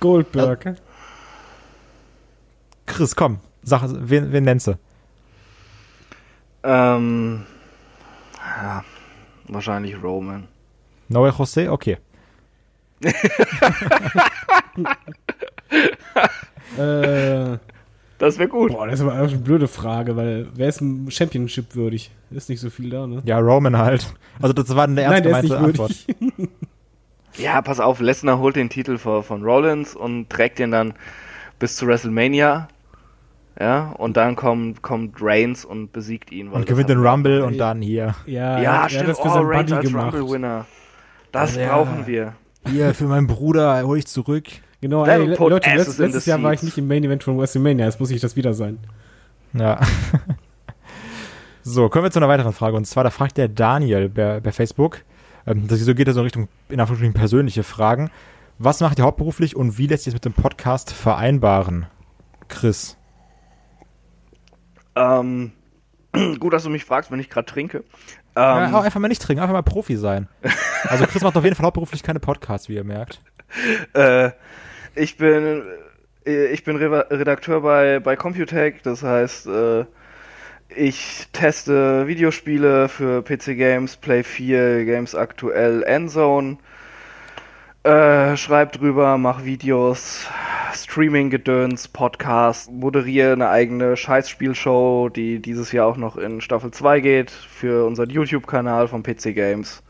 Goldberg. Chris, komm, sag, wen, wen nennst du? Ähm, ja, wahrscheinlich Roman. Noel Jose? Okay. *laughs* Äh, Das wäre gut. boah, das ist aber eine blöde Frage, weil wer ist ein Championship würdig? Ist nicht so viel da, ne? Ja, Roman halt. Also das war eine ernst Nein, der ist gemeinte nicht Antwort. würdig. *laughs* Ja, pass auf, Lesnar holt den Titel von, von Rollins und trägt den dann bis zu WrestleMania. Ja, und dann kommt, kommt Reigns und besiegt ihn. weil Und gewinnt den Rumble und dann hier. Ja, Ja, hat stimmt. das für oh, Reigns als. Rumble-Winner. Das Also, ja. brauchen wir. Hier, für meinen Bruder hole ich zurück. Genau, ey, Leute, letzt, letztes Jahr war ich nicht im Main Event von WrestleMania, jetzt muss ich das wieder sein. Ja. *laughs* so, kommen wir zu einer weiteren Frage. Und zwar, da fragt der Daniel bei, bei Facebook, ähm, das so geht er so in Richtung, in Anführungsstrichen, persönliche Fragen. Was macht ihr hauptberuflich und wie lässt sich das mit dem Podcast vereinbaren? Chris. Ähm, *clears throat* gut, dass du mich fragst, wenn ich gerade trinke. Ja, Ähm, auch einfach mal nicht trinken, einfach mal Profi sein. Also Chris macht auf jeden Fall hauptberuflich keine Podcasts, wie ihr merkt. *laughs* Äh, ich bin äh, ich bin Re Redakteur bei bei Computech, das heißt, äh, ich teste Videospiele für PC Games, Play 4, Games aktuell, Endzone. Äh, schreib drüber, mach Videos, Streaming-Gedöns, Podcast, moderiere eine eigene Scheißspielshow, die dieses Jahr auch noch in Staffel 2 geht, für unseren YouTube-Kanal von PC Games.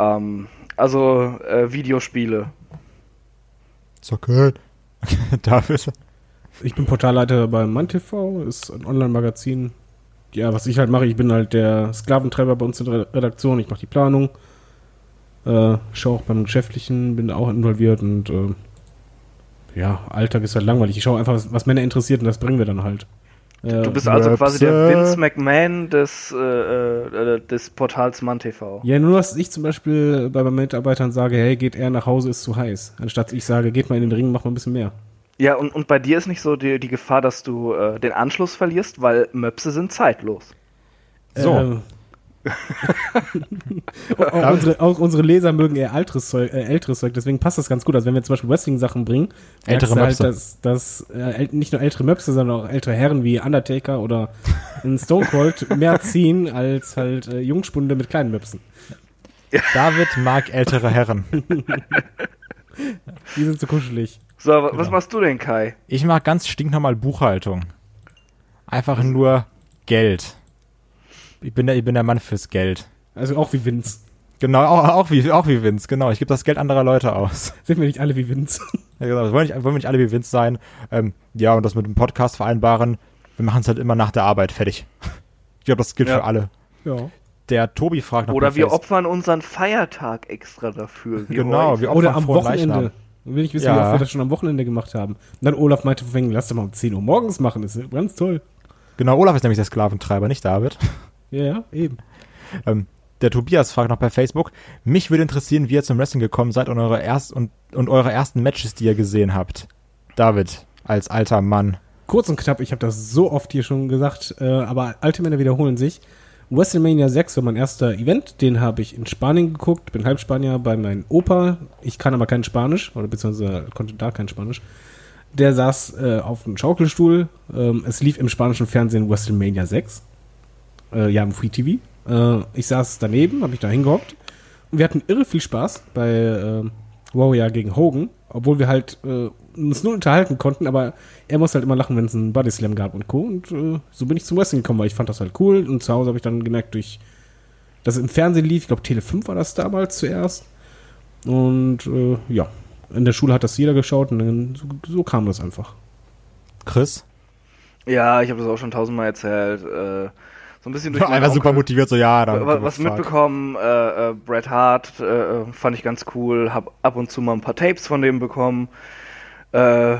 Ähm, also äh, Videospiele. Zocke. *laughs* David. Ich bin Portalleiter bei MannTV, ist ein Online-Magazin. Ja, was ich halt mache, ich bin halt der Sklaventreiber bei uns in der Redaktion, ich mache die Planung, äh, schaue auch beim Geschäftlichen, bin da auch involviert und äh, ja, Alltag ist halt langweilig. Ich schaue einfach, was, was Männer interessiert und das bringen wir dann halt. Äh, Du bist also quasi der. Vince McMahon des, äh, äh, des Portals MannTV. ja, nur dass ich zum Beispiel bei meinen Mitarbeitern sage, hey, geht er nach Hause, ist zu heiß. Anstatt ich sage, geht mal in den Ring, mach mal ein bisschen mehr. Ja, und, und bei dir ist nicht so die, die Gefahr, dass du äh, den Anschluss verlierst, weil Möpse sind zeitlos. So. Ähm, auch, unsere, auch unsere Leser mögen eher älteres Zeug, äh, älteres Zeug, deswegen passt das ganz gut. Also wenn wir zum Beispiel Wrestling-Sachen bringen, Ältere halt, Möpse. dass, dass äh, nicht nur ältere Möpse, sondern auch ältere Herren wie Undertaker oder ein Stone Cold *laughs* mehr ziehen als halt äh, Jungspunde mit kleinen Möpsen. David mag ältere Herren. Die sind so kuschelig. So, wa- Genau. was machst du denn, Kai? Ich mag ganz stinknormal Buchhaltung. Einfach nur Geld. Ich bin der, ich bin der Mann fürs Geld. Also auch wie Vince. Genau, auch, auch, wie, auch wie Vince, genau. Ich gebe das Geld anderer Leute aus. *laughs* Sind wir nicht alle wie Vince? Ja, genau, das wollen, nicht, wollen wir nicht alle wie Vince sein. Ähm, ja, und das mit dem Podcast vereinbaren. Wir machen es halt immer nach der Arbeit fertig. Ich glaube, das gilt Ja. für alle. ja. Der Tobi fragt noch Oder wir Facebook. opfern unseren Feiertag extra dafür. Genau, wir Oder opfern am frohen Wochenende. Leichnam. Will ich wissen, Ja. wie oft wir das schon am Wochenende gemacht haben. Und dann Olaf meinte vorhin, lass doch mal um 10 Uhr morgens machen. Das ist ganz toll. Genau, Olaf ist nämlich der Sklaventreiber, nicht David. *laughs* Ja, ja, eben. Ähm, der Tobias fragt noch bei Facebook, mich würde interessieren, wie ihr zum Wrestling gekommen seid und eure, erst und, und eure ersten Matches, die ihr gesehen habt. David, als alter Mann. Kurz und knapp, ich habe das so oft hier schon gesagt, äh, aber alte Männer wiederholen sich. WrestleMania 6 war mein erster Event, den habe ich in Spanien geguckt, bin Halbspanier bei meinem Opa. Ich kann aber kein Spanisch, oder beziehungsweise konnte da kein Spanisch. Der saß äh, auf einem Schaukelstuhl. Ähm, es lief im spanischen Fernsehen WrestleMania 6. Äh, ja, im Free TV. Äh, ich saß daneben, habe mich da hingehockt. Und wir hatten irre viel Spaß bei äh, Warrior gegen Hogan, obwohl wir halt äh, uns nur unterhalten konnten, aber er muss halt immer lachen, wenn es einen Body Slam gab und Co. Und äh, so bin ich zum Wrestling gekommen, weil ich fand das halt cool. Und zu Hause habe ich dann gemerkt, durch dass es im Fernsehen lief, ich glaube Tele 5 war das damals zuerst. Und äh, ja, in der Schule hat das jeder geschaut und dann so, so kam das einfach. Chris? Ja, ich habe das auch schon tausendmal erzählt. Äh, so ein bisschen durch Einfach super motiviert, so ja, dann. wa- was mitbekommen, äh, äh, Bret Hart äh, äh, fand ich ganz cool, hab ab und zu mal ein paar Tapes von dem bekommen. Äh,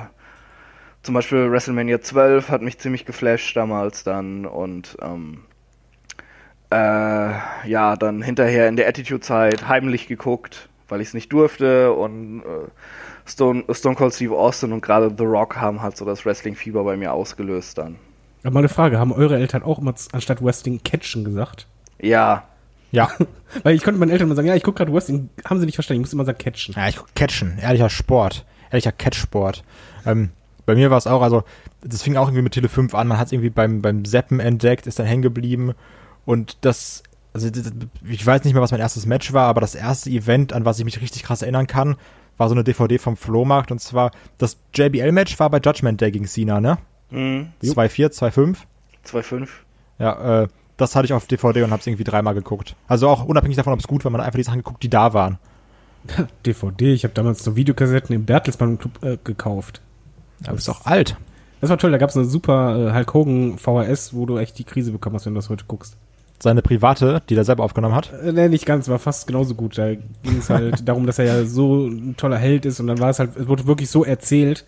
zum Beispiel WrestleMania 12 hat mich ziemlich geflasht damals dann und ähm, äh, ja, dann hinterher in der Attitude-Zeit heimlich geguckt, weil ich es nicht durfte und Stone, Stone Cold Steve Austin und gerade The Rock haben halt so das Wrestling-Fieber bei mir ausgelöst dann. Aber mal eine Frage, haben eure Eltern auch immer anstatt Wrestling Catchen gesagt? Ja, Ja. *laughs* Weil ich konnte meinen Eltern immer sagen, ja, ich gucke gerade Wrestling, haben sie nicht verstanden, ich muss immer sagen Catchen. Ja, ich guck Catchen, ehrlicher Sport, ehrlicher Catchsport. Ähm, bei mir war es auch, also das fing auch irgendwie mit Tele 5 an, man hat es irgendwie beim, beim Seppen entdeckt, ist dann hängen geblieben und das, also das- ich weiß nicht mehr, was mein erstes Match war, aber das erste Event, an was ich mich richtig krass erinnern kann, war so eine DVD vom Flohmarkt und zwar das JBL-Match war bei Judgment Day gegen Cena, ne? Mhm. 2-4, 2-5. 2,5. Ja, äh, das hatte ich auf DVD und hab's irgendwie dreimal geguckt. Also auch unabhängig davon, ob es gut war, man hat einfach die Sachen geguckt, die da waren. *laughs* DVD, ich habe damals so Videokassetten im Bertelsmann Club äh, gekauft. Aber ist auch alt. Das war toll, da gab es eine super äh, Hulk Hogan VHS, wo du echt die Krise bekommen hast, wenn du das heute guckst. Seine private, die er selber aufgenommen hat. Äh, nee, nicht ganz, war fast genauso gut. Da ging es halt *laughs* darum, dass er ja so ein toller Held ist und dann war es halt, es wurde wirklich so erzählt,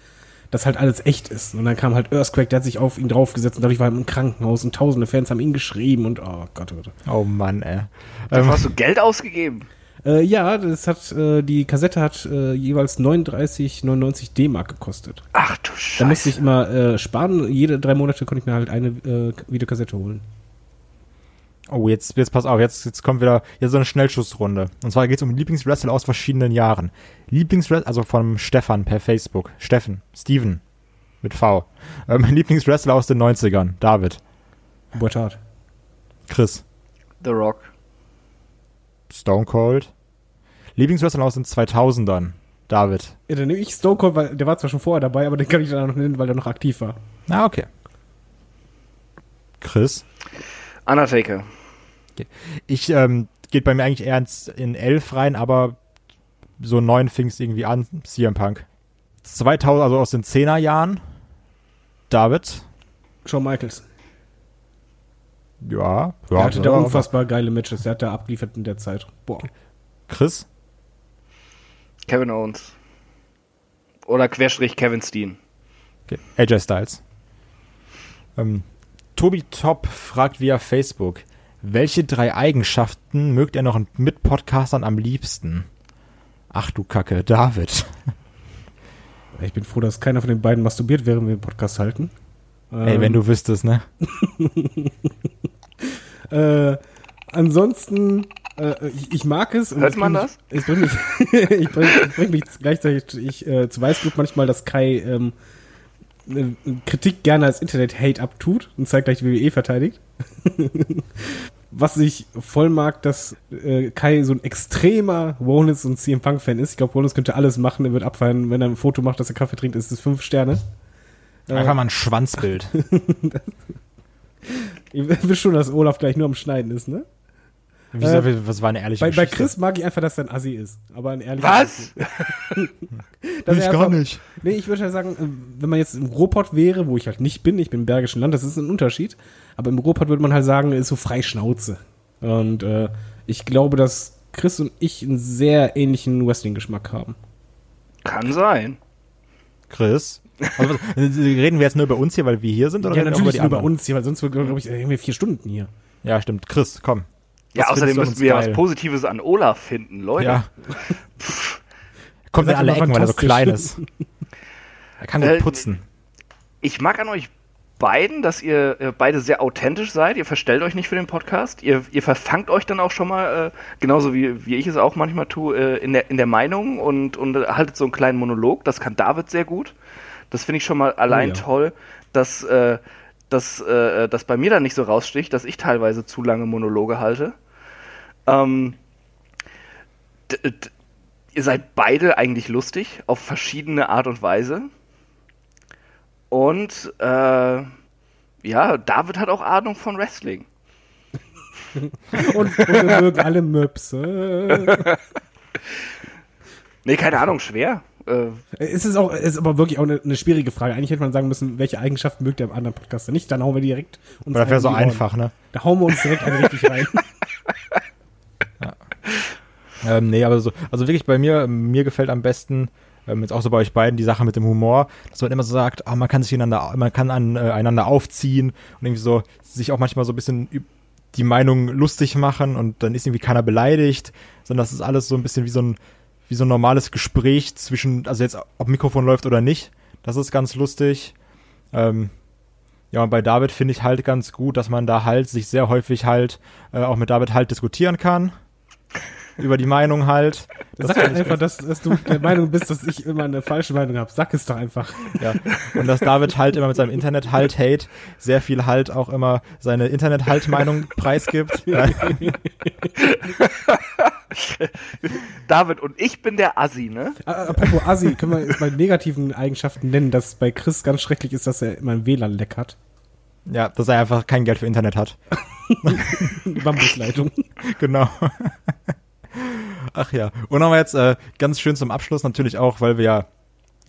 dass halt alles echt ist. Und dann kam halt Earthquake, der hat sich auf ihn draufgesetzt und dadurch war er im Krankenhaus und tausende Fans haben ihn geschrieben und oh Gott, oh Gott. Oh Mann, ey. Dafür Ähm, hast du Geld ausgegeben. Äh, ja, das hat, äh, die Kassette hat äh, jeweils 39,99 D-Mark gekostet. Ach du Da musste Scheiße. ich immer äh, sparen. Jede drei Monate konnte ich mir halt eine äh, Videokassette holen. Oh, jetzt, jetzt pass auf, jetzt, jetzt kommt wieder jetzt so eine Schnellschussrunde. Und zwar geht's um Lieblingswrestler aus verschiedenen Jahren. Lieblingswrestler, also von Stefan per Facebook. Steffen, Steven mit V. Ähm, *laughs* Lieblingswrestler aus den 90ern. David, Boitard. Chris, The Rock. Stone Cold. Lieblingswrestler aus den 2000ern. David. Ja, dann nehme ich Stone Cold, weil der war zwar schon vorher dabei, aber den kann ich dann auch noch nennen, weil der noch aktiv war. Ah, okay. Chris. Undertaker. Ich, ähm, geht bei mir eigentlich eher ins, in 11 rein, aber so 9 fing es irgendwie an. CM Punk. 2000, also aus den 10er Jahren. David. Shawn Michaels. Ja. Der ja hatte da ja, unfassbar geile Matches. Der hat da abgeliefert in der Zeit. Boah. Chris. Kevin Owens. Oder Querstrich Kevin Steen. Okay. AJ Styles. Ähm, Tobi Top fragt via Facebook, welche drei Eigenschaften mögt er noch in Mitpodcastern am liebsten? Ach du Kacke, David. *laughs* Ich bin froh, dass keiner von den beiden masturbiert, während wir den Podcast halten. Ey, Ähm, wenn du wüsstest, ne? *laughs* Äh, ansonsten, äh, ich, ich mag es. und Hört es man bringt Mich, es bringt mich, ich bring, es bringt mich gleichzeitig äh, zu Weißglut manchmal, dass Kai ähm, äh, Kritik gerne als Internet-Hate abtut und zeigt gleich die WWE verteidigt. *laughs* Was ich voll mag, dass äh, Kai so ein extremer Rollins und CM Punk-Fan ist. Ich glaube, Rollins könnte alles machen, er wird abfallen. Wenn er ein Foto macht, dass er Kaffee trinkt, ist es fünf Sterne. Einfach mal ein Schwanzbild. *laughs* Ihr wisst schon, dass Olaf gleich nur am Schneiden ist, ne? Wieso, Äh, was war eine ehrliche Bei, bei? Chris mag ich einfach, dass er ein Assi ist. Aber ein ehrlicher Was? *laughs* Dass Ich gar nicht. Nee, ich würde halt sagen, äh, wenn man jetzt im Ruhrpott wäre, wo ich halt nicht bin, ich bin im Bergischen Land, das ist ein Unterschied. Aber im Ruhrpott würde man halt sagen, ist so frei Schnauze. Und äh, ich glaube, dass Chris und ich einen sehr ähnlichen Wrestling-Geschmack haben. Kann sein. Chris? Also, reden wir jetzt nur über uns hier, weil wir hier sind? Oder ja, reden wir auch natürlich über die nur anderen? uns hier, weil sonst würde, glaube ich, irgendwie vier Stunden hier. Ja, stimmt. Chris, komm. Ja, außerdem müssen wir ja was Positives an Olaf finden, Leute. Ja. Kommt in alle Ecken, weil er so klein ist. *laughs* Er kann gut Äh, putzen. Ich mag an euch beiden, dass ihr äh, beide sehr authentisch seid. Ihr verstellt euch nicht für den Podcast. Ihr, ihr verfangt euch dann auch schon mal, äh, genauso wie, wie ich es auch manchmal tue, äh, in, der, in der Meinung und, und haltet so einen kleinen Monolog. Das kann David sehr gut. Das finde ich schon mal allein ja. toll, dass, äh, dass, äh, dass bei mir dann nicht so raussticht, dass ich teilweise zu lange Monologe halte. Ähm, ihr seid beide eigentlich lustig, auf verschiedene Art und Weise. Und äh, ja, David hat auch Ahnung von Wrestling. *laughs* Und, und wir mögen alle Möpse. *laughs* Nee, keine Ahnung, schwer. Äh, Es ist auch, es ist aber wirklich auch eine, eine schwierige Frage. Eigentlich hätte man sagen müssen, welche Eigenschaften mögt ihr am anderen Podcaster nicht? Dann hauen wir direkt uns das wäre einen so einfach, ne? Da hauen wir uns direkt eine richtig rein. *laughs* Ähm, nee, aber so, also wirklich bei mir, mir gefällt am besten, ähm, jetzt auch so bei euch beiden, die Sache mit dem Humor, dass man immer so sagt, ah, man kann sich einander, man kann an, äh, einander aufziehen und irgendwie so, sich auch manchmal so ein bisschen die Meinung lustig machen und dann ist irgendwie keiner beleidigt, sondern das ist alles so ein bisschen wie so ein, wie so ein normales Gespräch zwischen, also jetzt ob Mikrofon läuft oder nicht. Das ist ganz lustig. Ähm, ja, und bei David finde ich halt ganz gut, dass man da halt sich sehr häufig halt äh, auch mit David halt diskutieren kann. Über die Meinung halt. Das Sag halt einfach, dass, dass du der Meinung bist, dass ich immer eine falsche Meinung habe. Sag es doch einfach. Ja. Und dass David halt immer mit seinem Internet halt Hate sehr viel halt auch immer seine Internet halt Meinung preisgibt. *laughs* David und ich bin der Assi, ne? Apropos Assi, können wir jetzt bei negativen Eigenschaften nennen, dass bei Chris ganz schrecklich ist, dass er immer ein WLAN leck hat. Ja, dass er einfach kein Geld für Internet hat. *laughs* Bambusleitung. genau. Ach ja. Und wir jetzt äh, ganz schön zum Abschluss natürlich auch, weil wir ja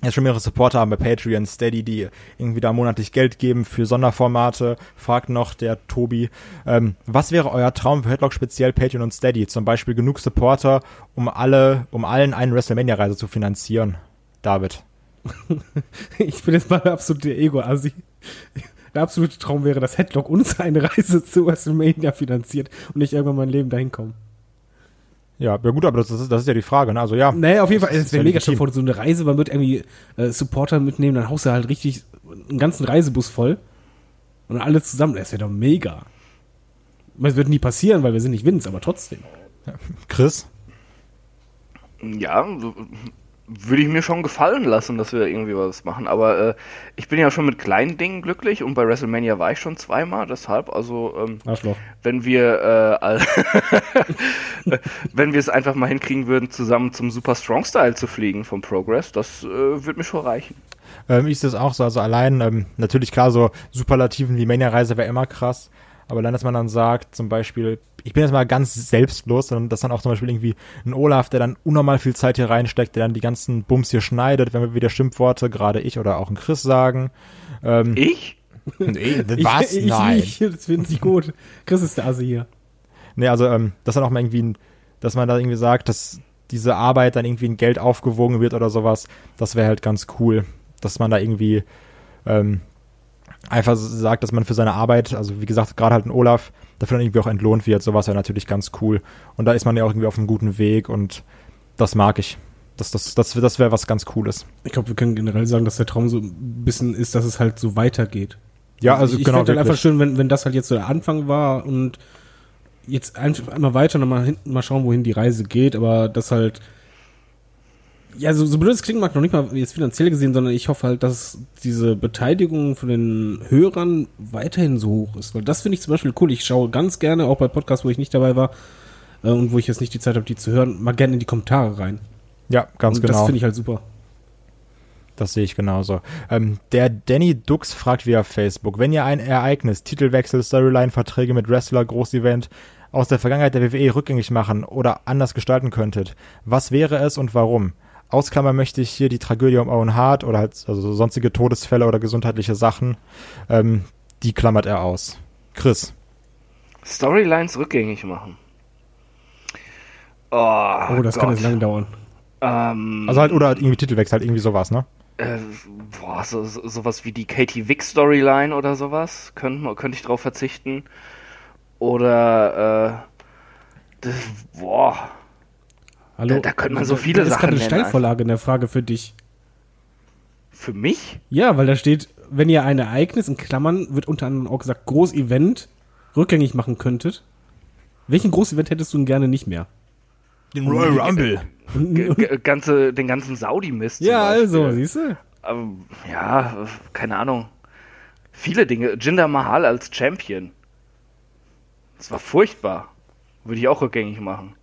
jetzt schon mehrere Supporter haben bei Patreon, Steady, die irgendwie da monatlich Geld geben für Sonderformate. Fragt noch der Tobi, ähm, was wäre euer Traum für Headlock speziell Patreon und Steady? Zum Beispiel genug Supporter, um alle, um allen eine WrestleMania-Reise zu finanzieren. David. *laughs* ich bin jetzt mal der absolute Ego-Assi. Der absolute Traum wäre, dass Headlock uns eine Reise zu WrestleMania finanziert und ich irgendwann mein Leben dahin komme. Ja, ja gut, aber das ist, das ist ja die Frage, ne? Also ja. Naja, auf jeden Fall, es wäre ja mega legitim. schon so eine Reise, man wird irgendwie äh, Supporter mitnehmen, dann haust du halt richtig einen ganzen Reisebus voll und dann alle zusammen, das wäre doch mega. Es wird nie passieren, weil wir sind nicht Vince, aber trotzdem. Chris? Ja, so, würde ich mir schon gefallen lassen, dass wir irgendwie was machen. Aber äh, ich bin ja schon mit kleinen Dingen glücklich und bei WrestleMania war ich schon zweimal, deshalb, also ähm, wenn wir äh, *laughs* wenn wir es einfach mal hinkriegen würden, zusammen zum Super Strong Style zu fliegen vom Progress, das äh, würde mir schon reichen. Ähm, sehe es auch so, also allein, ähm, natürlich klar, so Superlativen wie Mania-Reise wäre immer krass, aber allein, dass man dann sagt, zum Beispiel, ich bin jetzt mal ganz selbstlos, sondern dass dann auch zum Beispiel irgendwie ein Olaf, der dann unnormal viel Zeit hier reinsteckt, der dann die ganzen Bums hier schneidet, wenn wir wieder Schimpfworte, gerade ich oder auch ein Chris sagen. Ähm, Ich? nee, *laughs* Ich, ich nicht, *laughs* das finde ich gut. Chris ist der Assi hier. Nee, also, ähm, dass dann auch mal irgendwie, ein, dass man da irgendwie sagt, dass diese Arbeit dann irgendwie in Geld aufgewogen wird oder sowas, das wäre halt ganz cool, dass man da irgendwie ähm, einfach sagt, dass man für seine Arbeit, also wie gesagt, gerade halt ein Olaf, dafür dann irgendwie auch entlohnt wird, sowas wäre natürlich ganz cool. Und da ist man ja auch irgendwie auf einem guten Weg und das mag ich. Das, das, das, das wäre was ganz Cooles. Ich glaube, wir können generell sagen, dass der Traum so ein bisschen ist, dass es halt so weitergeht. Ja, also ich, ich genau. fände halt einfach schön, wenn, wenn das halt jetzt so der Anfang war und jetzt einfach einmal weiter und mal hinten mal schauen, wohin die Reise geht, aber das halt ja, so, so blöd es klingen mag, noch nicht mal jetzt finanziell gesehen, sondern ich hoffe halt, dass diese Beteiligung von den Hörern weiterhin so hoch ist. Weil das finde ich zum Beispiel cool. Ich schaue ganz gerne, auch bei Podcasts, wo ich nicht dabei war äh, und wo ich jetzt nicht die Zeit habe, die zu hören, mal gerne in die Kommentare rein. Ja, ganz und genau. das finde ich halt super. Das sehe ich genauso. Ähm, der Danny Dux fragt via Facebook, wenn ihr ein Ereignis, Titelwechsel, Storyline, Verträge mit Wrestler, Großevent aus der Vergangenheit der WWE rückgängig machen oder anders gestalten könntet, was wäre es und warum? Ausklammern möchte ich hier die Tragödie um Owen Hart oder halt also sonstige Todesfälle oder gesundheitliche Sachen. Ähm, die klammert er aus. Chris. Storylines rückgängig machen. Oh, Oh, das kann Gott. jetzt lange dauern. Ähm, Also halt, oder halt irgendwie Titelwechsel, halt irgendwie sowas, ne? äh, boah, so, so, sowas wie die Katie Vick Storyline oder sowas. Könnte könnte ich drauf verzichten. Oder, äh, das, boah. Hallo? Da- da könnte man so viele da ist Sachen gerade eine Steilvorlage in der Frage für dich. Für mich? Ja, weil da steht, wenn ihr ein Ereignis, in Klammern wird unter anderem auch gesagt, Großevent rückgängig machen könntet. Welchen Großevent hättest du denn gerne nicht mehr? Den Royal Rumble. Ganze, den ganzen Saudi-Mist. Ja, also, siehst du? Ähm, ja, keine Ahnung. Viele Dinge. Jinder Mahal als Champion. Das war furchtbar. Würde ich auch rückgängig machen.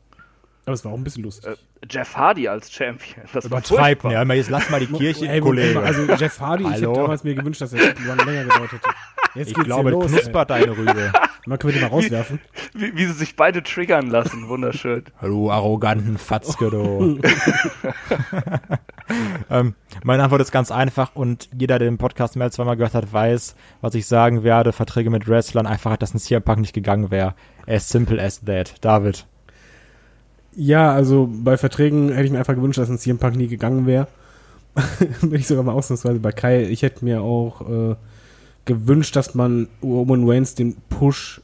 Aber es war auch ein bisschen lustig. Äh, Jeff Hardy als Champion. Das war Übertreib, furchtbar. ne? Jetzt lass mal die Kirche, Ey, Kollege. Also Jeff Hardy, ich Hallo? hätte damals mir gewünscht, dass Run länger gedauert hätte. Jetzt ich geht's glaube, los, knuspert deine Rübe. ey. Man könnte den mal rauswerfen. Wie, wie sie sich beide triggern lassen. Wunderschön. *laughs* Hallo, arroganten Fatzke, du. *laughs* ähm, meine Antwort ist ganz einfach und jeder, der den Podcast mehr als zweimal gehört hat, weiß, was ich sagen werde. Verträge mit Wrestlern, einfach, dass ein CM Punk nicht gegangen wäre. As simple as that. David. Ja, also bei Verträgen hätte ich mir einfach gewünscht, dass ein CM Punk nie gegangen wäre. *laughs* Bin ich sogar mal ausnahmsweise bei Kai. Ich hätte mir auch äh, gewünscht, dass man Roman Reigns den Push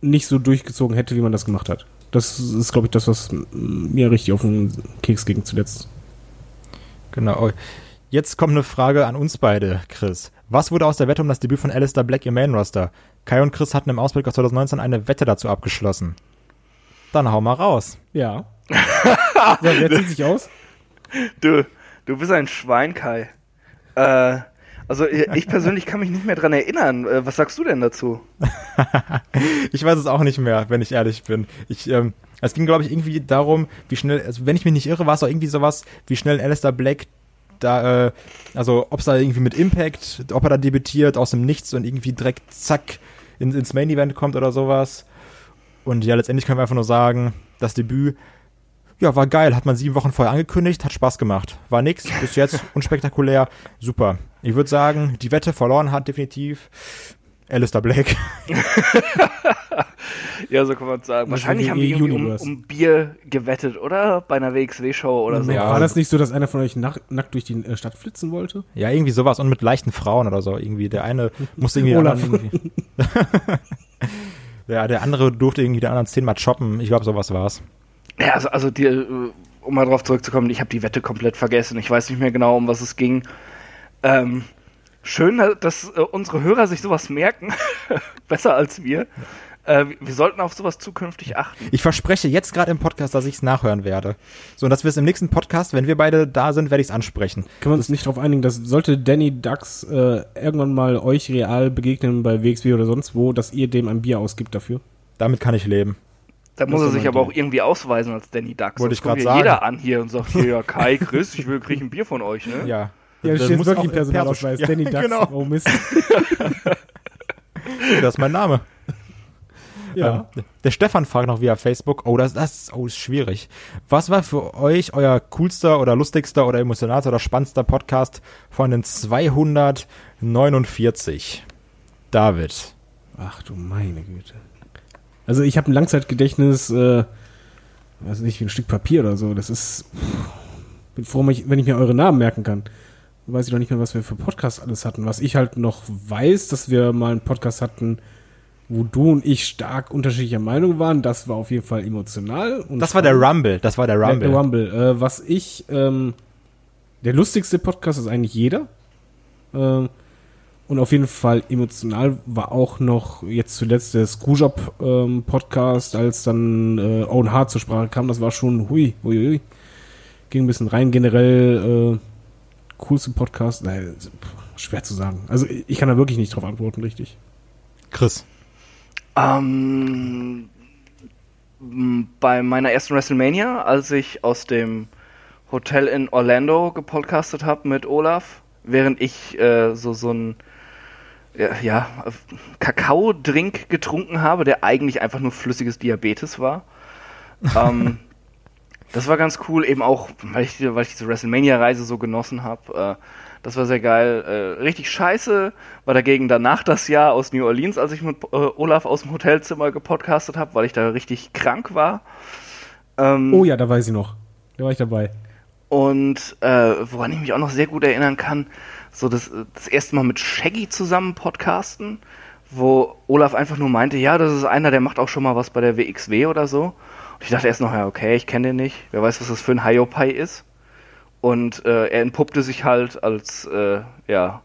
nicht so durchgezogen hätte, wie man das gemacht hat. Das ist, glaube ich, das, was mir richtig auf den Keks ging zuletzt. Genau. Jetzt kommt eine Frage an uns beide, Chris. Was wurde aus der Wette um das Debüt von Alistair Black im Main Roster? Kai und Chris hatten im Ausblick auf 2019 eine Wette dazu abgeschlossen. Dann hau mal raus. Ja. Ja wer zieht sich aus? Du, du bist ein Schwein, Kai. Äh, also ich persönlich kann mich nicht mehr dran erinnern. Äh, Was sagst du denn dazu? *laughs* Ich weiß es auch nicht mehr, wenn ich ehrlich bin. Ich, ähm, es ging, glaube ich, irgendwie darum, wie schnell, also wenn ich mich nicht irre, war es auch irgendwie sowas, wie schnell Alistair Black da, äh, also ob es da irgendwie mit Impact, ob er da debütiert aus dem Nichts und irgendwie direkt zack in, ins Main Event kommt oder sowas. Und ja, letztendlich können wir einfach nur sagen, das Debüt, ja, war geil, hat man sieben Wochen vorher angekündigt, hat Spaß gemacht. War nix, bis jetzt *laughs* unspektakulär, super. Ich würde sagen, die Wette verloren hat definitiv Alistair Black. *laughs* Ja, so kann man sagen. Wahrscheinlich haben irgendwie um, um Bier gewettet, oder? Bei einer WXW-Show oder so. Ja. War das nicht so, dass einer von euch nack, nackt durch die äh, Stadt flitzen wollte? Ja, irgendwie sowas und mit leichten Frauen oder so. Irgendwie der eine musste irgendwie, Olaf. irgendwie *laughs* ja, der andere durfte irgendwie den anderen zehnmal choppen. Ich glaube, sowas war's. Ja, also, also die, äh, um mal drauf zurückzukommen, ich habe die Wette komplett vergessen. Ich weiß nicht mehr genau, um was es ging. Ähm, schön, dass äh, unsere Hörer sich sowas merken. *laughs* Besser als wir. Äh, wir sollten auf sowas zukünftig achten. Ich verspreche jetzt gerade im Podcast, dass ich es nachhören werde. So, und dass wir es im nächsten Podcast, wenn wir beide da sind, werde ich es ansprechen. Können wir uns nicht darauf einigen, dass sollte Danny Ducks äh, irgendwann mal euch real begegnen bei WXW oder sonst wo, dass ihr dem ein Bier ausgibt dafür? Damit kann ich leben. Da muss er sich aber auch irgendwie ausweisen als Danny Duck. Wollte ich ja sagen. jeder an hier und sagt, hier, ja, Kai, Chris, ich will, krieg ein Bier von euch, ne? Ja. Ja, da Das steht muss wirklich im Personalausweis. Perso- Danny Ja, Ducks. genau. Oh Mist. *laughs* Das ist mein Name. Ja. Ähm, der Stefan fragt noch via Facebook, oh, das, das oh, ist schwierig. Was war für euch euer coolster oder lustigster oder emotionalster oder spannendster Podcast von den 249? David. Ach du meine Güte. Also ich habe ein Langzeitgedächtnis, äh, weiß nicht, wie ein Stück Papier oder so. Das ist, pff, bin froh, wenn ich mir eure Namen merken kann. Weiß ich doch nicht mehr, was wir für Podcasts alles hatten. Was ich halt noch weiß, dass wir mal einen Podcast hatten, wo du und ich stark unterschiedlicher Meinung waren. Das war auf jeden Fall emotional. Und Das war der Rumble. Das war der Rumble. Der Rumble. Äh, was ich, ähm, der lustigste Podcast ist eigentlich jeder. Ähm, und auf jeden Fall emotional war auch noch jetzt zuletzt der Screwjob ähm, Podcast, als dann äh, Owen Hart zur Sprache kam. Das war schon hui, hui, hui. Ging ein bisschen rein. Generell äh, coolste Podcast. Nein, schwer zu sagen. Also ich kann da wirklich nicht drauf antworten, richtig. Chris. Ähm, bei meiner ersten WrestleMania, als ich aus dem Hotel in Orlando gepodcastet habe mit Olaf, während ich äh, so so ein ja, ja, äh, Kakao-Drink getrunken habe, der eigentlich einfach nur flüssiges Diabetes war. *laughs* ähm, das war ganz cool, eben auch, weil ich, weil ich diese WrestleMania-Reise so genossen habe. Äh, das war sehr geil. Äh, richtig scheiße war dagegen danach das Jahr aus New Orleans, als ich mit äh, Olaf aus dem Hotelzimmer gepodcastet habe, weil ich da richtig krank war. Ähm, Oh ja, da weiß ich noch. Da war ich dabei. Und äh, woran ich mich auch noch sehr gut erinnern kann, so das, das erste Mal mit Shaggy zusammen podcasten, wo Olaf einfach nur meinte, ja, das ist einer, der macht auch schon mal was bei der WXW oder so. Und ich dachte erst noch, ja, okay, ich kenne den nicht. Wer weiß, was das für ein Hiopai ist. Und äh, er entpuppte sich halt als, äh, ja,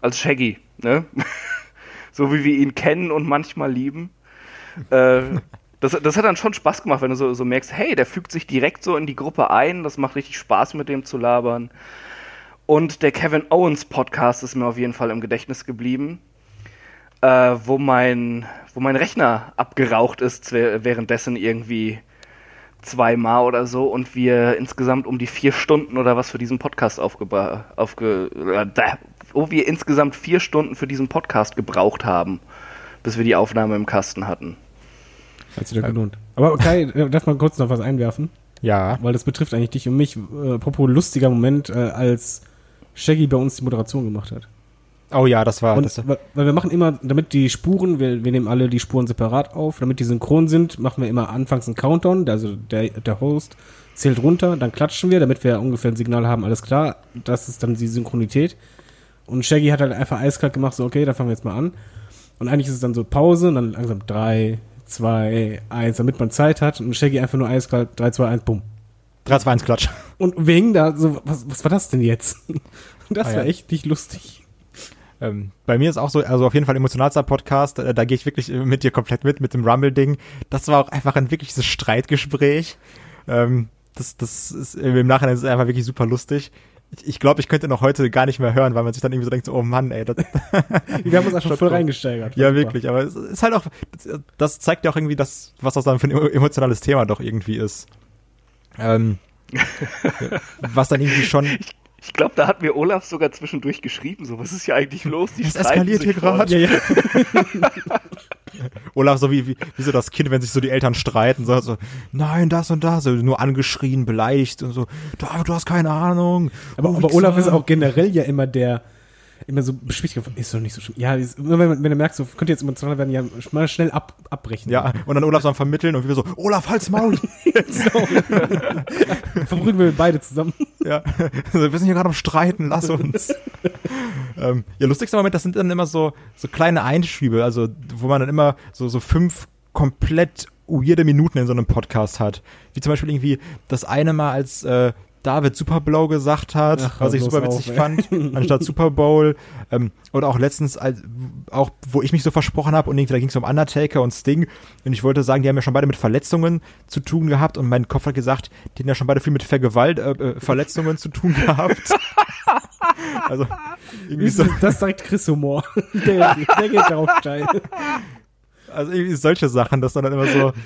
als Shaggy, ne? *laughs* so wie wir ihn kennen und manchmal lieben. Äh, *laughs* das, das hat dann schon Spaß gemacht, wenn du so, so merkst, hey, der fügt sich direkt so in die Gruppe ein, das macht richtig Spaß mit dem zu labern. Und der Kevin Owens Podcast ist mir auf jeden Fall im Gedächtnis geblieben, äh, wo, mein, wo mein Rechner abgeraucht ist, währenddessen irgendwie zweimal oder so und wir insgesamt um die vier Stunden oder was für diesen Podcast aufgeba aufge äh, wo wir insgesamt vier Stunden für diesen Podcast gebraucht haben, bis wir die Aufnahme im Kasten hatten. Hat sich da gelohnt. Aber Kai, äh, darf man kurz noch was einwerfen? Ja. Weil das betrifft eigentlich dich und mich. Äh, apropos lustiger Moment, äh, als Shaggy bei uns die Moderation gemacht hat. Oh ja, das war. Und das, weil weil wir machen immer, damit die Spuren, wir, wir nehmen alle die Spuren separat auf, damit die synchron sind, machen wir immer anfangs einen Countdown, also der, der Host zählt runter, dann klatschen wir, damit wir ungefähr ein Signal haben, alles klar, das ist dann die Synchronität. Und Shaggy hat halt einfach eiskalt gemacht, so okay, dann fangen wir jetzt mal an. Und eigentlich ist es dann so Pause und dann langsam drei, 2, 1, damit man Zeit hat und Shaggy einfach nur eiskalt 3, 2, 1, bumm. 3, 2, 1, Klatsch. Und wegen da so, was, was war das denn jetzt? *laughs* Das Ah, war ja. echt nicht lustig. Ähm, bei mir ist auch so, also auf jeden Fall emotionalster Podcast, äh, da gehe ich wirklich mit dir komplett mit, mit dem Rumble-Ding. Das war auch einfach ein wirkliches Streitgespräch. Ähm, das, das ist im Nachhinein ist es einfach wirklich super lustig. Ich, ich glaube, ich könnte noch heute gar nicht mehr hören, weil man sich dann irgendwie so denkt, so, oh Mann, ey, das, *laughs* Wir haben uns einfach voll reingesteigert. ja wirklich, aber es ist halt auch, das, zeigt ja auch irgendwie das, was das dann für ein emotionales Thema doch irgendwie ist. Ähm, *laughs* was dann irgendwie schon, Ich glaube, da hat mir Olaf sogar zwischendurch geschrieben, so, was ist hier eigentlich los? Die Es eskaliert hier gerade. Ja, ja. *laughs* Olaf, so wie, wie, wie so das Kind, wenn sich so die Eltern streiten, so, so nein, das und das, nur angeschrien, beleidigt und so, du hast keine Ahnung. Aber, Du aber. Olaf ist auch generell ja immer der, immer so beschwichtigt, ist doch nicht so schlimm. Ja, ist, wenn, wenn er merkt, so könnte jetzt emotional werden, ja, mal schnell ab, abbrechen. Ja, und dann Olaf so am Vermitteln und wir so, Olaf, halt's Maul. *laughs* Verbrücken wir beide zusammen. ja, also, wir sind hier gerade am Streiten, lass uns. *laughs* ähm, ja, lustigster Moment, das sind dann immer so, so kleine Einschübe, also, wo man dann immer so, so fünf komplett weirde Minuten in so einem Podcast hat. Wie zum Beispiel irgendwie das eine Mal, als äh, David Super Blow gesagt hat, Ach, was ich super witzig auf, fand, anstatt Super Bowl. Ähm, oder auch letztens, als, auch wo ich mich so versprochen habe und da ging es um Undertaker und Sting und ich wollte sagen, die haben ja schon beide mit Verletzungen zu tun gehabt und mein Kopf hat gesagt, die haben ja schon beide viel mit Vergewalt, äh, äh, Verletzungen zu tun gehabt. *laughs* also irgendwie so, Das direkt Chris Humor. *laughs* Der, der geht darauf steil. also irgendwie solche Sachen, dass dann, dann immer so. *laughs*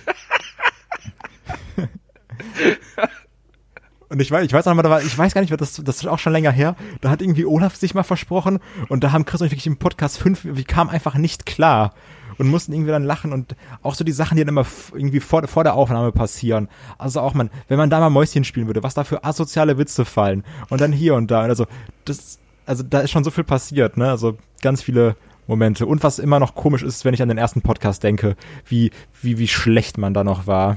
Und ich weiß, ich weiß noch mal, da war, ich weiß gar nicht, das, das ist auch schon länger her. Da hat irgendwie Olaf sich mal versprochen und da haben Chris und ich wirklich im Podcast fünf, wir kamen einfach nicht klar und mussten irgendwie dann lachen und auch so die Sachen, die dann immer irgendwie vor, vor der Aufnahme passieren. Also auch man, wenn man da mal Mäuschen spielen würde, was da für asoziale Witze fallen und dann hier und da. Also das, also da ist schon so viel passiert, ne? Also ganz viele Momente. Und was immer noch komisch ist, wenn ich an den ersten Podcast denke, wie, wie, wie schlecht man da noch war.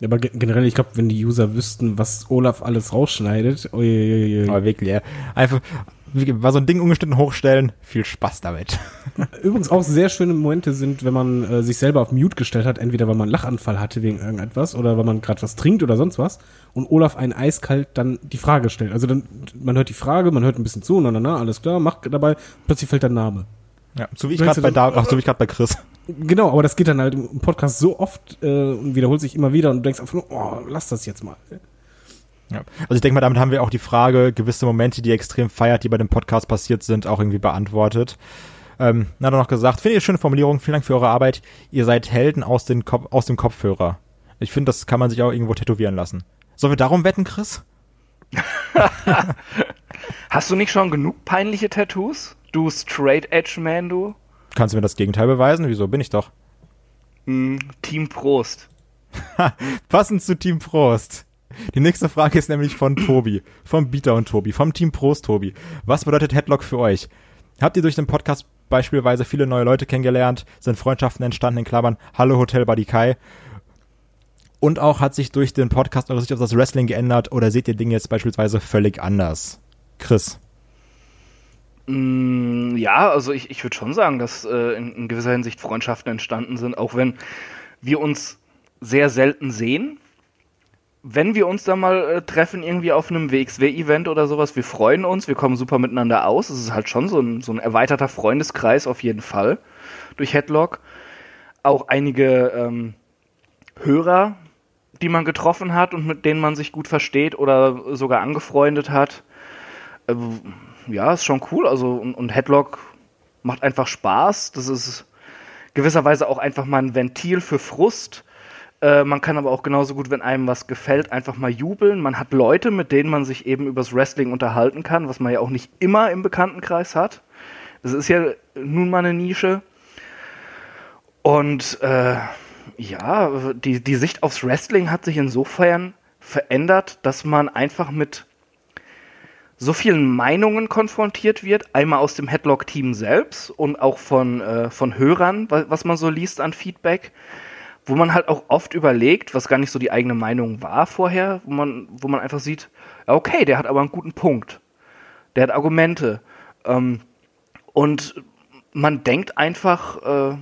Ja, aber ge- generell, ich glaube, wenn die User wüssten, was Olaf alles rausschneidet, uiuiui. Aber wirklich, ja. Einfach, war so ein Ding ungeschnitten hochstellen, viel Spaß damit. *laughs* Übrigens auch sehr schöne Momente sind, wenn man äh, sich selber auf Mute gestellt hat, entweder weil man einen Lachanfall hatte wegen irgendetwas oder weil man gerade was trinkt oder sonst was und Olaf einen eiskalt dann die Frage stellt. Also dann, man hört die Frage, man hört ein bisschen zu, na, na, na, alles klar, macht dabei, plötzlich fällt der Name. Ja, so wie ich gerade bei da, ach, so wie ich gerade bei Chris. Genau, aber das geht dann halt im Podcast so oft äh, und wiederholt sich immer wieder und du denkst einfach nur, oh, lass das jetzt mal. Ja. Also ich denke mal, damit haben wir auch die Frage, gewisse Momente, die ihr extrem feiert, die bei dem Podcast passiert sind, auch irgendwie beantwortet. Ähm, dann hat er noch gesagt, finde ich eine schöne Formulierung, vielen Dank für eure Arbeit. Ihr seid Helden aus, den Kop aus dem Kopfhörer. Ich finde, das kann man sich auch irgendwo tätowieren lassen. Sollen wir darum wetten, Chris? *laughs* Hast du nicht schon genug peinliche Tattoos? Du Straight Edge Man, du? Kannst du mir das Gegenteil beweisen? Wieso bin ich doch? Hm, Team Prost. *laughs* Passend zu Team Prost. Die nächste Frage ist nämlich von Tobi, vom Bieter und Tobi, vom Team Prost Tobi. Was bedeutet Headlock für euch? Habt ihr durch den Podcast beispielsweise viele neue Leute kennengelernt? Sind Freundschaften entstanden in Klammern? Hallo Hotel Buddy Kai. Und auch hat sich durch den Podcast eure Sicht auf das Wrestling geändert oder seht ihr Dinge jetzt beispielsweise völlig anders? Chris. Mm, ja, also ich, ich würde schon sagen, dass äh, in, in gewisser Hinsicht Freundschaften entstanden sind, auch wenn wir uns sehr selten sehen. Wenn wir uns da mal äh, treffen, irgendwie auf einem WXW-Event oder sowas, wir freuen uns, wir kommen super miteinander aus. Es ist halt schon so ein, so ein erweiterter Freundeskreis auf jeden Fall durch Headlock. Auch einige ähm, Hörer, die man getroffen hat und mit denen man sich gut versteht oder sogar angefreundet hat. Äh, ja, ist schon cool. Also und, und Headlock macht einfach Spaß. Das ist gewisserweise auch einfach mal ein Ventil für Frust. Äh, man kann aber auch genauso gut, wenn einem was gefällt, einfach mal jubeln. Man hat Leute, mit denen man sich eben übers Wrestling unterhalten kann, was man ja auch nicht immer im Bekanntenkreis hat. Das ist ja nun mal eine Nische. Und äh, ja, die, die Sicht aufs Wrestling hat sich insofern verändert, dass man einfach mit so vielen Meinungen konfrontiert wird, einmal aus dem Headlock-Team selbst und auch von, äh, von Hörern, wa- was man so liest an Feedback, wo man halt auch oft überlegt, was gar nicht so die eigene Meinung war vorher, wo man, wo man einfach sieht, okay, der hat aber einen guten Punkt, der hat Argumente ähm, und man denkt einfach, äh,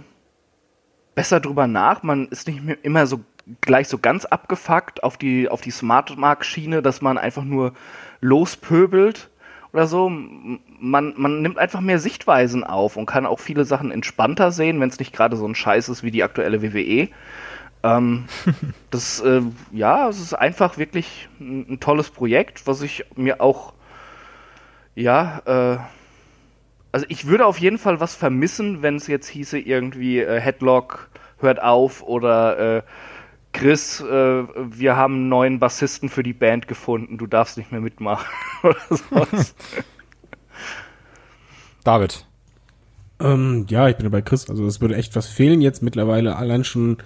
besser drüber nach. Man ist nicht mehr immer so gleich so ganz abgefuckt auf die, auf die Smart Mark Schiene, dass man einfach nur lospöbelt oder so. Man, man nimmt einfach mehr Sichtweisen auf und kann auch viele Sachen entspannter sehen, wenn es nicht gerade so ein Scheiß ist wie die aktuelle WWE. Ähm, *laughs* das, äh, ja, es ist einfach wirklich ein, ein, tolles Projekt, was ich mir auch, ja, äh, also ich würde auf jeden Fall was vermissen, wenn es jetzt hieße irgendwie äh, Headlock hört auf oder äh, Chris, äh, wir haben einen neuen Bassisten für die Band gefunden, du darfst nicht mehr mitmachen *laughs* oder sowas. *laughs* David. Ähm, ja, ich bin bei Chris. Also es würde echt was fehlen jetzt mittlerweile. Allein schon,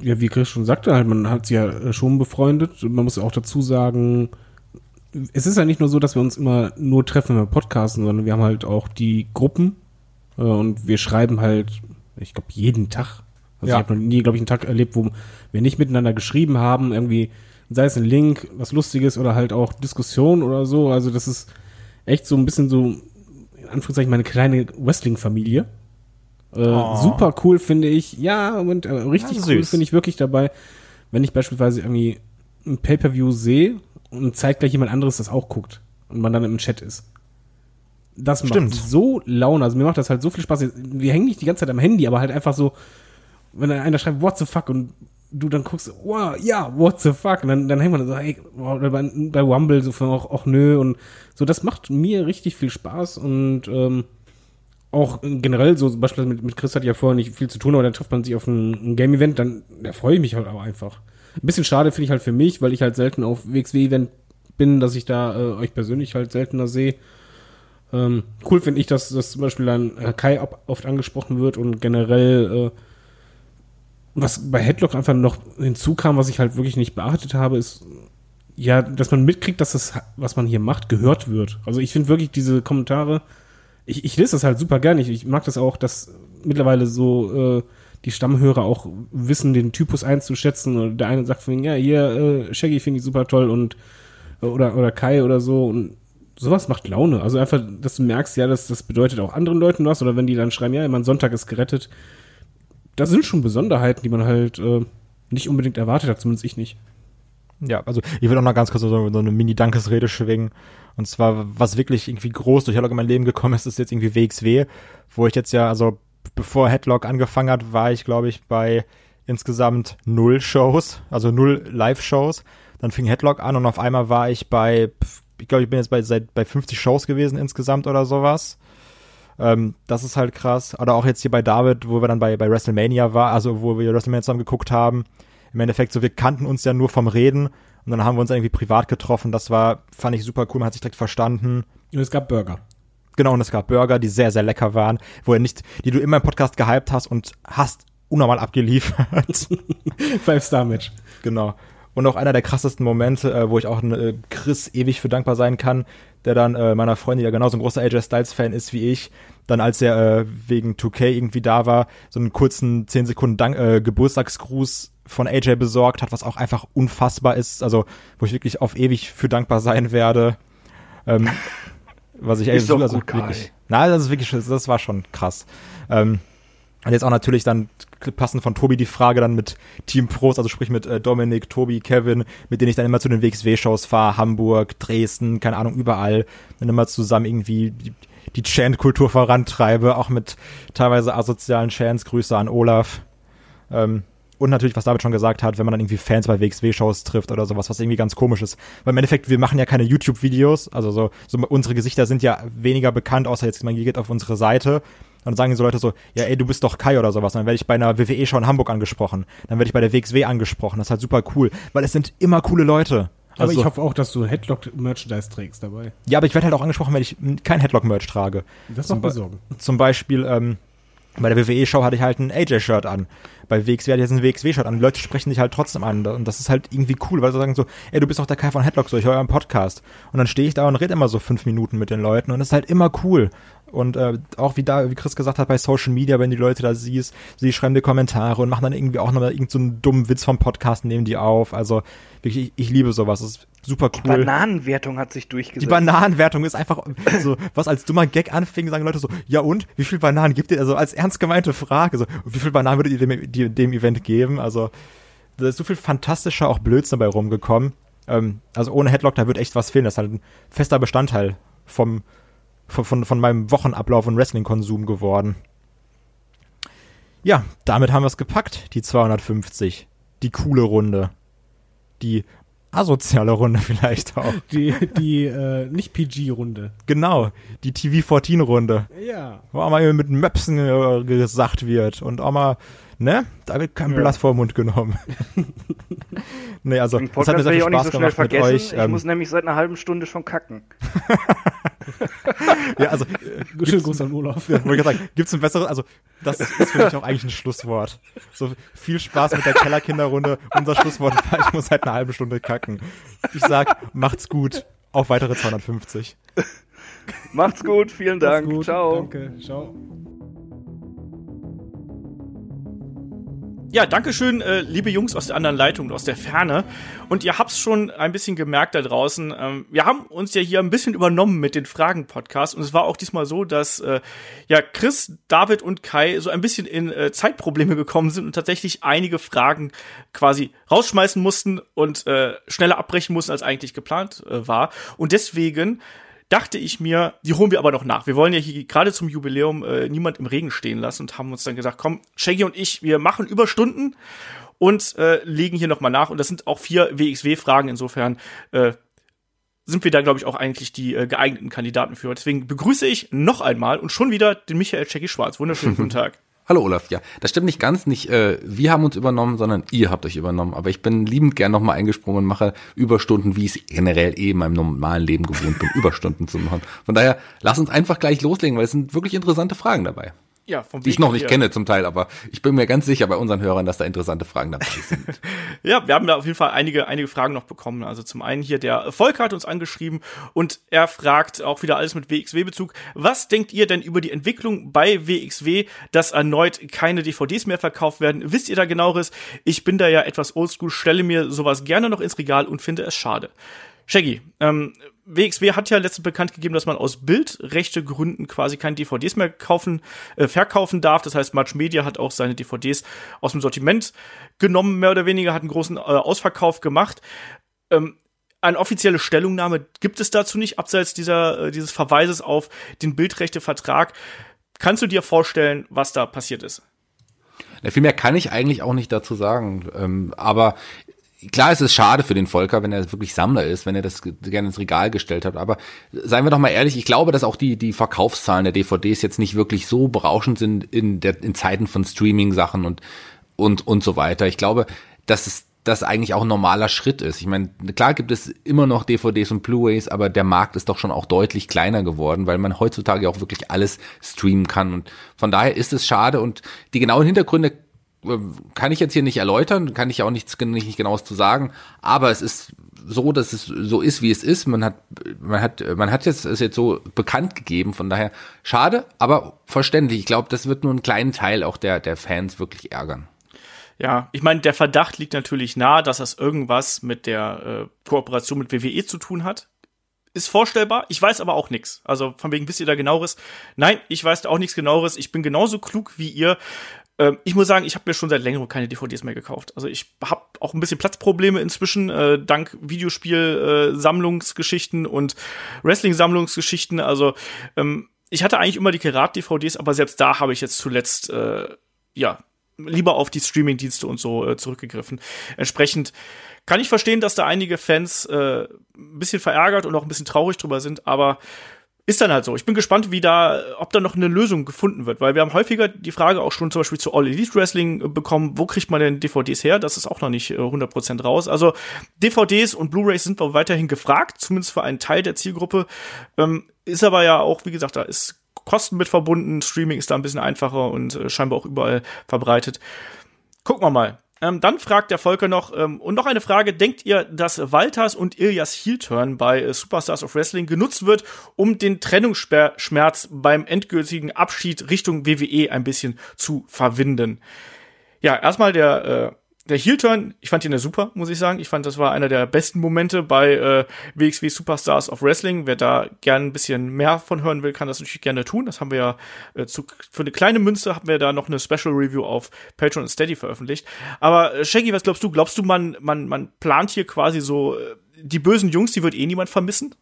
ja, wie Chris schon sagte, halt, man hat sie ja schon befreundet. Man muss auch dazu sagen, es ist ja nicht nur so, dass wir uns immer nur treffen, wenn wir podcasten, sondern wir haben halt auch die Gruppen äh, und wir schreiben halt, ich glaube, jeden Tag also ja. ich habe noch nie, glaube ich, einen Tag erlebt, wo wir nicht miteinander geschrieben haben, irgendwie, sei es ein Link, was Lustiges oder halt auch Diskussion oder so. Also das ist echt so ein bisschen so, in Anführungszeichen, meine kleine Wrestling-Familie. Äh, oh. Super cool finde ich. Ja, und äh, richtig ja, cool finde ich wirklich dabei, wenn ich beispielsweise irgendwie ein Pay-Per-View sehe und zeitgleich jemand anderes das auch guckt und man dann im Chat ist. Das Stimmt. macht so Laune. Also mir macht das halt so viel Spaß. Wir hängen nicht die ganze Zeit am Handy, aber halt einfach so, wenn dann einer schreibt, what the fuck, und du dann guckst, wow, ja, what the fuck, und dann, dann hängt man so, hey, oder bei, bei Rumble so von auch, auch nö, und so, das macht mir richtig viel Spaß und ähm, auch generell, so beispielsweise mit, mit Chris hat ja vorher nicht viel zu tun, aber dann trifft man sich auf ein, ein Game-Event, dann da freue ich mich halt auch einfach. Ein bisschen schade finde ich halt für mich, weil ich halt selten auf WXW-Event bin, dass ich da äh, euch persönlich halt seltener sehe. Ähm, cool finde ich, dass, dass zum Beispiel dann äh, Kai oft angesprochen wird und generell äh, was bei Headlock einfach noch hinzukam, was ich halt wirklich nicht beachtet habe, ist, ja, dass man mitkriegt, dass das, was man hier macht, gehört wird. Also ich finde wirklich diese Kommentare, ich, ich lese das halt super gerne. Ich, ich mag das auch, dass mittlerweile so äh, die Stammhörer auch wissen, den Typus einzuschätzen. Und der eine sagt von ja, hier, äh, Shaggy finde ich super toll und äh, oder, oder Kai oder so. Und sowas macht Laune. Also einfach, dass du merkst, ja, das, das bedeutet auch anderen Leuten was. Oder wenn die dann schreiben, ja, mein Sonntag ist gerettet, das sind schon Besonderheiten, die man halt äh, nicht unbedingt erwartet hat, zumindest ich nicht. Ja, also ich will auch noch ganz kurz so, so eine Mini-Dankesrede schwingen. Und zwar, was wirklich irgendwie groß durch Headlock in mein Leben gekommen ist, ist jetzt irgendwie WXW, wo ich jetzt ja, also bevor Headlock angefangen hat, war ich, glaube ich, bei insgesamt null Shows, also null Live-Shows. Dann fing Headlock an und auf einmal war ich bei, ich glaube, ich bin jetzt bei, seit, bei 50 Shows gewesen insgesamt oder sowas. Ähm, das ist halt krass. Oder auch jetzt hier bei David, wo wir dann bei, bei WrestleMania war, also wo wir WrestleMania zusammen geguckt haben. Im Endeffekt so, wir kannten uns ja nur vom Reden und dann haben wir uns irgendwie privat getroffen. Das war, fand ich super cool, man hat sich direkt verstanden. Und es gab Burger. Genau, und es gab Burger, die sehr, sehr lecker waren, wo er nicht, die du immer im Podcast gehypt hast und hast unnormal abgeliefert. *laughs* Five-Star-Match. Genau. Und auch einer der krassesten Momente, äh, wo ich auch äh, Chris ewig für dankbar sein kann, der dann äh, meiner Freundin, die ja genauso ein großer AJ Styles-Fan ist wie ich, dann als er äh, wegen 2K irgendwie da war, so einen kurzen 10 Sekunden Dank äh, Geburtstagsgruß von AJ besorgt hat, was auch einfach unfassbar ist, also wo ich wirklich auf ewig für dankbar sein werde. Ähm, *laughs* was ich ist so, also gut, wirklich, na, das ist wirklich, das war schon krass. Ähm, und jetzt auch natürlich dann passend von Tobi die Frage dann mit Team Pros, also sprich mit äh, Dominik, Tobi, Kevin, mit denen ich dann immer zu den WXW-Shows fahre, Hamburg, Dresden, keine Ahnung, überall, dann immer zusammen irgendwie die, die Chant-Kultur vorantreibe, auch mit teilweise asozialen Chants, Grüße an Olaf. Ähm, und natürlich, was David schon gesagt hat, wenn man dann irgendwie Fans bei WXW-Shows trifft oder sowas, was irgendwie ganz komisch ist. Weil im Endeffekt, wir machen ja keine YouTube-Videos, also so, so unsere Gesichter sind ja weniger bekannt, außer jetzt man geht auf unsere Seite dann sagen die so Leute so, ja ey, du bist doch Kai oder sowas. dann werde ich bei einer WWE schon in Hamburg angesprochen. Dann werde ich bei der WXW angesprochen. Das ist halt super cool, weil es sind immer coole Leute. Also, aber ich hoffe auch, dass du Headlock-Merchandise trägst dabei. Ja, aber ich werde halt auch angesprochen, wenn ich kein Headlock-Merch trage. Das noch besorgen. Zum Beispiel, ähm, bei der WWE-Show hatte ich halt ein AJ-Shirt an. Bei WXW hatte ich jetzt ein WXW-Shirt an. Die Leute sprechen dich halt trotzdem an. Und das ist halt irgendwie cool, weil sie sagen so, ey, du bist doch der Kai von Headlock, so, ich höre euren Podcast. Und dann stehe ich da und rede immer so fünf Minuten mit den Leuten und das ist halt immer cool. Und äh, auch wie da, wie Chris gesagt hat, bei Social Media, wenn die Leute da siehst, sie schreiben dir Kommentare und machen dann irgendwie auch nochmal irgendeinen so dummen Witz vom Podcast, nehmen die auf. Also wirklich, ich, ich liebe sowas. Das ist super cool. Die Bananenwertung hat sich durchgesetzt. Die Bananenwertung ist einfach so, was als dummer Gag anfing, sagen Leute so, ja und, wie viel Bananen gibt ihr? Also als ernst gemeinte Frage, so, wie viel Bananen würdet ihr dem, dem Event geben? Also, da ist so viel fantastischer, auch Blödsinn dabei rumgekommen. Ähm, also ohne Headlock, da wird echt was fehlen. Das ist halt ein fester Bestandteil vom, von, von, von meinem Wochenablauf und Wrestling-Konsum geworden. Ja, damit haben wir es gepackt, die 250. Die coole Runde. Die asoziale Runde *laughs* vielleicht auch. Die, die äh, nicht PG-Runde. Genau, die TV-14-Runde. Ja. Wo auch mal mit Möpsen äh, gesagt wird und auch mal, ne, da wird kein Ja. Blatt vor den Mund genommen. *laughs* nee, also, es hat mir sehr viel ich auch nicht Spaß so schnell gemacht mit vergessen. euch. ich Ähm, muss nämlich seit einer halben Stunde schon kacken. *laughs* *laughs* ja, also, äh, Schönen Gruß an Olaf. Ja, wollte ich sagen, gibt's ein besseres, also das ist für mich auch eigentlich ein Schlusswort. So viel Spaß mit der Kellerkinderrunde. Unser Schlusswort war, ich muss seit einer halben Stunde kacken. Ich sag, macht's gut. Auf weitere 250. Macht's gut, vielen Dank. Gut. Ciao. Danke. Ciao. Ja, Dankeschön, äh, liebe Jungs aus der anderen Leitung, aus der Ferne. Und ihr habt's schon ein bisschen gemerkt da draußen. Ähm, wir haben uns ja hier ein bisschen übernommen mit den Fragen-Podcasts. Und es war auch diesmal so, dass äh, ja Chris, David und Kai so ein bisschen in äh, Zeitprobleme gekommen sind und tatsächlich einige Fragen quasi rausschmeißen mussten und äh, schneller abbrechen mussten, als eigentlich geplant äh, war. Und deswegen dachte ich mir, die holen wir aber noch nach. Wir wollen ja hier gerade zum Jubiläum äh, niemand im Regen stehen lassen und haben uns dann gesagt, komm, Shaggy und ich, wir machen Überstunden und äh, legen hier noch mal nach. Und das sind auch vier WXW-Fragen. Insofern äh, sind wir da, glaube ich, auch eigentlich die äh, geeigneten Kandidaten für. Deswegen begrüße ich noch einmal und schon wieder den Michael Shaggy Schwarz. Wunderschönen guten *laughs* Tag. Hallo Olaf, ja, das stimmt nicht ganz, nicht äh, wir haben uns übernommen, sondern ihr habt euch übernommen. Aber ich bin liebend gern nochmal eingesprungen und mache Überstunden, wie ich es generell eh in meinem normalen Leben gewohnt bin, *laughs* Überstunden zu machen. Von daher, lass uns einfach gleich loslegen, weil es sind wirklich interessante Fragen dabei. Ja, vom Die ich Weg noch nicht hier. kenne zum Teil, aber ich bin mir ganz sicher bei unseren Hörern, dass da interessante Fragen dabei sind. *laughs* Ja, wir haben da auf jeden Fall einige, einige Fragen noch bekommen. Also zum einen hier der Volker hat uns angeschrieben und er fragt auch wieder alles mit WXW-Bezug. Was denkt ihr denn über die Entwicklung bei WXW, dass erneut keine DVDs mehr verkauft werden? Wisst ihr da genaueres? Ich bin da ja etwas oldschool, stelle mir sowas gerne noch ins Regal und finde es schade. Shaggy, ähm, WXW hat ja letztens bekannt gegeben, dass man aus Bildrechte Gründen quasi keine DVDs mehr kaufen, äh, verkaufen darf. Das heißt, March Media hat auch seine DVDs aus dem Sortiment genommen, mehr oder weniger, hat einen großen äh, Ausverkauf gemacht. Ähm, eine offizielle Stellungnahme gibt es dazu nicht, abseits dieser, äh, dieses Verweises auf den Bildrechtevertrag. Kannst du dir vorstellen, was da passiert ist? Ja, viel mehr kann ich eigentlich auch nicht dazu sagen. Ähm, aber klar, es ist schade für den Volker, wenn er wirklich Sammler ist, wenn er das ge- gerne ins Regal gestellt hat. Aber seien wir doch mal ehrlich, ich glaube, dass auch die, die Verkaufszahlen der DVDs jetzt nicht wirklich so berauschend sind in, der, in Zeiten von Streaming-Sachen und, und, und so weiter. Ich glaube, dass es das eigentlich auch ein normaler Schritt ist. Ich meine, klar gibt es immer noch DVDs und Blu-rays, aber der Markt ist doch schon auch deutlich kleiner geworden, weil man heutzutage auch wirklich alles streamen kann. Und von daher ist es schade und die genauen Hintergründe kann ich jetzt hier nicht erläutern, kann ich auch nichts nicht, nicht genaues zu sagen, aber es ist so, dass es so ist, wie es ist. Man hat, man hat, man hat jetzt, es jetzt so bekannt gegeben, von daher schade, aber verständlich. Ich glaube, das wird nur einen kleinen Teil auch der, der Fans wirklich ärgern. Ja, ich meine, der Verdacht liegt natürlich nahe, dass das irgendwas mit der äh, Kooperation mit WWE zu tun hat. Ist vorstellbar, ich weiß aber auch nichts. Also von wegen wisst ihr da genaueres? Nein, ich weiß da auch nichts genaueres. Ich bin genauso klug wie ihr. Ähm, ich muss sagen, ich habe mir schon seit längerem keine DVDs mehr gekauft. Also ich habe auch ein bisschen Platzprobleme inzwischen, äh, dank Videospiel-Sammlungsgeschichten und Wrestling-Sammlungsgeschichten. Also ähm, ich hatte eigentlich immer die Kerat-DVDs, aber selbst da habe ich jetzt zuletzt äh, ja lieber auf die Streaming-Dienste und so äh, zurückgegriffen. Entsprechend kann ich verstehen, dass da einige Fans äh, ein bisschen verärgert und auch ein bisschen traurig drüber sind, aber ist dann halt so. Ich bin gespannt, wie da, ob da noch eine Lösung gefunden wird, weil wir haben häufiger die Frage auch schon zum Beispiel zu All Elite Wrestling äh, bekommen, wo kriegt man denn DVDs her? Das ist auch noch nicht äh, 100% raus. Also DVDs und Blu-rays sind wohl weiterhin gefragt, zumindest für einen Teil der Zielgruppe. Ähm, ist aber ja auch, wie gesagt, da ist Kosten mit verbunden, Streaming ist da ein bisschen einfacher und äh, scheinbar auch überall verbreitet. Gucken wir mal. Ähm, dann fragt der Volker noch, ähm, und noch eine Frage, denkt ihr, dass Walters und Ilias Heel-Turn bei äh, Superstars of Wrestling genutzt wird, um den Trennungsschmerz beim endgültigen Abschied Richtung WWE ein bisschen zu verwinden? Ja, erstmal der äh, der Heel-Turn, ich fand ihn ja super, muss ich sagen. Ich fand, das war einer der besten Momente bei äh, WXW Superstars of Wrestling. Wer da gern ein bisschen mehr von hören will, kann das natürlich gerne tun. Das haben wir ja äh, zu, für eine kleine Münze haben wir da noch eine Special Review auf Patreon und Steady veröffentlicht. Aber äh, Shaggy, was glaubst du? Glaubst du, man, man, man plant hier quasi so äh, die bösen Jungs, die wird eh niemand vermissen?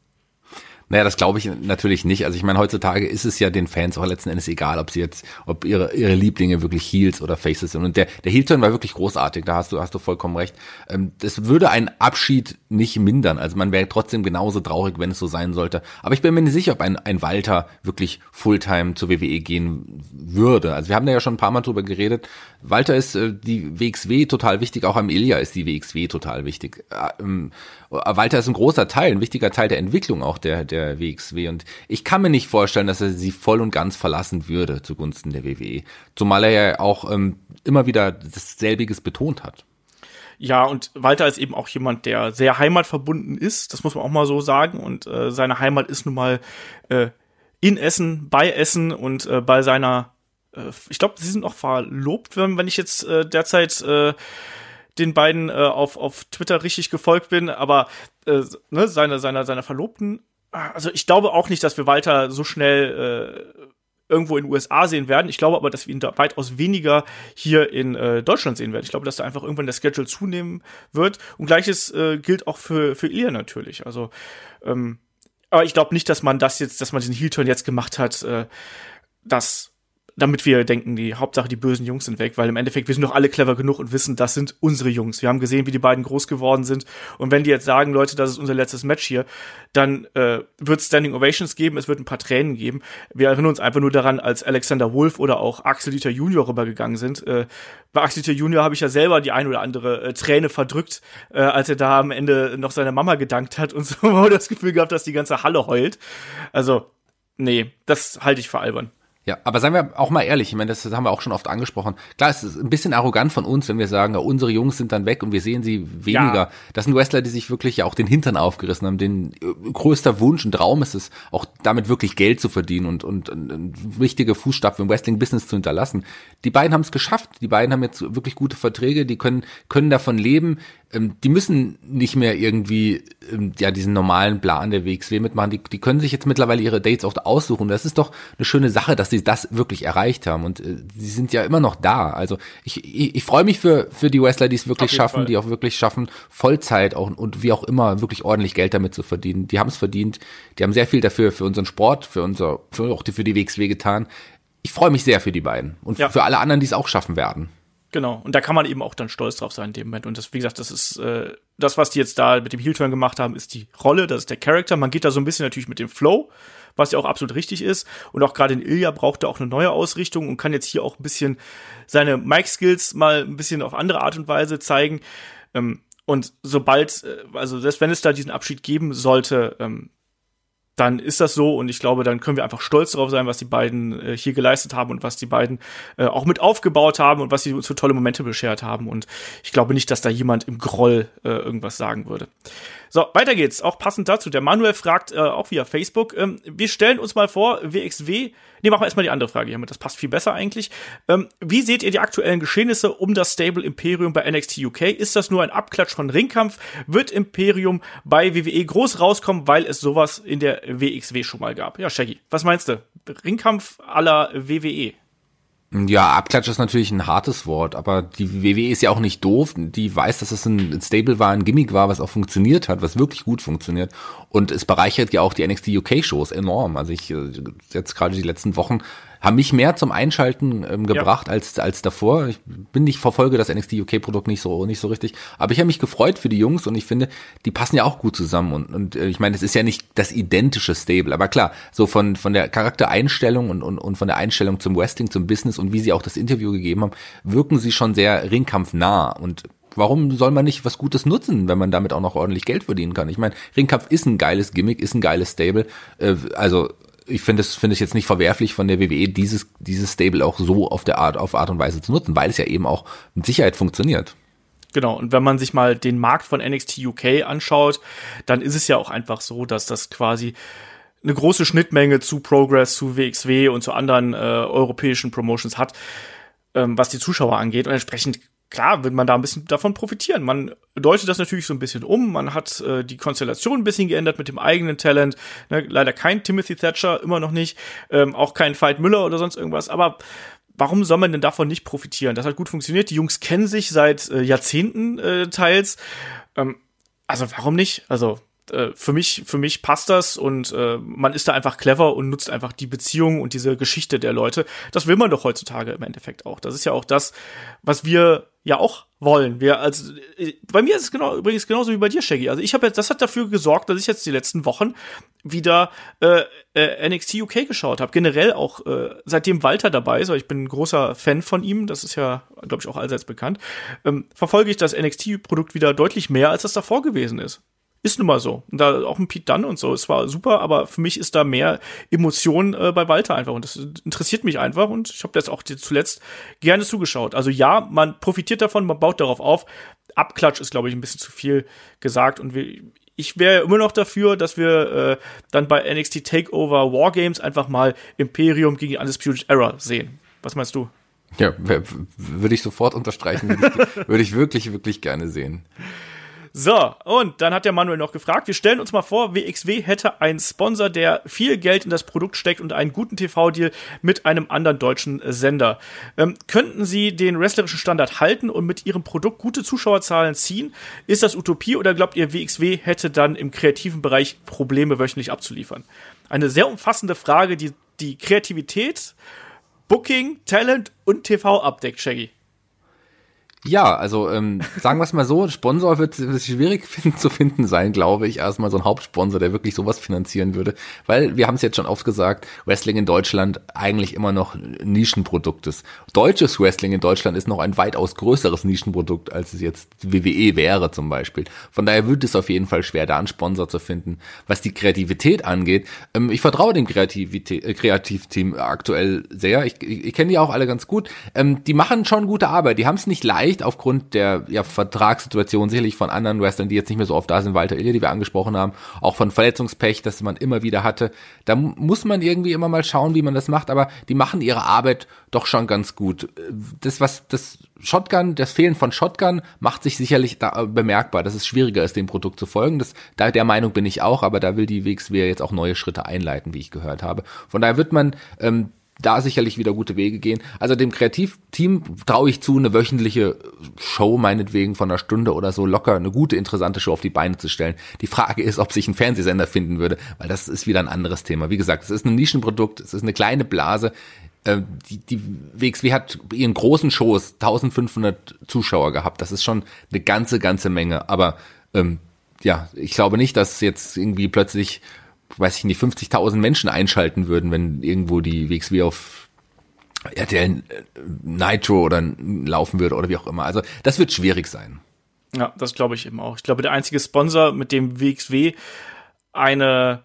Naja, das glaube ich natürlich nicht. Also ich meine, heutzutage ist es ja den Fans auch letzten Endes egal, ob sie jetzt, ob ihre, ihre Lieblinge wirklich Heels oder Faces sind. Und der, der Heel-Turn war wirklich großartig, da hast du, hast du vollkommen recht. Ähm, das würde einen Abschied nicht mindern. Also man wäre trotzdem genauso traurig, wenn es so sein sollte. Aber ich bin mir nicht sicher, ob ein, ein Walter wirklich Fulltime zur WWE gehen würde. Also wir haben da ja schon ein paar Mal drüber geredet. Walter ist äh, die WXW total wichtig, auch am Ilya ist die WXW total wichtig. Äh, ähm, Walter ist ein großer Teil, ein wichtiger Teil der Entwicklung auch der, der WXW. Und ich kann mir nicht vorstellen, dass er sie voll und ganz verlassen würde zugunsten der WWE. Zumal er ja auch ähm, immer wieder dasselbiges betont hat. Ja, und Walter ist eben auch jemand, der sehr heimatverbunden ist, das muss man auch mal so sagen. Und äh, seine Heimat ist nun mal äh, in Essen, bei Essen und äh, bei seiner, äh, ich glaube, sie sind auch verlobt, wenn, wenn ich jetzt äh, derzeit äh, den beiden äh, auf, auf Twitter richtig gefolgt bin, aber äh, ne, seine, seiner, seiner Verlobten, also ich glaube auch nicht, dass wir Walter so schnell äh, irgendwo in den USA sehen werden. Ich glaube aber, dass wir ihn da weitaus weniger hier in äh, Deutschland sehen werden. Ich glaube, dass da einfach irgendwann der Schedule zunehmen wird. Und gleiches äh, gilt auch für, für Ilya natürlich. Also, ähm, aber ich glaube nicht, dass man das jetzt, dass man diesen Heel-Turn jetzt gemacht hat, äh, dass damit wir denken, die Hauptsache die bösen Jungs sind weg, weil im Endeffekt wir sind doch alle clever genug und wissen, das sind unsere Jungs. Wir haben gesehen, wie die beiden groß geworden sind und wenn die jetzt sagen, Leute, das ist unser letztes Match hier, dann äh, wird es Standing Ovations geben, es wird ein paar Tränen geben. Wir erinnern uns einfach nur daran, als Alexander Wolf oder auch Axel Dieter Junior rübergegangen sind. Äh, bei Axel Dieter Junior habe ich ja selber die ein oder andere äh, Träne verdrückt, äh, als er da am Ende noch seiner Mama gedankt hat und so *laughs* das Gefühl gehabt, dass die ganze Halle heult. Also nee, das halte ich für albern. Ja, aber seien wir auch mal ehrlich, ich meine, das haben wir auch schon oft angesprochen. Klar, es ist ein bisschen arrogant von uns, wenn wir sagen, ja, unsere Jungs sind dann weg und wir sehen sie weniger. Ja. Das sind Wrestler, die sich wirklich ja auch den Hintern aufgerissen haben. Den äh, größter Wunsch und Traum ist es, auch damit wirklich Geld zu verdienen und, und, und, und wichtige Fußstapfen im Wrestling-Business zu hinterlassen. Die beiden haben es geschafft. Die beiden haben jetzt wirklich gute Verträge, die können, können davon leben ähm, die müssen nicht mehr irgendwie ähm, ja diesen normalen Plan der WXW mitmachen. Die, die können sich jetzt mittlerweile ihre Dates auch aussuchen. Das ist doch eine schöne Sache, dass sie das wirklich erreicht haben. Und äh, sie sind ja immer noch da. Also ich, ich, ich freue mich für, für die Wrestler, die es wirklich schaffen, Fall. die auch wirklich schaffen, Vollzeit auch und wie auch immer wirklich ordentlich Geld damit zu verdienen. Die haben es verdient. Die haben sehr viel dafür für unseren Sport, für unser, für auch für die WXW getan. Ich freue mich sehr für die beiden und ja. für alle anderen, die es auch schaffen werden. Genau, und da kann man eben auch dann stolz drauf sein in dem Moment. Und das, wie gesagt, das ist äh, das, was die jetzt da mit dem Heel-Turn gemacht haben, ist die Rolle, das ist der Charakter. Man geht da so ein bisschen natürlich mit dem Flow, was ja auch absolut richtig ist. Und auch gerade in Ilya braucht er auch eine neue Ausrichtung und kann jetzt hier auch ein bisschen seine Mic-Skills mal ein bisschen auf andere Art und Weise zeigen. Ähm, und sobald, äh, also selbst wenn es da diesen Abschied geben sollte, ähm, dann ist das so und ich glaube, dann können wir einfach stolz darauf sein, was die beiden äh, hier geleistet haben und was die beiden äh, auch mit aufgebaut haben und was sie uns für tolle Momente beschert haben. Und ich glaube nicht, dass da jemand im Groll äh, irgendwas sagen würde. So, weiter geht's. Auch passend dazu. Der Manuel fragt äh, auch via Facebook. Ähm, wir stellen uns mal vor, WXW. Nee, machen wir erstmal die andere Frage hier mit. Das passt viel besser eigentlich. Ähm, wie seht ihr die aktuellen Geschehnisse um das Stable Imperium bei NXT UK? Ist das nur ein Abklatsch von Ringkampf? Wird Imperium bei WWE groß rauskommen, weil es sowas in der WXW schon mal gab? Ja, Shaggy, was meinst du? Ringkampf aller WWE? Ja, Abklatsch ist natürlich ein hartes Wort, aber die WWE ist ja auch nicht doof. Die weiß, dass es ein Stable war, ein Gimmick war, was auch funktioniert hat, was wirklich gut funktioniert. Und es bereichert ja auch die NXT UK Shows enorm. Also ich äh, jetzt gerade die letzten Wochen haben mich mehr zum Einschalten ähm, gebracht ja. als als davor. Ich bin nicht verfolge das NXT UK Produkt nicht so nicht so richtig, aber ich habe mich gefreut für die Jungs und ich finde, die passen ja auch gut zusammen und und äh, ich meine, es ist ja nicht das identische Stable, aber klar, so von von der Charaktereinstellung und und und von der Einstellung zum Wrestling, zum Business und wie sie auch das Interview gegeben haben, wirken sie schon sehr ringkampfnah und warum soll man nicht was Gutes nutzen, wenn man damit auch noch ordentlich Geld verdienen kann? Ich meine, Ringkampf ist ein geiles Gimmick, ist ein geiles Stable. Äh, also ich finde es finde es jetzt nicht verwerflich von der WWE dieses dieses Stable auch so auf der Art auf Art und Weise zu nutzen, weil es ja eben auch mit Sicherheit funktioniert. Genau, und wenn man sich mal den Markt von NXT UK anschaut, dann ist es ja auch einfach so, dass das quasi eine große Schnittmenge zu Progress, zu WXW und zu anderen äh, europäischen Promotions hat, ähm, was die Zuschauer angeht. Und entsprechend, klar, wird man da ein bisschen davon profitieren. Man deutet das natürlich so ein bisschen um. Man hat äh, die Konstellation ein bisschen geändert mit dem eigenen Talent. Ne, leider kein Timothy Thatcher, immer noch nicht. Ähm, auch kein Veit Müller oder sonst irgendwas. Aber warum soll man denn davon nicht profitieren? Das hat gut funktioniert. Die Jungs kennen sich seit äh, Jahrzehnten äh, teils. Ähm, also warum nicht? Also äh, für mich, für mich passt das und äh, man ist da einfach clever und nutzt einfach die Beziehung und diese Geschichte der Leute. Das will man doch heutzutage im Endeffekt auch. Das ist ja auch das, was wir ja auch wollen. Wir also bei mir ist es genau übrigens genauso wie bei dir, Shaggy. Also ich habe jetzt, das hat dafür gesorgt, dass ich jetzt die letzten Wochen wieder äh, äh, NXT UK geschaut habe. Generell auch äh, seitdem Walter dabei ist, weil ich bin ein großer Fan von ihm. Das ist ja, glaube ich, auch allseits bekannt. Ähm, verfolge ich das NXT-Produkt wieder deutlich mehr, als das davor gewesen ist. Ist nun mal so. Und da auch ein Pete Dunn und so. Es war super, aber für mich ist da mehr Emotion äh, bei Walter einfach. Und das interessiert mich einfach. Und ich habe das auch zuletzt gerne zugeschaut. Also ja, man profitiert davon, man baut darauf auf. Abklatsch ist, glaube ich, ein bisschen zu viel gesagt. Und wir, ich wäre immer noch dafür, dass wir äh, dann bei NXT Takeover Wargames einfach mal Imperium gegen Undisputed Era sehen. Was meinst du? Ja, würde ich sofort unterstreichen. Würde ich, *laughs* würde ich wirklich, wirklich gerne sehen. So, und dann hat der Manuel noch gefragt, wir stellen uns mal vor, WXW hätte einen Sponsor, der viel Geld in das Produkt steckt und einen guten TV-Deal mit einem anderen deutschen Sender. Ähm, könnten Sie den wrestlerischen Standard halten und mit Ihrem Produkt gute Zuschauerzahlen ziehen? Ist das Utopie oder glaubt ihr, WXW hätte dann im kreativen Bereich Probleme wöchentlich abzuliefern? Eine sehr umfassende Frage, die die Kreativität, Booking, Talent und TV abdeckt, Shaggy. Ja, also ähm, sagen wir es mal so, Sponsor wird, wird schwierig *laughs* finden, zu finden sein, glaube ich. Erstmal so ein Hauptsponsor, der wirklich sowas finanzieren würde. Weil, wir haben es jetzt schon oft gesagt, Wrestling in Deutschland eigentlich immer noch Nischenprodukt ist. Deutsches Wrestling in Deutschland ist noch ein weitaus größeres Nischenprodukt, als es jetzt WWE wäre zum Beispiel. Von daher wird es auf jeden Fall schwer, da einen Sponsor zu finden. Was die Kreativität angeht, ähm, ich vertraue dem äh, Kreativteam aktuell sehr. Ich, ich, ich kenne die auch alle ganz gut. Ähm, die machen schon gute Arbeit. Die haben es nicht leicht leicht aufgrund der ja, Vertragssituation sicherlich von anderen Wrestlern, die jetzt nicht mehr so oft da sind, Walter Ilja, die wir angesprochen haben, auch von Verletzungspech, das man immer wieder hatte. Da muss man irgendwie immer mal schauen, wie man das macht, aber die machen ihre Arbeit doch schon ganz gut. Das, was das Shotgun, das Fehlen von Shotgun macht sich sicherlich da bemerkbar, dass es schwieriger ist, dem Produkt zu folgen. Das, da der Meinung bin ich auch, aber da will die WXW jetzt auch neue Schritte einleiten, wie ich gehört habe. Von daher wird man ähm, da sicherlich wieder gute Wege gehen. Also dem Kreativteam traue ich zu, eine wöchentliche Show meinetwegen von einer Stunde oder so locker, eine gute, interessante Show auf die Beine zu stellen. Die Frage ist, ob sich ein Fernsehsender finden würde, weil das ist wieder ein anderes Thema. Wie gesagt, es ist ein Nischenprodukt, es ist eine kleine Blase. Äh, die, die WXW hat ihren großen Shows 1500 Zuschauer gehabt. Das ist schon eine ganze, ganze Menge. Aber ähm, ja, ich glaube nicht, dass jetzt irgendwie plötzlich weiß ich nicht, 50.000 Menschen einschalten würden, wenn irgendwo die WXW auf RTL äh, Nitro oder laufen würde oder wie auch immer. Also das wird schwierig sein. Ja, das glaube ich eben auch. Ich glaube, der einzige Sponsor, mit dem WXW eine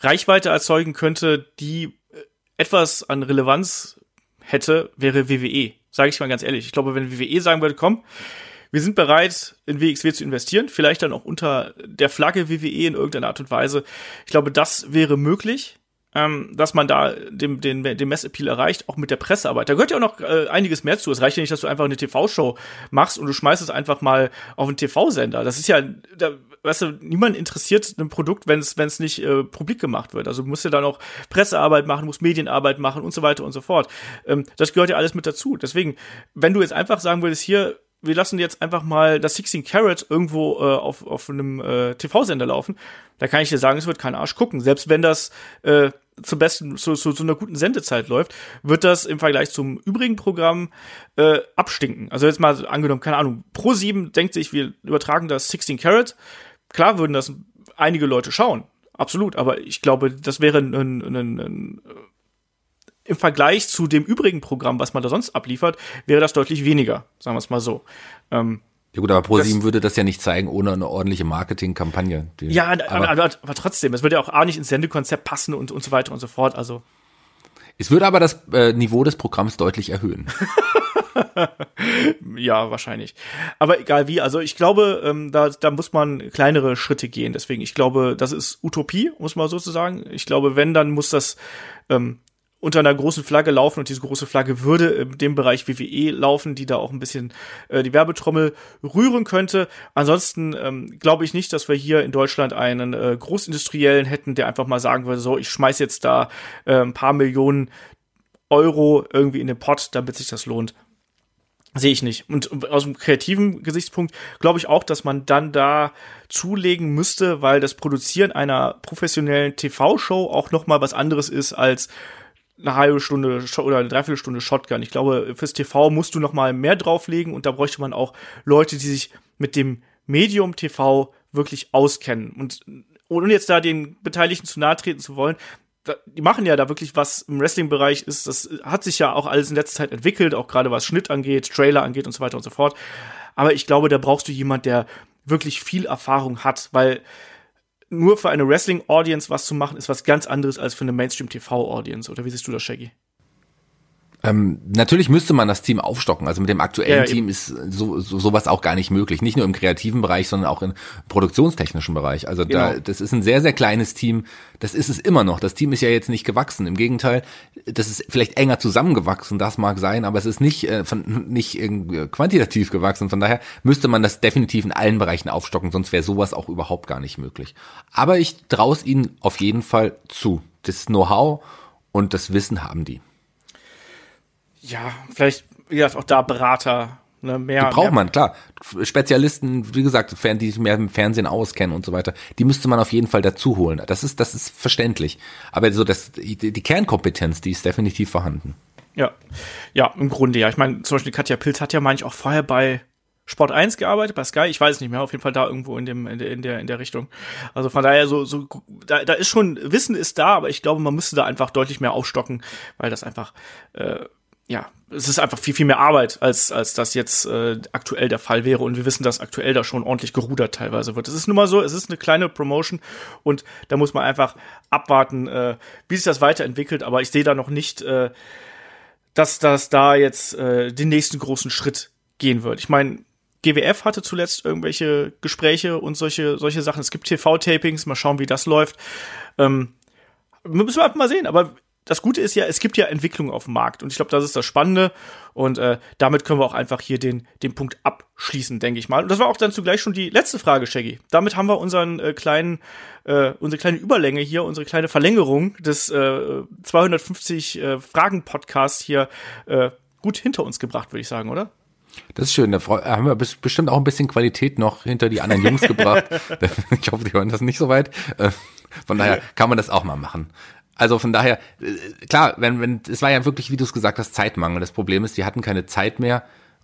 Reichweite erzeugen könnte, die äh, etwas an Relevanz hätte, wäre WWE. Sage ich mal ganz ehrlich. Ich glaube, wenn WWE sagen würde, komm, wir sind bereit, in WXW zu investieren, vielleicht dann auch unter der Flagge WWE in irgendeiner Art und Weise. Ich glaube, das wäre möglich, ähm, dass man da den, den, den Messappeal erreicht, auch mit der Pressearbeit. Da gehört ja auch noch äh, einiges mehr zu. Es reicht ja nicht, dass du einfach eine TV-Show machst und du schmeißt es einfach mal auf einen TV-Sender. Das ist ja, da, weißt du, niemand interessiert ein Produkt, wenn es nicht äh, publik gemacht wird. Also du musst ja dann auch Pressearbeit machen, musst Medienarbeit machen und so weiter und so fort. Ähm, das gehört ja alles mit dazu. Deswegen, wenn du jetzt einfach sagen würdest, hier wir lassen jetzt einfach mal das 16 Carat irgendwo äh, auf, auf einem äh, TV-Sender laufen, da kann ich dir sagen, es wird kein Arsch gucken. Selbst wenn das äh, zum besten, zu, zu, zu einer guten Sendezeit läuft, wird das im Vergleich zum übrigen Programm äh, abstinken. Also jetzt mal angenommen, keine Ahnung, Pro 7 denkt sich, wir übertragen das 16 Carat. Klar würden das einige Leute schauen. Absolut, aber ich glaube, das wäre ein, ein, ein, ein im Vergleich zu dem übrigen Programm, was man da sonst abliefert, wäre das deutlich weniger, sagen wir es mal so. Ähm, ja gut, aber ProSieben würde das ja nicht zeigen ohne eine ordentliche Marketingkampagne. Ja, aber, aber, aber, trotzdem, es würde ja auch A nicht ins Sendekonzept passen und, und so weiter und so fort. Also es würde aber das äh, Niveau des Programms deutlich erhöhen. *laughs* ja, wahrscheinlich. Aber egal wie, also ich glaube, ähm, da, da muss man kleinere Schritte gehen. Deswegen, ich glaube, das ist Utopie, muss man sozusagen. Ich glaube, wenn, dann muss das ähm, unter einer großen Flagge laufen und diese große Flagge würde in dem Bereich WWE laufen, die da auch ein bisschen äh, die Werbetrommel rühren könnte. Ansonsten ähm, glaube ich nicht, dass wir hier in Deutschland einen äh, Großindustriellen hätten, der einfach mal sagen würde, so, ich schmeiß jetzt da äh, ein paar Millionen Euro irgendwie in den Pot, damit sich das lohnt. Sehe ich nicht. Und aus dem kreativen Gesichtspunkt glaube ich auch, dass man dann da zulegen müsste, weil das Produzieren einer professionellen TV-Show auch noch mal was anderes ist als eine halbe Stunde oder eine Dreiviertelstunde Shotgun. Ich glaube, fürs TV musst du noch mal mehr drauflegen und da bräuchte man auch Leute, die sich mit dem Medium TV wirklich auskennen. Und ohne jetzt da den Beteiligten zu nahe treten zu wollen, die machen ja da wirklich was im Wrestling-Bereich ist. Das hat sich ja auch alles in letzter Zeit entwickelt, auch gerade was Schnitt angeht, Trailer angeht und so weiter und so fort. Aber ich glaube, da brauchst du jemand, der wirklich viel Erfahrung hat, weil nur für eine Wrestling-Audience was zu machen, ist was ganz anderes als für eine Mainstream-TV-Audience. Oder wie siehst du das, Shaggy? Ähm, natürlich müsste man das Team aufstocken. Also mit dem aktuellen Ja, Team ist so, so sowas auch gar nicht möglich. Nicht nur im kreativen Bereich, sondern auch im produktionstechnischen Bereich. Also da, Genau. das ist ein sehr, sehr kleines Team. Das ist es immer noch. Das Team ist ja jetzt nicht gewachsen. Im Gegenteil, das ist vielleicht enger zusammengewachsen. Das mag sein, aber es ist nicht, äh, von, nicht irgendwie quantitativ gewachsen. Von daher müsste man das definitiv in allen Bereichen aufstocken. Sonst wäre sowas auch überhaupt gar nicht möglich. Aber ich traue es ihnen auf jeden Fall zu. Das Know-how und das Wissen haben die. Ja, vielleicht, wie gesagt, auch da Berater, ne, mehr. Die braucht mehr, man, klar. Spezialisten, wie gesagt, Fan- die sich mehr im Fernsehen auskennen und so weiter, die müsste man auf jeden Fall dazu holen. Das ist, das ist verständlich. Aber so das, die, die Kernkompetenz, die ist definitiv vorhanden. Ja, ja, im Grunde ja. Ich meine, zum Beispiel Katja Pilz hat ja, meine ich, auch vorher bei Sport 1 gearbeitet, bei Sky, ich weiß nicht mehr, auf jeden Fall da irgendwo in dem, in der, in der, in der Richtung. Also von daher so, so, da, da ist schon, Wissen ist da, aber ich glaube, man müsste da einfach deutlich mehr aufstocken, weil das einfach, äh, ja, es ist einfach viel, viel mehr Arbeit, als, als das jetzt äh, aktuell der Fall wäre. Und wir wissen, dass aktuell da schon ordentlich gerudert teilweise wird. Es ist nun mal so, es ist eine kleine Promotion und da muss man einfach abwarten, äh, wie sich das weiterentwickelt. Aber ich sehe da noch nicht, äh, dass das da jetzt äh, den nächsten großen Schritt gehen wird. Ich meine, GWF hatte zuletzt irgendwelche Gespräche und solche solche Sachen. Es gibt TV-Tapings, mal schauen, wie das läuft. Ähm, müssen wir einfach mal sehen. Aber das Gute ist ja, es gibt ja Entwicklung auf dem Markt und ich glaube, das ist das Spannende und äh, damit können wir auch einfach hier den den Punkt abschließen, denke ich mal. Und das war auch dann zugleich schon die letzte Frage, Shaggy. Damit haben wir unseren äh, kleinen äh, unsere kleine Überlänge hier, unsere kleine Verlängerung des äh, 250 äh, Fragen Podcasts hier äh, gut hinter uns gebracht, würde ich sagen, oder? Das ist schön. Da freu- haben wir bes- bestimmt auch ein bisschen Qualität noch hinter die anderen Jungs gebracht. *laughs* *laughs* Ich hoffe, die hören das nicht so weit. Äh, Von daher kann man das auch mal machen. Also von daher, äh, klar, wenn, wenn, es war ja wirklich, wie du es gesagt hast, Zeitmangel. Das Problem ist, die hatten keine Zeit mehr.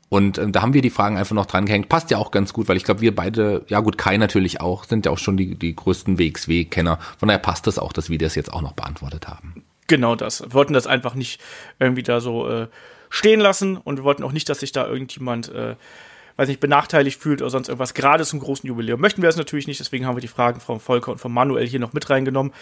Und ähm, da haben wir die Fragen einfach noch dran gehängt. Passt ja auch ganz gut, weil ich glaube, wir beide, ja gut, Kai natürlich auch, sind ja auch schon die, die größten WXW-Kenner. Von daher passt es auch, dass wir das jetzt auch noch beantwortet haben. Genau das. Wir wollten das einfach nicht irgendwie da so äh, stehen lassen und wir wollten auch nicht, dass sich da irgendjemand, äh, weiß nicht, benachteiligt fühlt oder sonst irgendwas. Gerade zum großen Jubiläum möchten wir es natürlich nicht, deswegen haben wir die Fragen von Volker und von Manuel hier noch mit reingenommen.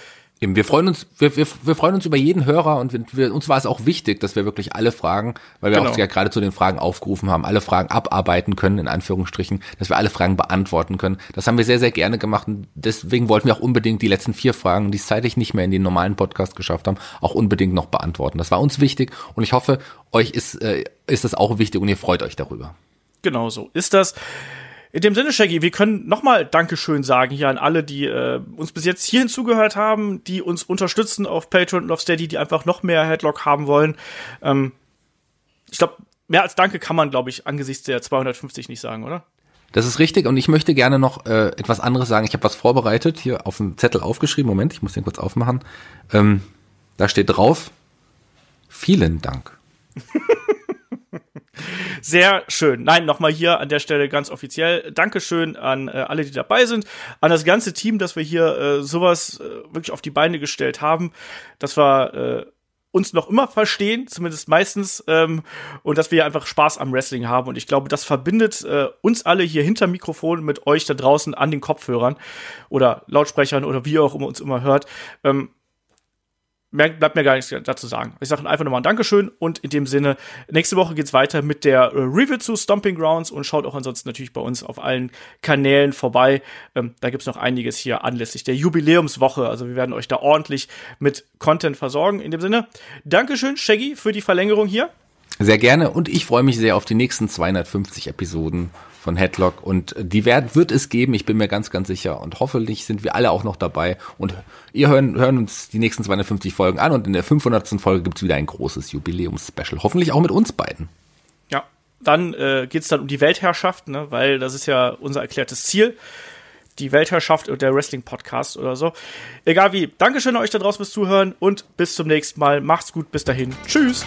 Eben, wir freuen uns, wir, wir, wir freuen uns über jeden Hörer und wir, wir, uns war es auch wichtig, dass wir wirklich alle Fragen, weil wir Genau. auch ja gerade zu den Fragen aufgerufen haben, alle Fragen abarbeiten können, in Anführungsstrichen, dass wir alle Fragen beantworten können. Das haben wir sehr, sehr gerne gemacht und deswegen wollten wir auch unbedingt die letzten vier Fragen, die es zeitlich nicht mehr in den normalen Podcast geschafft haben, auch unbedingt noch beantworten. Das war uns wichtig und ich hoffe, euch ist, äh, ist das auch wichtig und ihr freut euch darüber. Genau so ist das. In dem Sinne, Shaggy, wir können nochmal Dankeschön sagen hier an alle, die äh, uns bis jetzt hierhin zugehört haben, die uns unterstützen auf Patreon und auf Steady, die einfach noch mehr Headlock haben wollen. Ähm, ich glaube, mehr als Danke kann man, glaube ich, angesichts der 250 nicht sagen, oder? Das ist richtig und ich möchte gerne noch äh, etwas anderes sagen. Ich habe was vorbereitet, hier auf dem Zettel aufgeschrieben. Moment, ich muss den kurz aufmachen. Ähm, da steht drauf, vielen Dank. *laughs* Sehr schön. Nein, nochmal hier an der Stelle ganz offiziell. Dankeschön an äh, alle, die dabei sind, an das ganze Team, dass wir hier äh, sowas äh, wirklich auf die Beine gestellt haben, dass wir äh, uns noch immer verstehen, zumindest meistens, ähm, und dass wir einfach Spaß am Wrestling haben. Und ich glaube, das verbindet äh, uns alle hier hinter Mikrofon mit euch da draußen an den Kopfhörern oder Lautsprechern oder wie ihr auch immer uns immer hört. Ähm, mehr, bleibt mir gar nichts dazu sagen. Ich sage einfach nochmal ein Dankeschön und in dem Sinne, nächste Woche geht's weiter mit der äh, Review zu Stomping Grounds und schaut auch ansonsten natürlich bei uns auf allen Kanälen vorbei. Ähm, da gibt's noch einiges hier anlässlich der Jubiläumswoche. Also wir werden euch da ordentlich mit Content versorgen. In dem Sinne, Dankeschön, Shaggy, für die Verlängerung hier. Sehr gerne und ich freue mich sehr auf die nächsten 250 Episoden von Headlock und die werden, wird es geben, ich bin mir ganz, ganz sicher und hoffentlich sind wir alle auch noch dabei und ihr hören, hören uns die nächsten 250 Folgen an und in der 500. Folge gibt's wieder ein großes Jubiläumsspecial, hoffentlich auch mit uns beiden. Ja, dann äh, geht's dann um die Weltherrschaft, ne, weil das ist ja unser erklärtes Ziel. Die Weltherrschaft und der Wrestling-Podcast oder so. Egal wie. Dankeschön euch da draußen fürs Zuhören und bis zum nächsten Mal. Macht's gut, bis dahin. Tschüss.